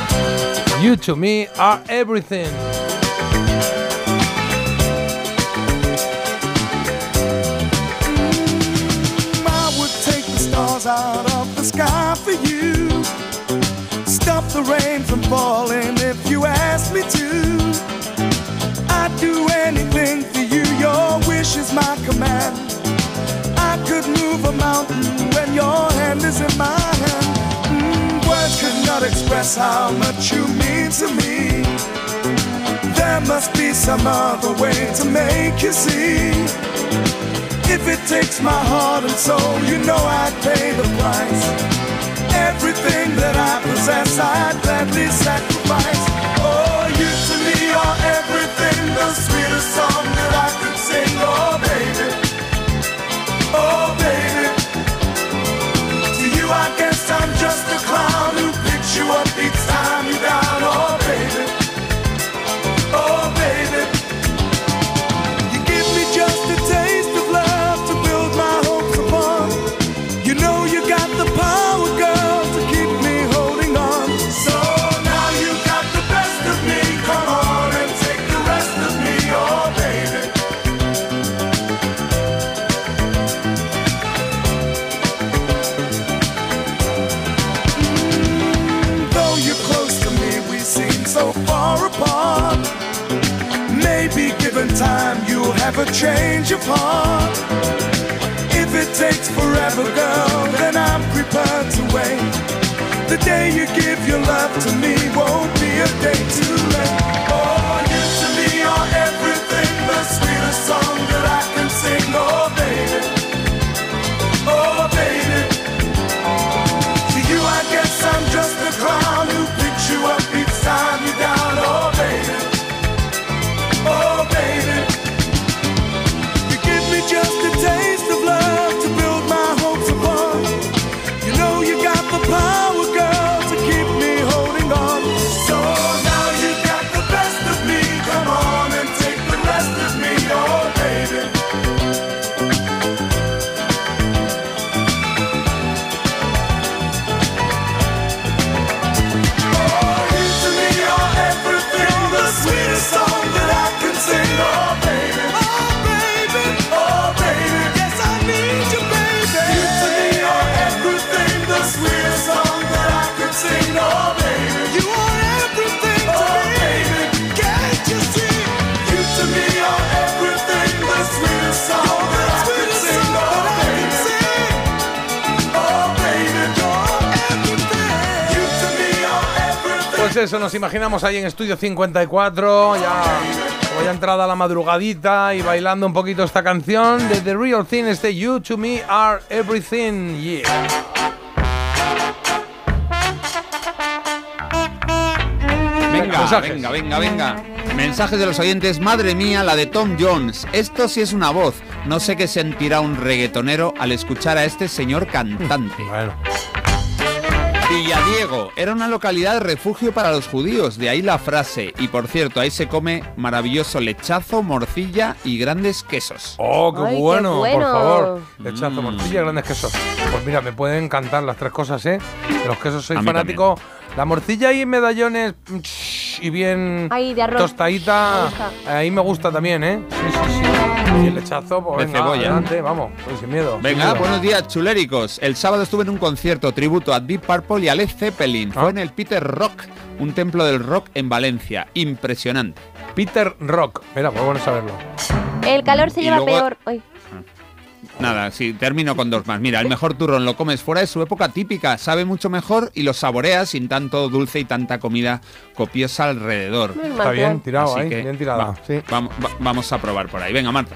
You to me are everything. The rain from falling if you ask me to. I'd do anything for you, your wish is my command. I could move a mountain when your hand is in my hand. Mm, words could not express how much you mean to me. There must be some other way to make you see. If it takes my heart and soul, you know I'd pay the price. Everything that I possess, I'd gladly sacrifice. Oh, you to me are everything, the sweetest song that I could sing. Oh, baby. Oh, baby. To you, I change of heart. If it takes forever, girl, then I'm prepared to wait. The day you give your love to me won't be a day too late. Pues eso, nos imaginamos ahí en Estudio 54, ya como ya entrada la madrugadita y bailando un poquito esta canción de The Real Thing, este You to Me Are Everything, yeah. Venga, venga, venga, venga. Mensajes de los oyentes. Madre mía, la de Tom Jones. Esto sí es una voz. No sé qué sentirá un reggaetonero al escuchar a este señor cantante. Bueno. Villadiego era una localidad de refugio para los judíos, de ahí la frase. Y por cierto, ahí se come maravilloso lechazo, morcilla y grandes quesos. Oh, qué, Ay, qué bueno, por favor. Lechazo, Mm. morcilla, grandes quesos. Pues mira, me pueden encantar las tres cosas, ¿eh? De los quesos soy fanático. La morcilla y medallones. Y bien Ay, de arroz. tostadita, ahí me gusta también, ¿eh? Sí, sí, sí. Y el lechazo, pues De venga, cebolla. adelante, vamos, pues sin miedo. sin Venga, miedo. buenos días, chuléricos. El sábado estuve en un concierto tributo a Deep Purple y a Led Zeppelin. Ah. Fue en el Peter Rock, un templo del rock en Valencia. Impresionante. Peter Rock, mira, pues bueno saberlo. El calor se Y lleva luego- peor. Ay, Nada, sí, termino con dos más. Mira, el mejor turrón lo comes fuera de su época típica, sabe mucho mejor y lo saboreas sin tanto dulce y tanta comida copiosa alrededor. Está bien tirado Así ahí, que bien tirada, va- vamos, va- vamos a probar por ahí. Venga, Marta.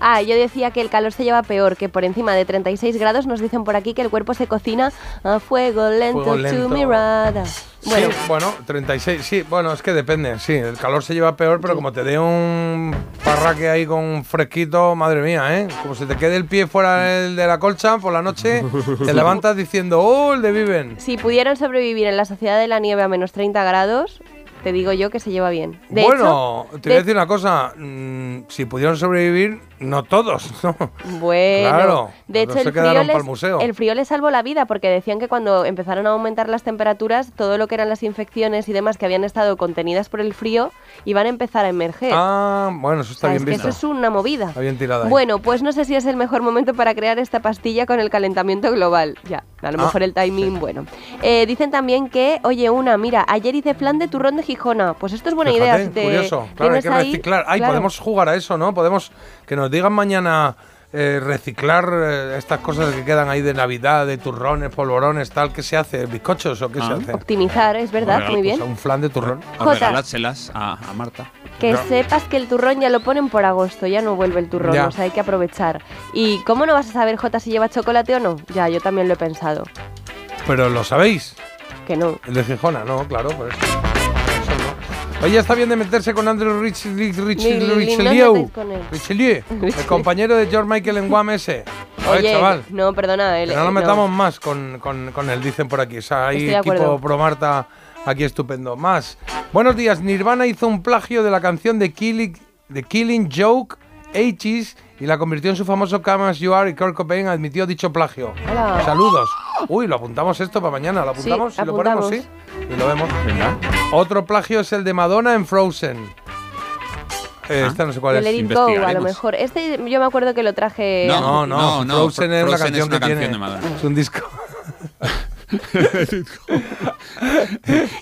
Ah, yo decía que el calor se lleva peor, que por encima de 36 grados nos dicen por aquí que el cuerpo se cocina a fuego lento, Fuego lento. to mirada. Bueno, Sí, bueno, 36, sí, bueno, es que depende, sí, el calor se lleva peor, pero como te dé un parraque ahí con un fresquito, madre mía, ¿eh? Como se te quede el pie fuera del- de la colcha por la noche, te levantas diciendo, ¡oh, el de Viven! si pudieran sobrevivir en la sociedad de la nieve a menos 30 grados, te digo yo que se lleva bien. De bueno, hecho, te voy a de- decir una cosa, mm, si pudieron sobrevivir, no todos, ¿no? Bueno, Claro, de hecho el frío, les, museo. el frío les salvó la vida porque decían que cuando empezaron a aumentar las temperaturas, todo lo que eran las infecciones y demás que habían estado contenidas por el frío iban a empezar a emerger. Ah, bueno, eso está O sea, es bien que visto. eso es una movida. Está bien tirada ahí. Bueno, pues no sé si es el mejor momento para crear esta pastilla con el calentamiento global. Ya, a lo Ah, mejor el timing, bueno. Eh, dicen también que, oye, una, mira, ayer hice flan de turrón de Gijona. Pues esto es buena idea. Si te curioso. Claro, hay que ahí- reciclar. Ay, claro. podemos jugar a eso, ¿no? Podemos que nos digan mañana eh, reciclar eh, estas cosas que quedan ahí de Navidad, de turrones, polvorones, tal, ¿qué se hace? ¿Bizcochos o qué se Ah. hace? Optimizar, es verdad, Bueno, muy bien. O sea, un flan de turrón. O Jota. regalárselas a, a Marta. Que sepas que el turrón ya lo ponen por agosto, ya no vuelve el turrón, Ya. o sea, hay que aprovechar. ¿Y cómo no vas a saber, Jota, si lleva chocolate o no? Ya, yo también lo he pensado. Pero lo sabéis, Que no. el de Gijona, no, claro, pues. Eso no. Oye, está bien de meterse con Andrew Rich, Rich, Rich- no Richelieu. él. Richelieu, el compañero de George Michael en Guam ese. Oye, Oye, chaval. no, perdona. El, Que no nos no. metamos más con, con, con él, dicen por aquí. O sea, hay equipo pro Marta aquí estupendo. Más. Buenos días. Nirvana hizo un plagio de la canción de Killing, de Killing Joke, 80s, y la convirtió en su famoso Come As You Are y Kurt Cobain admitió dicho plagio. Hola. Saludos. Uy, lo apuntamos esto para mañana. ¿Lo Sí, apuntamos? ¿Y lo ponemos? apuntamos. Sí. Y lo vemos. Otro plagio es el de Madonna en Frozen. Eh, Ah. Este no sé cuál De es. Go, a lo mejor. Este yo me acuerdo que lo traje... No, no, no, no, Frozen es una Frozen canción es una que tiene. canción de Madonna. Es un disco.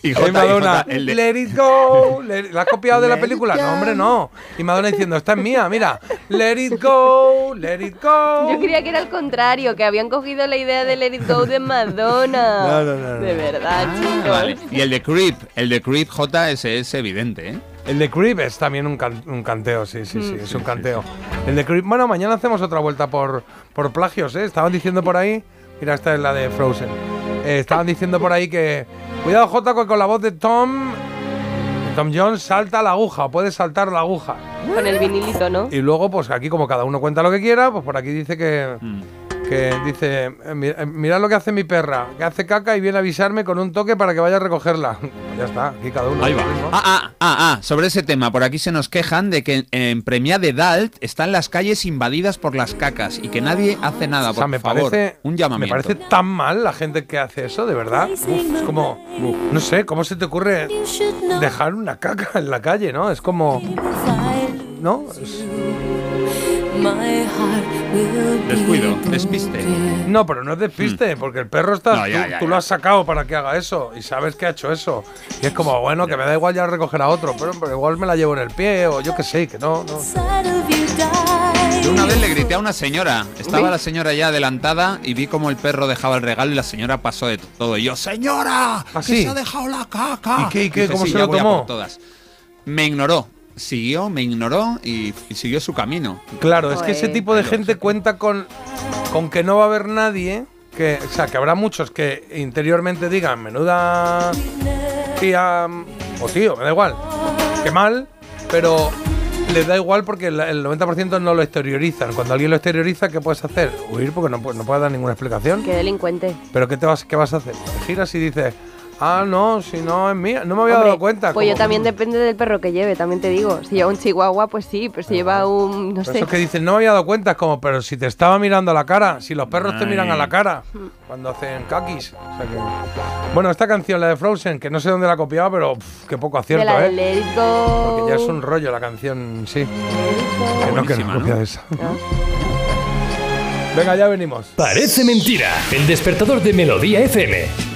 Y Y Jota, y Madonna, Jota, el de- let it go. let- ¿La has copiado de la película? No, hombre, no. Y Madonna diciendo, esta es mía, mira. Let it go, let it go. Yo creía que era al contrario, que habían cogido la idea de Let It Go de Madonna. No, no, no, no. De verdad, chicos. Vale. Y el de Creep, el de Creep J ese es evidente, ¿eh? El de Creep es también un, can- un canteo, sí, sí, sí, Mm. es un canteo. El de Creep, bueno, mañana hacemos otra vuelta por, por plagios, ¿eh? Estaban diciendo por ahí, mira, esta es la de Frozen. Eh, estaban diciendo por ahí que, cuidado Jota, con la voz de Tom, Tom Jones salta la aguja, o puede saltar la aguja. Con el vinilito, ¿no? Y luego, pues aquí como cada uno cuenta lo que quiera, pues por aquí dice que, Mm. Que dice, eh, eh, mirad lo que hace mi perra, que hace caca y viene a avisarme con un toque para que vaya a recogerla. Ya está, aquí cada uno. Ahí va. Ah, ah, ah, ah, sobre ese tema, por aquí se nos quejan de que en Premia de Dalt están las calles invadidas por las cacas y que nadie hace nada, O sea, por me favor. parece, un llamamiento. me parece tan mal la gente que hace eso, de verdad. Uf, es como, no sé, ¿cómo se te ocurre dejar una caca en la calle, no? Es como, ¿no? Es- Descuido, despiste. no, pero no es despiste, porque el perro está, Mm. No, ya, tú, ya, tú ya. lo has sacado para que haga eso y sabes que ha hecho eso. Y es como, bueno, que me da igual ya recoger a otro, pero, pero igual me la llevo en el pie o yo qué sé, que no, no. Yo una vez le grité a una señora. Estaba ¿Sí? la señora ya adelantada y vi como el perro dejaba el regalo y la señora pasó de todo. Y yo, señora, que sí? se ha dejado la caca. ¿Y qué, y qué? Dije, ¿Cómo "Sí, se lo voy a tomó?" por todas. Me ignoró. Siguió, me ignoró y, y siguió su camino. Claro, es que ese tipo de gente cuenta con, con que no va a haber nadie, que, o sea, que habrá muchos que interiormente digan, menuda tía o tío, me da igual, que mal, pero les da igual porque el, el 90% no lo exteriorizan. Cuando alguien lo exterioriza, ¿qué puedes hacer? Huir porque no, no puedes dar ninguna explicación. Qué delincuente. ¿Pero qué, te vas, qué vas a hacer? Te giras y dices, Ah, no, si no es mía. No me había Hombre, dado cuenta. Pues yo también depende del perro que lleve, también te digo. Si lleva un chihuahua, pues sí, pero si lleva un, no Pero sé. Eso que dicen, no me había dado cuenta, es como, pero si te estaba mirando a la cara, si los perros te miran a la cara cuando hacen kakis. O sea que... Bueno, esta canción, la de Frozen, que no sé dónde la copiaba, pero pff, qué poco acierto, de la de ¿eh? Let It Go. Porque ya es un rollo la canción, sí. Que no, que no ¿no? copia esa. Venga, ya venimos. Parece mentira. El despertador de Melodía FM.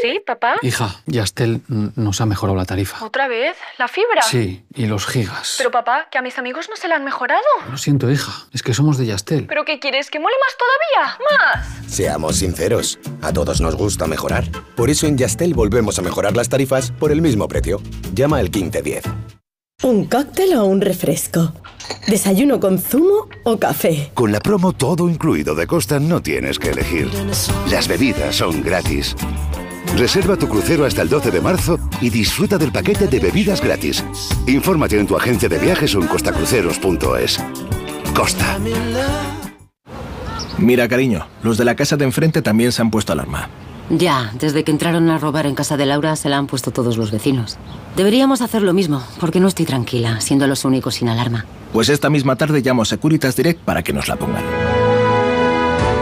¿Sí, papá? Hija, Yastel nos ha mejorado la tarifa. ¿Otra vez? ¿La fibra? Sí, y los gigas. Pero papá, que a mis amigos no se la han mejorado. Lo siento, hija, es que somos de Yastel. ¿Pero qué quieres? ¿Que mole más todavía? ¡Más! Seamos sinceros, a todos nos gusta mejorar. Por eso en Yastel volvemos a mejorar las tarifas por el mismo precio. Llama al 1510. ¿Un cóctel o un refresco? ¿Desayuno con zumo o café? Con la promo todo incluido de Costa no tienes que elegir. Las bebidas son gratis. Reserva tu crucero hasta el 12 de marzo y disfruta del paquete de bebidas gratis. Infórmate en tu agencia de viajes o en costacruceros.es. Costa. Mira, cariño, los de la casa de enfrente también se han puesto alarma. Ya, desde que entraron a robar en casa de Laura se la han puesto todos los vecinos. Deberíamos hacer lo mismo, porque no estoy tranquila, siendo los únicos sin alarma. Pues esta misma tarde llamo a Securitas Direct para que nos la pongan.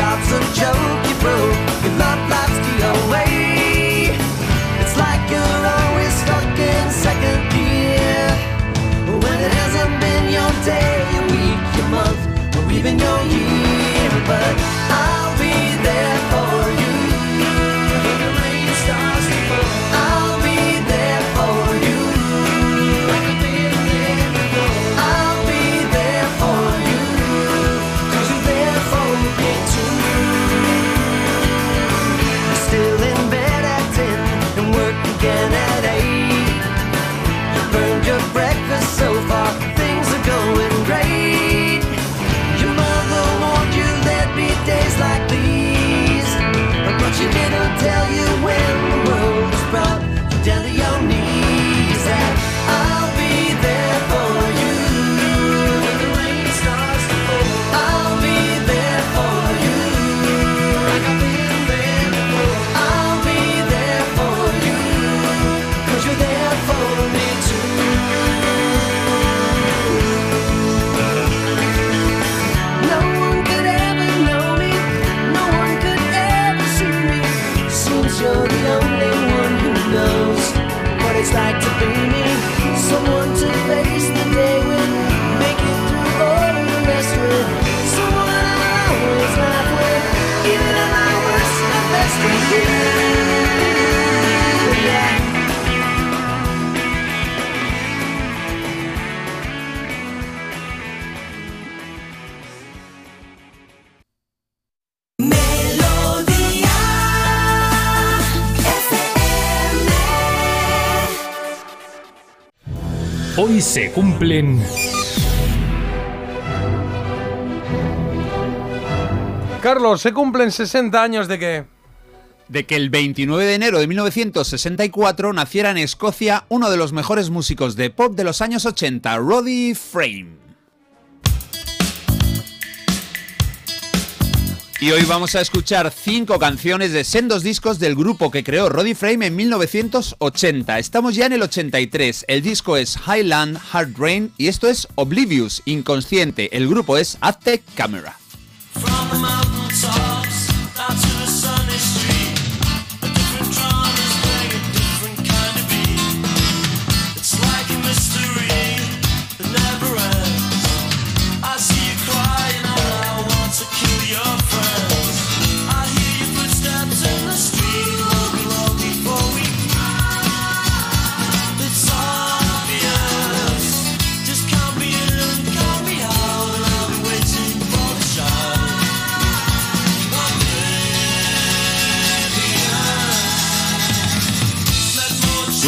Job's a joke, Hoy se cumplen Carlos, se cumplen 60 años de que... de que el 29 de enero de 1964 naciera en Escocia uno de los mejores músicos de pop de los años 80, Roddy Frame. Y hoy vamos a escuchar cinco canciones de sendos discos del grupo que creó Roddy Frame en 1980. Estamos ya en el 83. El disco es Highland Hard Rain y esto es Oblivious, inconsciente. El grupo es Aztec Camera.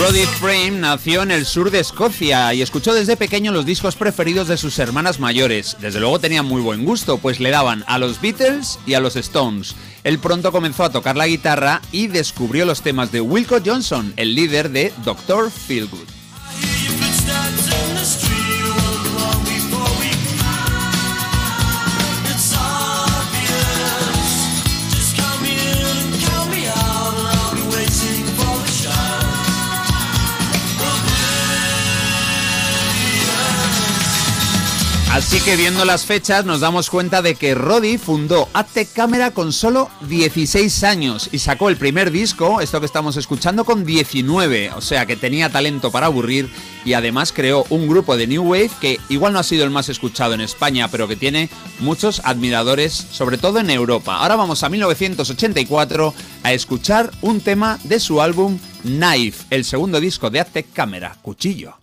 Roddy Frame nació en el sur de Escocia y escuchó desde pequeño los discos preferidos de sus hermanas mayores. Desde luego tenía muy buen gusto, pues le daban a los Beatles y a los Stones. Él pronto comenzó a tocar la guitarra y descubrió los temas de Wilco Johnson, el líder de Dr. Feelgood. Así que viendo las fechas nos damos cuenta de que Roddy fundó Aztec Camera con solo 16 años y sacó el primer disco, esto que estamos escuchando, con 19, o sea que tenía talento para aburrir y además creó un grupo de New Wave que igual no ha sido el más escuchado en España, pero que tiene muchos admiradores, sobre todo en Europa. Ahora vamos a 1984 a escuchar un tema de su álbum Knife, el segundo disco de Aztec Camera, Cuchillo.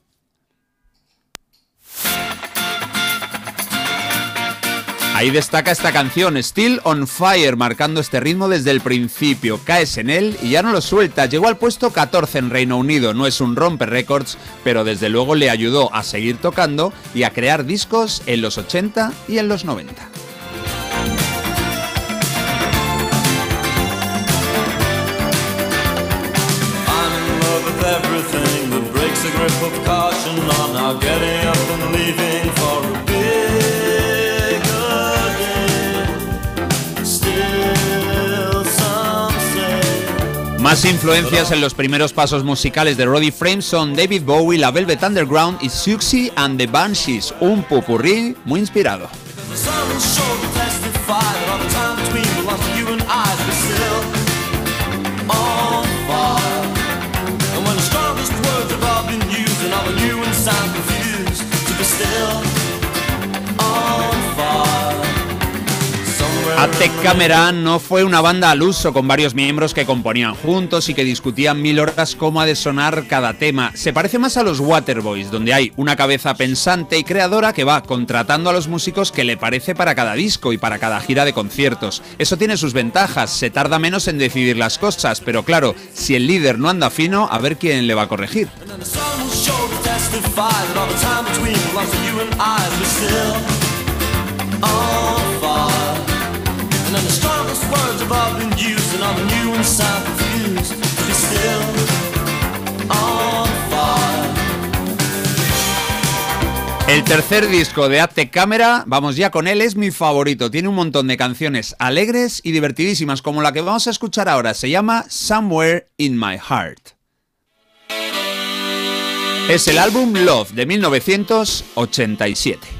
Ahí destaca esta canción, Still on Fire, marcando este ritmo desde el principio. Caes en él y ya no lo sueltas. Llegó al puesto 14 en Reino Unido. No es un romper récords, pero desde luego le ayudó a seguir tocando y a crear discos en los 80 y en los 90. I'm in love with everything that breaks the grip of caution. I'm now getting Más influencias en los primeros pasos musicales de Roddy Frame son David Bowie, la Velvet Underground y Siouxsie and the Banshees, un popurrí muy inspirado. Aztec Camera no fue una banda al uso con varios miembros que componían juntos y que discutían mil horas cómo ha de sonar cada tema. Se parece más a los Waterboys, donde hay una cabeza pensante y creadora que va contratando a los músicos que le parece para cada disco y para cada gira de conciertos. Eso tiene sus ventajas, se tarda menos en decidir las cosas, pero claro, si el líder no anda fino, a ver quién le va a corregir. El tercer disco de Aztec Camera, vamos ya con él, es mi favorito. Tiene un montón de canciones alegres y divertidísimas, como la que vamos a escuchar ahora. Se llama Somewhere in My Heart. Es el álbum Love de 1987.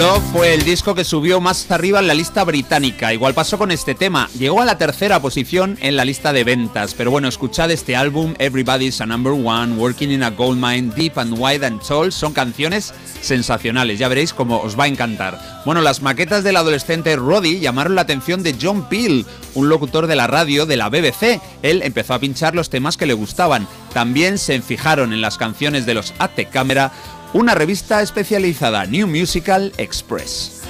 Love fue el disco que subió más arriba en la lista británica. Igual pasó con este tema. Llegó a la tercera posición en la lista de ventas. Pero bueno, escuchad este álbum, Everybody's a Number One, Working in a Gold Mine, Deep and Wide and Tall. Son canciones sensacionales. Ya veréis cómo os va a encantar. Bueno, las maquetas del adolescente Roddy llamaron la atención de John Peel, un locutor de la radio de la BBC. Él empezó a pinchar los temas que le gustaban. También se fijaron en las canciones de los Aztec Camera, una revista especializada, New Musical Express.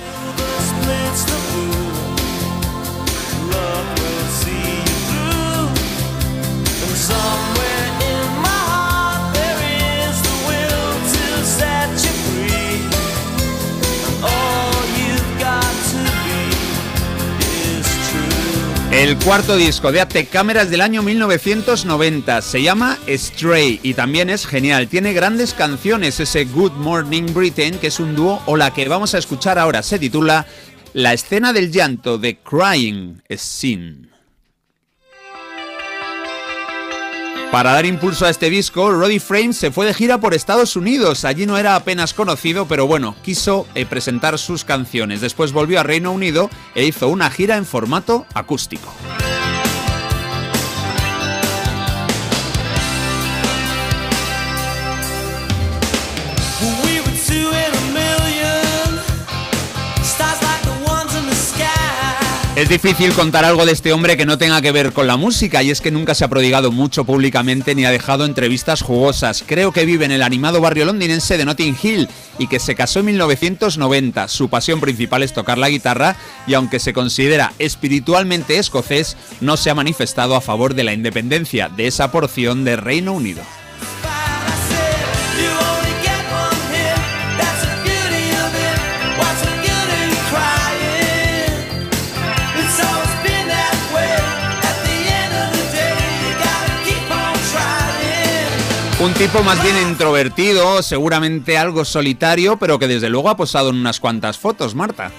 El cuarto disco de Aztec Camera es del año 1990, se llama Stray y también es genial, tiene grandes canciones, ese Good Morning Britain que es un dúo o la que vamos a escuchar ahora. Se titula La escena del llanto de Crying Scene. Para dar impulso a este disco, Roddy Frame se fue de gira por Estados Unidos. Allí no era apenas conocido, pero bueno, quiso eh, presentar sus canciones. Después volvió a Reino Unido e hizo una gira en formato acústico. Es difícil contar algo de este hombre que no tenga que ver con la música y es que nunca se ha prodigado mucho públicamente ni ha dejado entrevistas jugosas. Creo que vive en el animado barrio londinense de Notting Hill y que se casó en 1990. Su pasión principal es tocar la guitarra y aunque se considera espiritualmente escocés, no se ha manifestado a favor de la independencia de esa porción de Reino Unido. Un tipo más bien introvertido, seguramente algo solitario, pero que desde luego ha posado en unas cuantas fotos, Marta.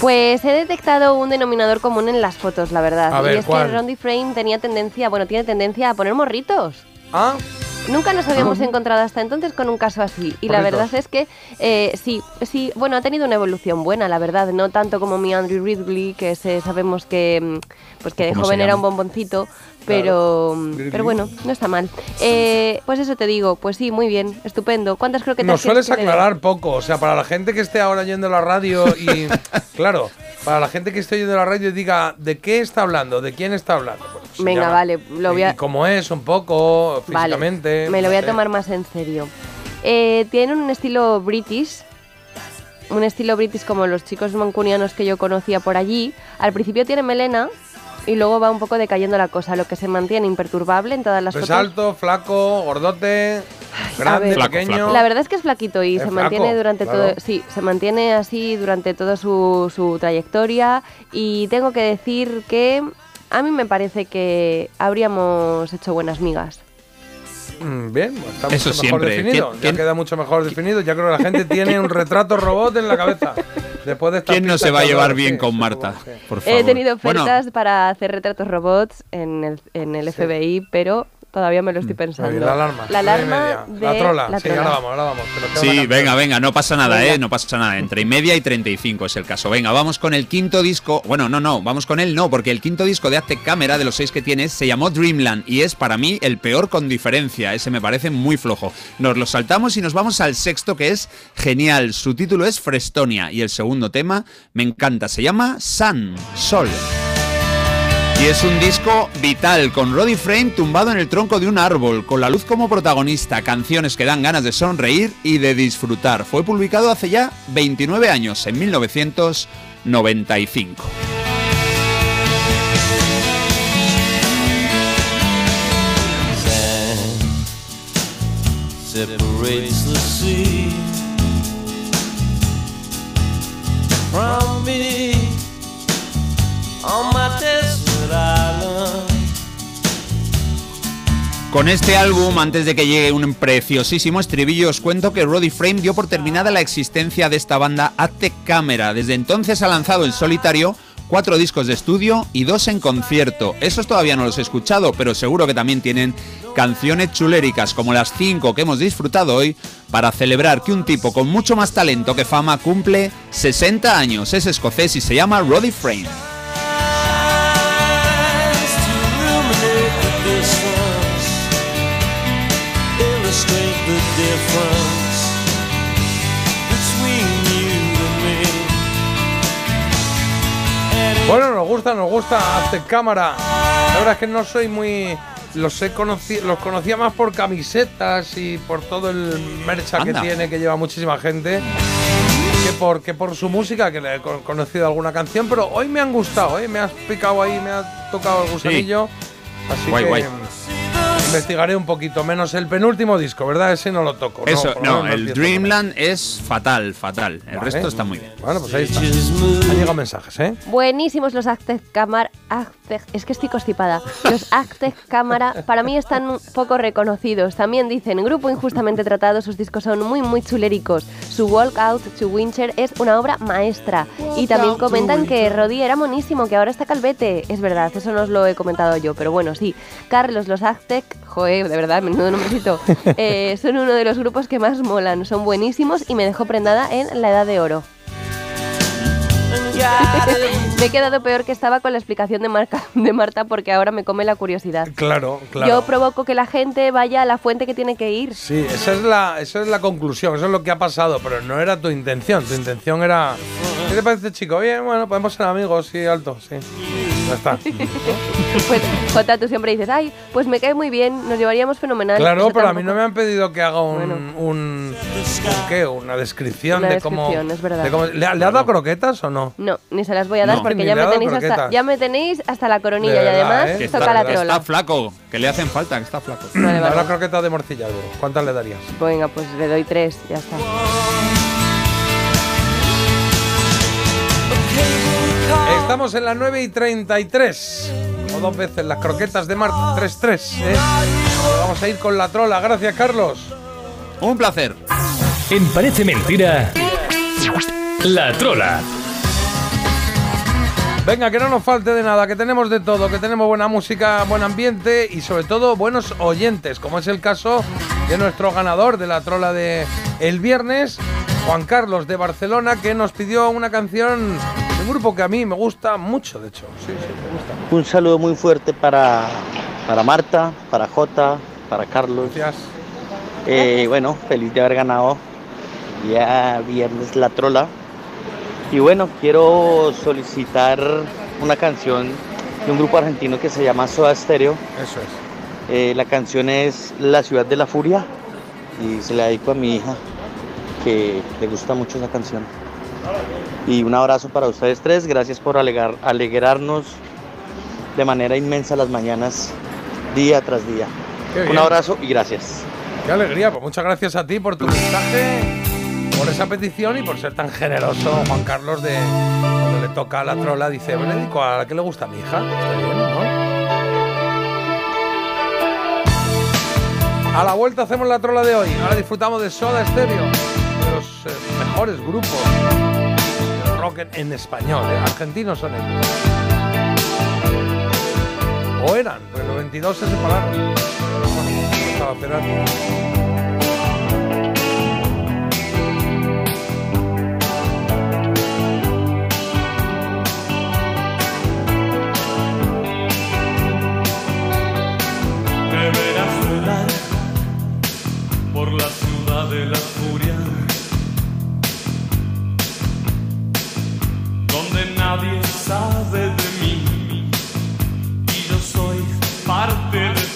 Pues he detectado un denominador común en las fotos, la verdad. A y ver, es ¿cuál? que Rondy Frame tenía tendencia, bueno, tiene tendencia a poner morritos. Ah. Nunca nos habíamos Ah. encontrado hasta entonces con un caso así. Y la verdad es que eh, sí, sí, bueno, ha tenido una evolución buena, la verdad. No tanto como mi Andrew Ridley, que se- sabemos que, mm, pues que de ¿Cómo se joven era un bomboncito. Pero, pero bueno, no está mal. Eh, pues eso te digo, pues sí, muy bien, estupendo. ¿Cuántas Nos sueles que le dé? aclarar poco, o sea, para la gente que esté ahora yendo la radio y, claro, para la gente que esté oyendo la radio y diga, ¿de qué está hablando? ¿De quién está hablando? Pues Venga, llama- vale, lo voy a... y cómo es un poco, Vale, físicamente. me lo voy a tomar más en serio. Eh, tiene un estilo british, un estilo british como los chicos mancunianos que yo conocía por allí. Al principio tiene melena y luego va un poco decayendo la cosa, lo que se mantiene imperturbable en todas las Es fotos. alto, flaco, gordote, grande, ver, pequeño. La verdad es que es flaquito y Es se flaco, mantiene durante claro. todo, sí, se mantiene así durante toda su, su trayectoria y tengo que decir que a mí me parece que habríamos hecho buenas migas. Mm, Bien, está Eso mucho mejor siempre. definido. ¿Quién- ya quién- queda mucho mejor definido. Ya creo que la gente tiene un retrato robot en la cabeza. Después de esta ¿Quién no se va a llevar bien sí, con sí, Marta? Por He tenido Bueno, ofertas para hacer retratos robots en el, en el FBI, pero todavía me lo estoy pensando. Oye, la alarma. La alarma de La trola. la sí, trola. ahora vamos, ahora vamos. Sí, venga, venga, no pasa nada, Venga. ¿eh? No pasa nada. Entre y media y 35 es el caso. Venga, vamos con el quinto disco. Bueno, no, no, vamos con él, no, porque el quinto disco de Aztec Camera, de los seis que tienes, se llamó Dreamland y es para mí el peor con diferencia. Ese me parece muy flojo. Nos lo saltamos y nos vamos al sexto, que es genial. Su título es Frestonia y el segundo tema me encanta. Se llama Sun, Sol. Y es un disco vital, con Roddy Frame tumbado en el tronco de un árbol, con la luz como protagonista, canciones que dan ganas de sonreír y de disfrutar. Fue publicado hace ya 29 años, en 1995. Sand separates the sea from me on my desert Con este álbum, antes de que llegue un preciosísimo estribillo, os cuento que Roddy Frame dio por terminada la existencia de esta banda Aztec Camera. Desde entonces ha lanzado en solitario cuatro discos de estudio y dos en concierto. Esos todavía no los he escuchado, pero seguro que también tienen canciones chuléricas como las cinco que hemos disfrutado hoy para celebrar que un tipo con mucho más talento que fama cumple 60 años. Es escocés y se llama Roddy Frame. Bueno, nos gusta, nos gusta Aztec Cámara. La verdad es que no soy muy. Los, he conoci- los conocía más por camisetas y por todo el mercha que tiene, que lleva muchísima gente, que por, que por su música, que le he con- conocido alguna canción. Pero hoy me han gustado, ¿eh? me has picado ahí, me ha tocado el gusanillo. Así Guay, que guay. Investigaré un poquito, menos el penúltimo disco, ¿verdad? Ese no lo toco. Eso, no, el. Dreamland es fatal, fatal. El Vale. resto está muy bien. Bueno, pues ahí está. Han llegado mensajes, ¿eh? Buenísimos los Aztec Cámara. Aztec- es que estoy constipada. Los Aztec Cámara para mí están poco reconocidos. También dicen, grupo injustamente tratado, sus discos son muy, muy chuléricos. Su Walk Out to Winter es una obra maestra. Y también comentan que. Roddy era monísimo, que ahora está calvete. Es verdad, eso no os lo he comentado yo, pero bueno, sí. Carlos, los Aztec, joder, de verdad, menudo nombrecito, eh, son uno de los grupos que más molan. Son buenísimos y me dejó prendada en la edad de oro. Me he quedado peor que estaba con la explicación de, Marca- de Marta porque ahora me come la curiosidad. Claro, claro. Yo provoco que la gente vaya a la fuente que tiene que ir. Sí, esa es, la, esa es la conclusión, eso es lo que ha pasado, pero no era tu intención. Tu intención era. ¿Qué te parece, chico? Bien, bueno, podemos ser amigos, sí, alto, sí. Ya está. Pues, Jota, tú siempre dices, ay, pues me cae muy bien, nos llevaríamos fenomenal. Claro, pero a mí no me han pedido que haga un. Bueno. un, un ¿Qué? Una descripción Una de cómo. descripción, es verdad. de cómo- ¿Le, ha- le has dado croquetas o no? No, ni se las voy a dar No. porque ya me, tenéis hasta, croquetas. ya me tenéis hasta la coronilla y además ¿eh? Toca la trola. está flaco, que le hacen falta, que está flaco. Vale, vale. Ahora croquetas de morcilla. ¿Cuántas le darías? Venga, pues le doy tres, ya está. Estamos en las 9 y 33. O dos veces las croquetas de Marta. 3-3. ¿eh? Vamos a ir con la trola. Gracias, Carlos. Un placer. En Parece Mentira, La Trola. Venga, que no nos falte de nada, que tenemos de todo, que tenemos buena música, buen ambiente y sobre todo buenos oyentes, como es el caso de nuestro ganador de la trola de el viernes, Juan Carlos de Barcelona, que nos pidió una canción de un grupo que a mí me gusta mucho, de hecho. Sí, sí, me gusta. Un saludo muy fuerte para, para Marta, para Jota, para Carlos. Gracias. Eh, bueno, feliz de haber ganado ya viernes la trola. Y bueno, quiero solicitar una canción de un grupo argentino que se llama Soda Stereo. Eso es. Eh, la canción es La Ciudad de la Furia y se la dedico a mi hija que le gusta mucho esa canción. Y un abrazo para ustedes tres, gracias por alegar- alegrarnos de manera inmensa las mañanas día tras día. Un abrazo y gracias. Qué alegría, pues muchas gracias a ti por tu mensaje, por esa petición y por ser tan generoso, Juan Carlos, de cuando le toca la trola, dice, dedico a la que le gusta a mi hija. Está bien, ¿no? A la vuelta hacemos la trola de hoy. Ahora disfrutamos de Soda Stereo, de los eh, mejores grupos de rock en, español. ¿eh? Argentinos son ellos. O eran, pues en el 92 se separaron. Bueno. Sabe de mí. Y yo soy parte de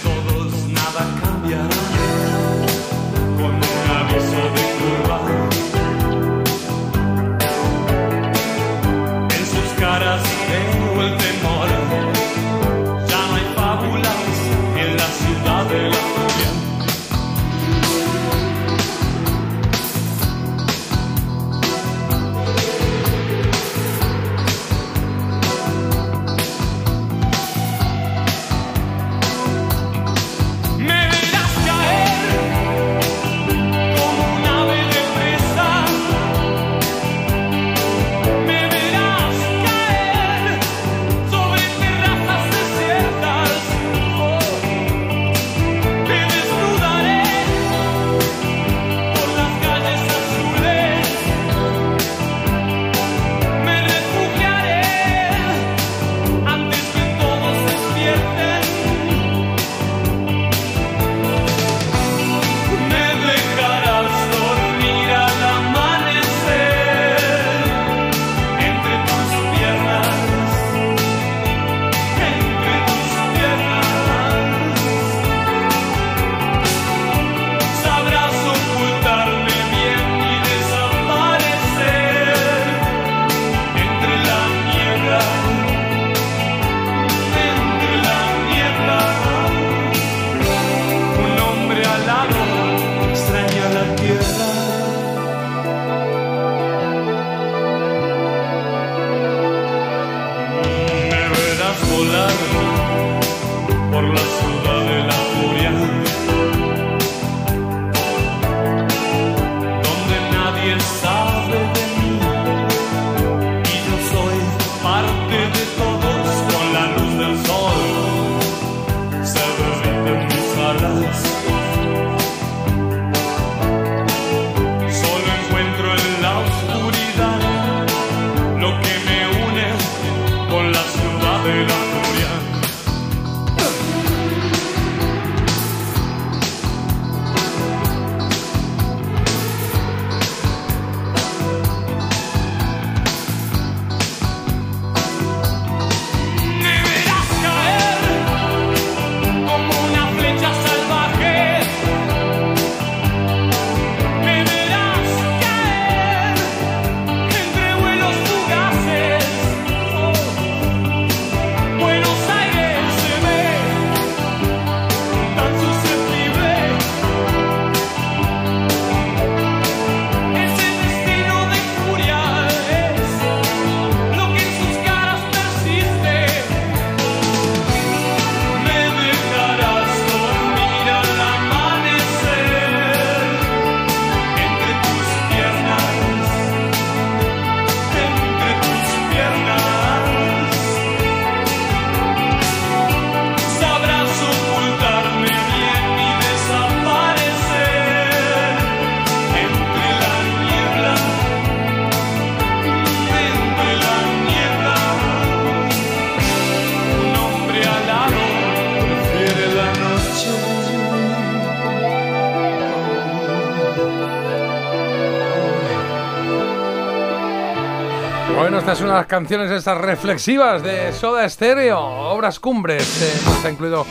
las canciones estas reflexivas de Soda Stereo, Obras Cumbres. eh, está incluido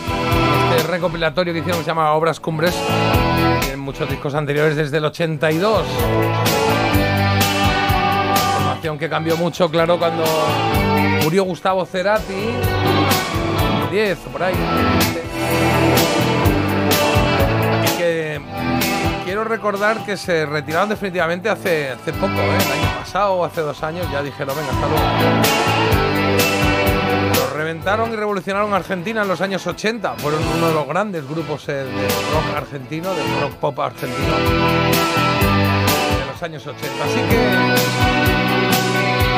este recopilatorio que hicieron que se llama Obras Cumbres. En muchos discos anteriores desde el 82. Formación que cambió mucho, claro, cuando murió Gustavo Cerati. 10 o por ahí. Que quiero recordar que se retiraron definitivamente hace, hace poco, ¿eh? O hace dos años, ya dijeron, venga, hasta luego. Lo reventaron y revolucionaron Argentina en los años 80. Fueron uno de los grandes grupos eh, de rock argentino, de rock pop argentino de los años 80. Así que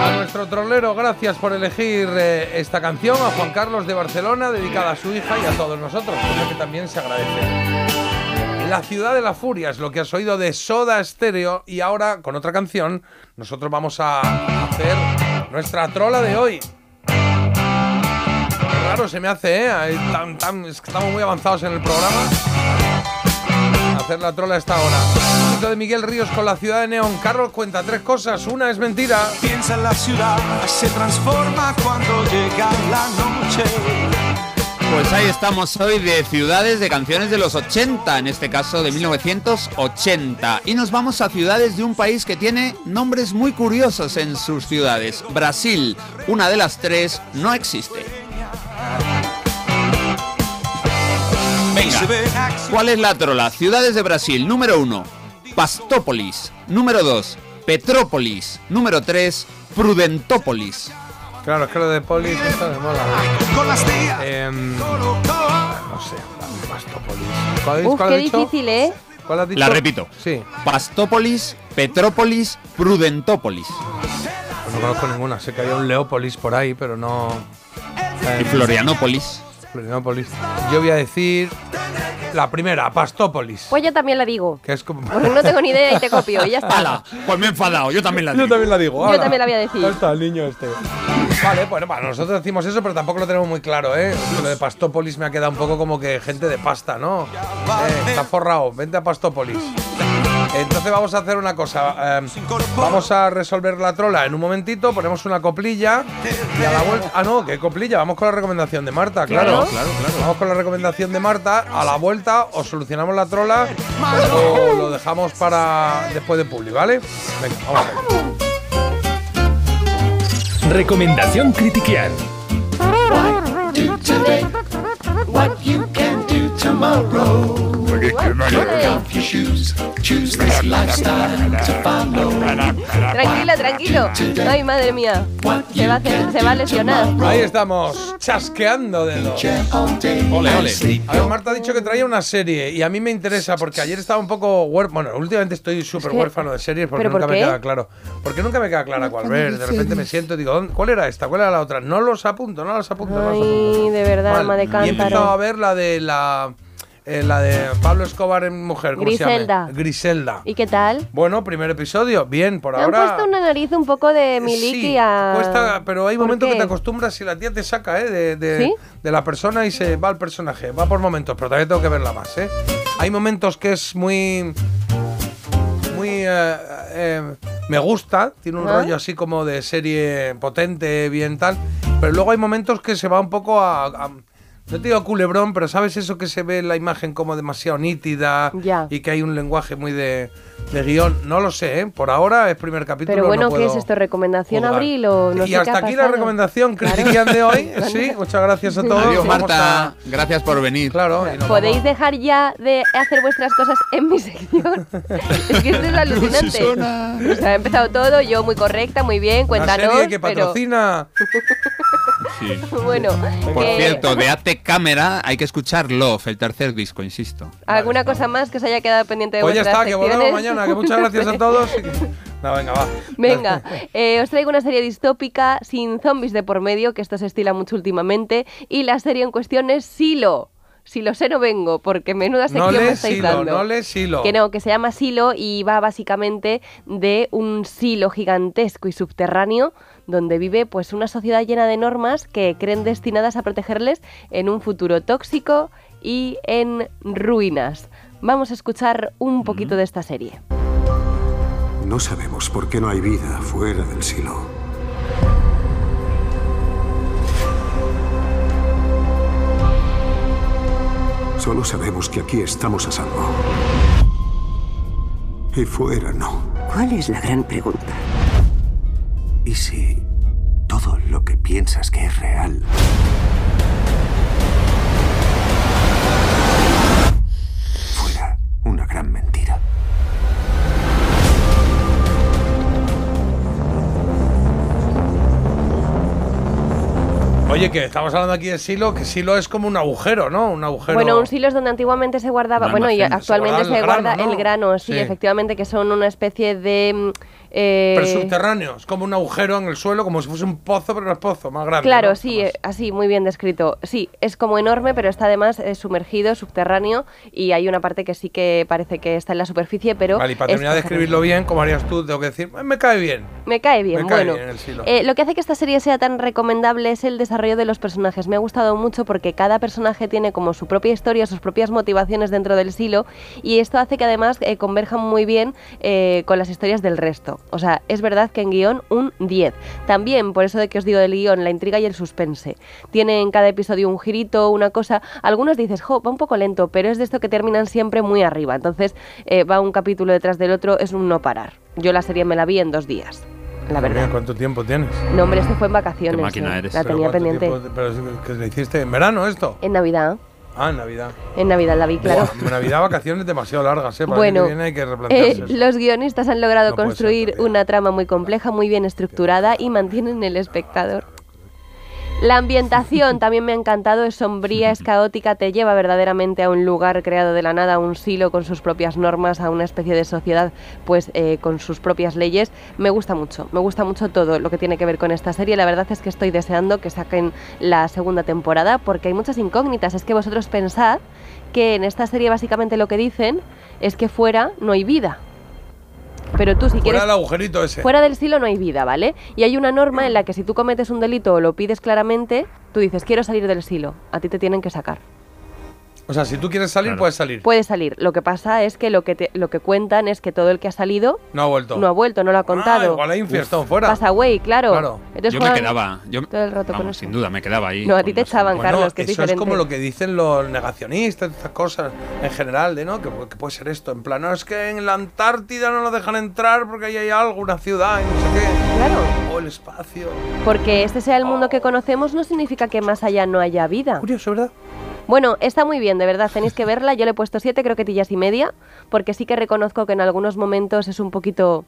a nuestro trolero, gracias por elegir eh, esta canción, a Juan Carlos de Barcelona, dedicada a su hija y a todos nosotros, cosa que también se agradece. La ciudad de la furia es lo que has oído de Soda Stereo y ahora con otra canción nosotros vamos a hacer nuestra trola de hoy. Raro se me hace, ¿eh? Tan- tan- estamos muy avanzados en el programa. Hacer la trola a esta hora. Esto de Miguel Ríos con la ciudad de Neón. Carlos cuenta tres cosas. Una es mentira. Piensa en la ciudad, se transforma cuando llega la noche. Pues ahí estamos hoy de ciudades de canciones de los 80, en este caso de 1980. Y nos vamos a ciudades de un país que tiene nombres muy curiosos en sus ciudades. Brasil, una de las tres, no existe. Venga, ¿cuál es la trola? Ciudades de Brasil, número uno, Pastópolis. Número dos, Petrópolis. Número tres, Prudentópolis. Claro, es que lo de Polis esto me mola. Em, no sé, Pastópolis. ¿Cuál, Uf, cuál qué has dicho? difícil, ¿eh? ¿Cuál has dicho? La repito. Sí. Pastópolis, Petrópolis, Prudentópolis. Pues no conozco ninguna. Sé que había un Leópolis por ahí, pero no. Y Florianópolis. Florianópolis. Yo voy a decir la primera, Pastópolis. Pues yo también la digo. Que es como. Porque no tengo ni idea y te copio. Y ya está. Hala, pues me he enfadado, yo también la Yo también la digo. Yo hala. también la voy a decir. Está el niño este. Vale, bueno, para nosotros decimos eso, pero tampoco lo tenemos muy claro, ¿eh? Lo de Pastópolis me ha quedado un poco como que gente de pasta, ¿no? Eh, está forrado, vente a Pastópolis. Entonces vamos a hacer una cosa. eh, vamos a resolver la trola en un momentito, ponemos una coplilla y a la vuelta. Ah, no, ¿qué coplilla? Vamos con la recomendación de Marta, claro. Claro, claro, claro. Vamos con la recomendación de Marta. A la vuelta o solucionamos la trola o lo dejamos para después de Publi, ¿vale? Venga, vamos a ver. Recomendación Critiquear. What you can do tomorrow. Kick off your shoes. Choose this lifestyle to follow. Tranquilo, tranquilo. Ay, madre mía. Se va a, hacer- se va a lesionar. Ahí estamos, chasqueando dedos. Ole, ole. A ver, Marta ha dicho que traía una serie y a mí me interesa porque ayer estaba un poco huérfano. Bueno, últimamente estoy súper huérfano de series porque ¿Pero por nunca me queda claro. Porque nunca me queda clara cuál ver. De repente me siento y digo, ¿dónde- ¿cuál era esta? ¿Cuál era la otra? No los apunto, no los apunto. no los apunto. Ay, de verdad, Mal. alma de Y he empezado a cántaro. ver la de la, eh, la de Pablo Escobar en mujer. ¿cómo se llama? Griselda. Griselda. ¿Y qué tal? Bueno, primer episodio, bien, por Me han ahora. puesto una nariz un poco de miliki Sí, a... cuesta, pero hay ¿Por momentos que te acostumbras y la tía te saca ¿eh? de, de- ¿Sí? de la persona y se va al personaje. Va por momentos, pero también tengo que verla más. ¿eh? Hay momentos que es muy. Muy. eh, eh, me gusta, tiene un rollo así como de serie potente, bien tal. Pero luego hay momentos que se va un poco a. a- no te digo culebrón, pero sabes eso que se ve en la imagen como demasiado nítida Ya. y que hay un lenguaje muy de, de guion. No lo sé, ¿eh? por ahora es primer capítulo. Pero bueno, no ¿qué puedo es esto? ¿Recomendación juzgar. abril o no y sé qué hasta ha aquí la pasado? recomendación Claro. critiquian de hoy. Sí, muchas gracias a todos. Adiós, Marta. a- Gracias por venir. Claro, y nos ¿Podéis vamos. dejar ya de hacer vuestras cosas en mi sección? es que esto es alucinante. O sea, ha empezado todo, yo muy correcta, muy bien, La cuéntanos. serie que pero patrocina. Sí. bueno, Por cierto, de Ate Cámara hay que escuchar Love, el tercer disco, insisto. ¿alguna cosa más que os haya quedado pendiente de Pues ya está, que volvemos mañana. Que muchas gracias a todos. y que- No, venga, va. Venga, eh, os traigo una serie distópica sin zombies de por medio, que esto se estila mucho últimamente, y la serie en cuestión es Silo. Si lo sé no vengo, porque menuda No sección me le estáis silo, dando. no le silo. Que no, que se llama Silo y va básicamente de un silo gigantesco y subterráneo donde vive pues una sociedad llena de normas que creen destinadas a protegerles en un futuro tóxico y en ruinas. Vamos a escuchar un poquito de esta serie. No sabemos por qué no hay vida fuera del silo. Solo sabemos que aquí estamos a salvo. Y fuera no. ¿Cuál es la gran pregunta? ¿Y si todo lo que piensas que es real Oye, que estamos hablando aquí de silo, que silo es como un agujero, ¿no? Un agujero. Bueno, un silo es donde antiguamente se guardaba, bueno, y actualmente se guarda el grano, ¿no? el grano, sí, Sí. efectivamente, que son una especie de... eh, Pero subterráneo, es como un agujero en el suelo, como si fuese un pozo, pero no es pozo, más grande. Claro, ¿no? sí, eh, así, muy bien descrito. Sí, es como enorme, pero está además eh, sumergido, subterráneo, y hay una parte que sí que parece que está en la superficie, pero... Vale, y para terminar de escribirlo bien, como harías tú, tengo que decir, "Eh, me cae bien. Me cae bien, Me cae bueno. bien el silo. Eh, lo que hace que esta serie sea tan recomendable es el desarrollo de los personajes. Me ha gustado mucho porque cada personaje tiene como su propia historia, sus propias motivaciones dentro del silo y esto hace que además eh, converjan muy bien con las historias del resto. O sea, es verdad que en guion un 10. También, por eso de que os digo del guion, la intriga y el suspense. Tiene en cada episodio un girito, una cosa. Algunos dices, jo, va un poco lento, pero es de esto que terminan siempre muy arriba. Entonces eh, va un capítulo detrás del otro, es un no parar. Yo la serie me la vi en dos días. La verdad. mía, ¿Cuánto tiempo tienes? No, hombre, esto fue en vacaciones. Qué máquina eh. eres. La ¿Pero tenía pendiente. tiempo- pero es que le hiciste en verano esto. En Navidad. Ah, en Navidad. En Navidad la vi, claro. Buah, Navidad, vacaciones demasiado largas, ¿eh? Para Bueno, que viene hay que replantearse Eh, eso. los guionistas han logrado No construir una trama muy compleja, muy bien estructurada y mantienen el espectador. La ambientación también me ha encantado, es sombría, es caótica, te lleva verdaderamente a un lugar creado de la nada, a un silo con sus propias normas, a una especie de sociedad pues eh, con sus propias leyes. Me gusta mucho, me gusta mucho todo lo que tiene que ver con esta serie. La verdad es que estoy deseando que saquen la segunda temporada porque hay muchas incógnitas. Es que vosotros pensad que en esta serie básicamente lo que dicen es que fuera no hay vida. Pero tú si Fuera quieres... del agujerito ese. Fuera del silo no hay vida, ¿vale? Y hay una norma en la que si tú cometes un delito o lo pides claramente, tú dices, quiero salir del silo, a ti te tienen que sacar. O sea, si tú quieres salir, puedes salir. Puedes salir. Lo que pasa es que lo que, te- lo que cuentan es que todo el que ha salido No ha vuelto. no ha vuelto, no lo ha contado. Ah, igual hay un fiestón fuera. Pasa away, claro. Claro. Entonces yo me juegan quedaba, yo, todo el rato con vamos, eso. sin duda, me quedaba ahí. No, a ti te echaban, Bueno, Carlos, que es eso diferente. es como lo que dicen los negacionistas, estas cosas en general, de no, que, que puede ser esto. En plan, no, es que en la Antártida no nos dejan entrar porque ahí hay algo, una ciudad y no sé qué. Claro. O el espacio. Porque este sea el mundo que conocemos no significa que más allá no haya vida. Curioso, ¿verdad? Bueno, está muy bien, de verdad, tenéis que verla. Yo le he puesto siete croquetillas y media, porque sí que reconozco que en algunos momentos es un poquito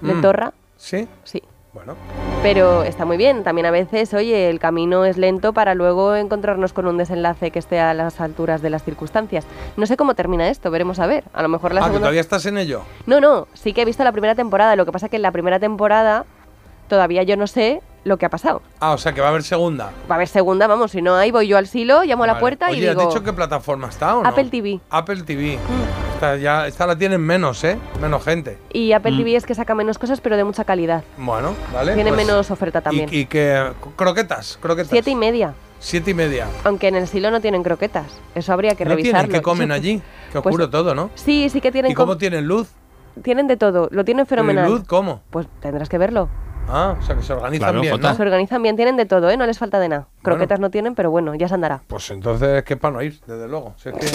Mm. lentorra. ¿Sí? Sí. Bueno. Pero está muy bien. También a veces, oye, el camino es lento para luego encontrarnos con un desenlace que esté a las alturas de las circunstancias. No sé cómo termina esto, veremos a ver. A lo mejor la Ah, segunda... todavía estás en ello. No, no, sí que he visto la primera temporada. Lo que pasa que en la primera temporada todavía yo no sé lo que ha pasado. Ah, o sea, que va a haber segunda. Va a haber segunda, vamos, si no hay, voy yo al silo, llamo a la puerta Oye, y digo... ¿has dicho qué plataforma está o no? Apple TV. Apple TV. Esta, ya, esta la tienen menos, ¿eh? Menos gente. Y Apple TV es que saca menos cosas, pero de mucha calidad. Bueno, vale. Tiene pues- menos oferta también. Y, y que croquetas, croquetas. Siete y media. Siete y media. Aunque en el silo no tienen croquetas. Eso habría que ¿No tienen? revisarlo. ¿Qué comen allí? Que Pues- oscuro todo, ¿no? Sí, sí que tienen... ¿Y cómo tienen luz? Tienen de todo. Lo tienen fenomenal. ¿Y luz cómo? Pues tendrás que verlo. Ah, o sea, que se organizan Claro, bien. ¿no? Se organizan bien, tienen de todo, ¿eh? No les falta de nada. Croquetas no tienen, pero bueno, ya se andará. Pues entonces, ¿qué para no ir? Desde luego. Si es que...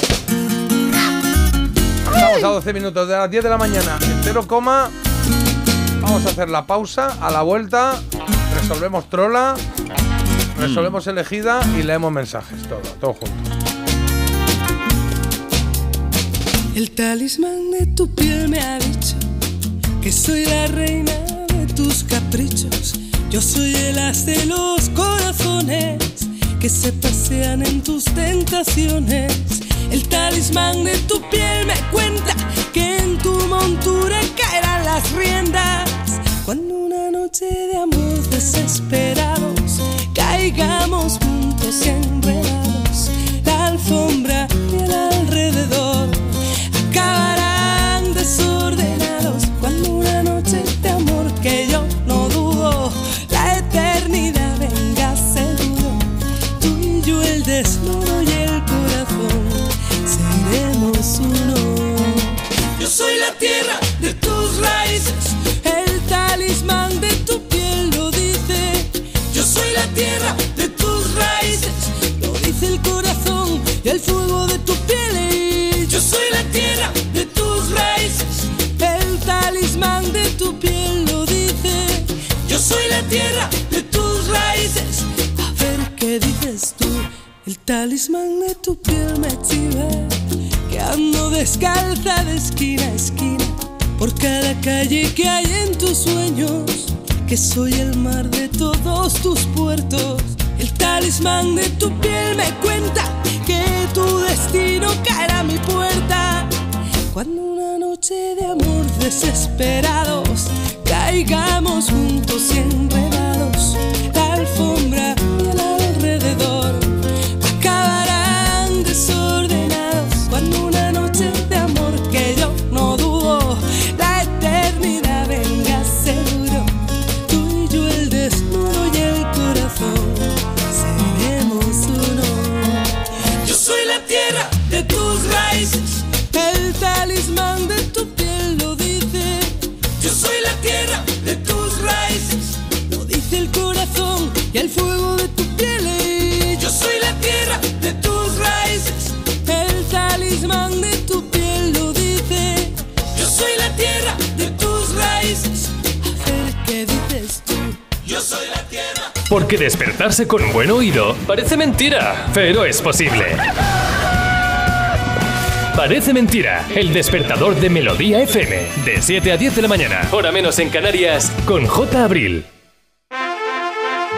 Estamos a 12 minutos de las 10 de la mañana. Entero coma. Vamos a hacer la pausa. A la vuelta, resolvemos trola, resolvemos elegida y leemos mensajes. Todo, todo junto. El talismán de tu piel me ha dicho que soy la reina tus caprichos. Yo soy el as de los corazones que se pasean en tus tentaciones. El talismán de tu piel me cuenta que en tu montura caerán las riendas. Cuando una noche de amor desesperados caigamos juntos enredados, la alfombra y el alrededor talismán de tu piel me chiva, que ando descalza de esquina a esquina, por cada calle que hay en tus sueños, que soy el mar de todos tus puertos. El talismán de tu piel me cuenta que tu destino caerá a mi puerta. Cuando una noche de amor desesperados caigamos juntos y enredados, Porque despertarse con buen oído parece mentira, pero es posible. Parece mentira, el despertador de Melodía FM, de 7 a 10 de la mañana, hora menos en Canarias, con J. Abril.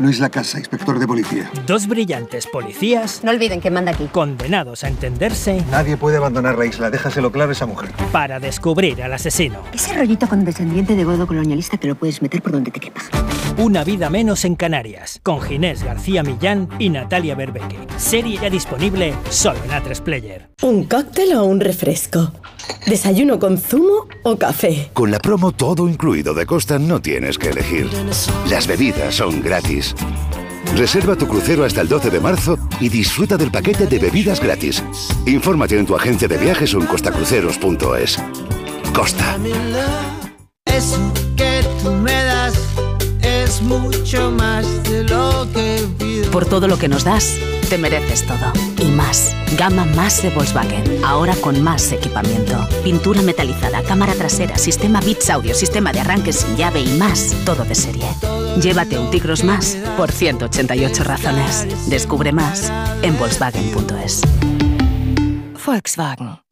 No es la casa, inspector de policía. Dos brillantes policías. No olviden que manda aquí. Condenados a entenderse Nadie puede abandonar la isla, déjaselo claro a esa mujer. para descubrir al asesino. Ese rollito condescendiente de godo colonialista te lo puedes meter por donde te quepa. Una vida menos en Canarias, con Ginés García Millán y Natalia Berbeque. Serie ya disponible solo en A3 Player. ¿Un cóctel o un refresco? ¿Desayuno con zumo o café? Con la promo todo incluido de Costa no tienes que elegir. Las bebidas son gratis. Reserva tu crucero hasta el 12 de marzo y disfruta del paquete de bebidas gratis. Infórmate en tu agencia de viajes o en costacruceros.es. Costa. Eso que tú me das es mucho más de lo que pido. Por todo lo que nos das, te mereces todo. Y más. Gama más de Volkswagen. Ahora con más equipamiento. Pintura metalizada, cámara trasera, sistema Beats Audio, sistema de arranque sin llave y más. Todo de serie. Llévate un Tigros más por 188 razones. Descubre más en Volkswagen.es. Volkswagen.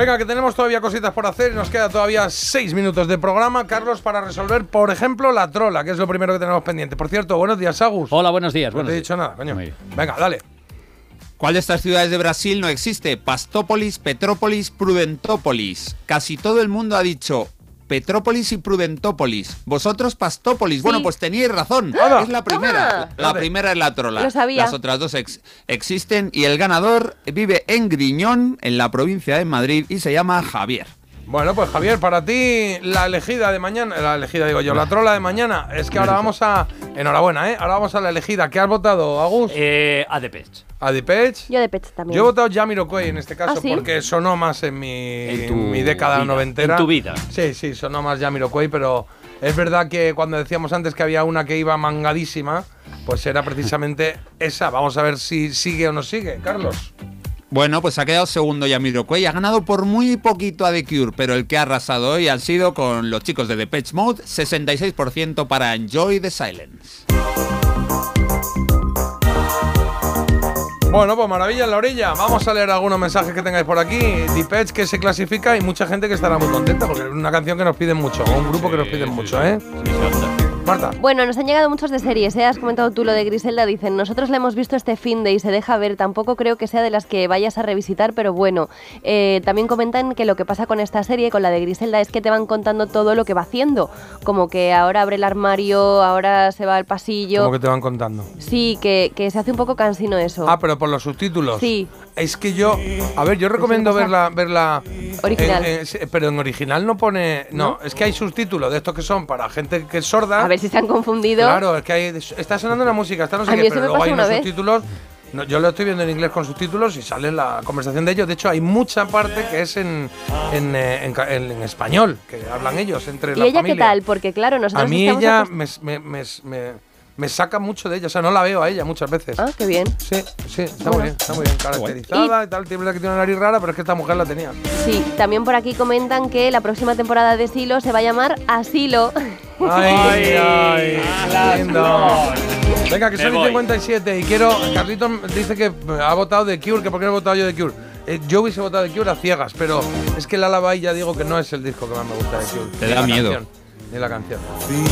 Venga, que tenemos todavía cositas por hacer y nos queda todavía seis minutos de programa, Carlos, para resolver, por ejemplo, la trola, que es lo primero que tenemos pendiente. Por cierto, buenos días, Agus. Hola, buenos días. No buenos te he dicho nada, coño. Venga, dale. ¿Cuál de estas ciudades de Brasil no existe? Pastópolis, Petrópolis, Prudentópolis. Casi todo el mundo ha dicho Petrópolis y Prudentópolis. Vosotros Pastópolis. Bueno, pues teníais razón. Es la primera. Toma. La primera es la trola. Lo sabía. Las otras dos ex- existen y el ganador vive en Griñón, en la provincia de Madrid, y se llama Javier. Bueno, pues Javier, para ti la elegida de mañana, la elegida digo yo, la trola de mañana, es que ahora vamos a, enhorabuena, ¿eh? Ahora vamos a la elegida. ¿Qué has votado, Agus? Eh, a Depeche. ¿A Depeche? Yo de Pets también. Yo he votado Jamiroquai en este caso ¿Ah, sí? porque sonó más en mi, En tu en mi década vida, noventera. en tu vida. Sí, sí, sonó más Jamiroquai, pero es verdad que cuando decíamos antes que había una que iba mangadísima, pues era precisamente esa. Vamos a ver si sigue o no sigue, Carlos. Bueno, pues ha quedado segundo Jamiroquai. Ha ganado por muy poquito a The Cure, pero el que ha arrasado hoy han sido con los chicos de Depeche Mode, 66% para Enjoy the Silence. Bueno, pues maravilla en la orilla. Vamos a leer algunos mensajes que tengáis por aquí. Depeche que se clasifica y mucha gente que estará muy contenta porque es una canción que nos piden mucho, o un grupo que nos piden mucho, ¿eh? Marta. Bueno, nos han llegado muchos de series, ¿eh? Has comentado tú lo de Griselda, dicen, nosotros la hemos visto este fin de y se deja ver, tampoco creo que sea de las que vayas a revisitar, pero bueno, Eh, también comentan que lo que pasa con esta serie, con la de Griselda, es que te van contando todo lo que va haciendo, como que ahora abre el armario, ahora se va al pasillo. Como que te van contando. Sí, que, que se hace un poco cansino eso. Ah, pero por los subtítulos. Sí. Es que yo, a ver, yo recomiendo verla, verla Original. en- en- sí, pero en original no pone, no, es que hay subtítulos de estos que son para gente que es sorda. A ver si se han confundido. Claro, es que hay, está sonando una música, está no sé A mí qué, pero luego hay unos vez. subtítulos. no, yo lo estoy viendo en inglés con subtítulos y sale la conversación de ellos. De hecho, hay mucha parte que es en, en, eh, en ca- en- en español, que hablan ellos entre ¿Y la ella familia. qué tal? Porque claro, nosotros A mí ella me, me- me- me- saca mucho de ella, o sea, no la veo a ella muchas veces. Ah, qué bien. Sí, sí, está Bueno. muy bien, está muy bien caracterizada y tal, tiene que tiene una nariz rara, pero es que esta mujer la tenía. Sí, también por aquí comentan que la próxima temporada de Silo se va a llamar Asilo. Ay, ay, lindo. Venga, que son y voy. 57 y quiero. Carlitos dice que ha votado de Cure, que por qué no he votado yo de Cure. Eh, yo hubiese votado de Cure a ciegas, pero es que la lava ya digo que no es el disco que más me gusta de Cure. Te da miedo. canción, Ni la canción.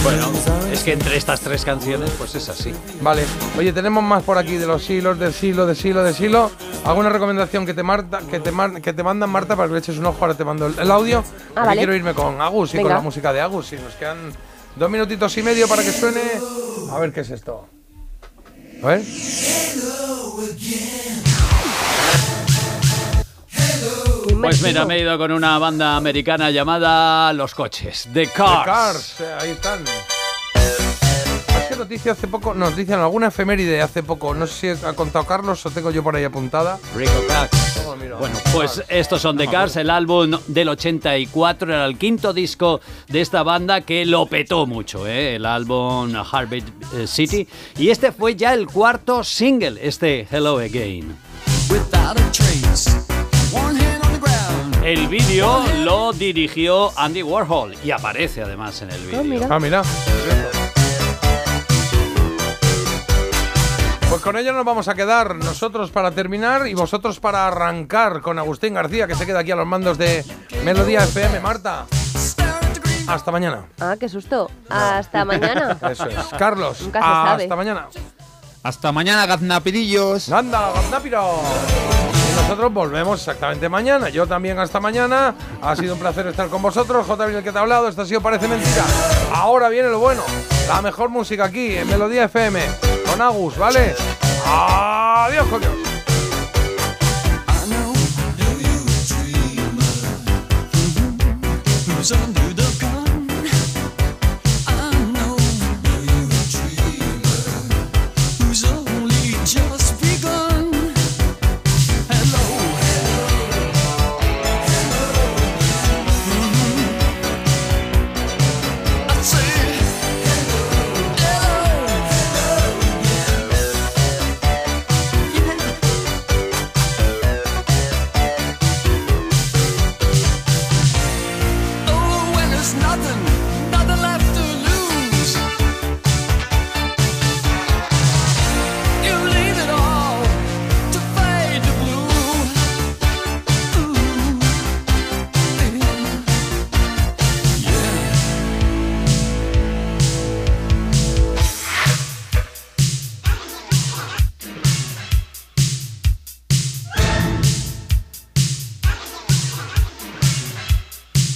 Bueno, es que entre estas tres canciones, pues es así. Vale, oye, tenemos más por aquí de los silos, del silo, del silo, del silo. ¿Alguna recomendación que te, Marta, que te, mar- que te mandan, Marta, para que le eches un ojo? Ahora te mando el, el audio. Ah, vale. quiero irme con Agus y con Venga. la música de Agus. Y nos quedan dos minutitos y medio para que suene. A ver qué es esto. A ver. Pues mira, me he ido con una banda americana llamada Los Coches, The Cars. The Cars, eh, ahí están. ¿Qué noticia hace poco? Nos dicen alguna efeméride hace poco. No sé si ha contado Carlos o tengo yo por ahí apuntada. Rico Cats. Oh, mira. Bueno, pues estos son The Cars, el álbum del 84, era el quinto disco de esta banda que lo petó mucho, ¿eh? el álbum Heartbeat eh, City. Y este fue ya el cuarto single, este Hello Again. Without a trace. One El vídeo lo dirigió Andy Warhol y aparece además en el vídeo. Ah, mira. Pues con ello nos vamos a quedar nosotros para terminar y vosotros para arrancar con Agustín García, que se queda aquí a los mandos de Melodía FM. Marta, hasta mañana. Ah, qué susto. Hasta mañana. Eso es. Carlos, Nunca se sabe. hasta mañana. Hasta mañana, gaznapidillos. ¡Anda, gaznápiro! Nosotros volvemos exactamente mañana. Yo también hasta mañana. Ha sido un placer estar con vosotros. J. el que te ha hablado. Esto ha sido Parece Mentira. Ahora viene lo bueno. La mejor música aquí en Melodía FM. Con Agus, ¿vale? Adiós, under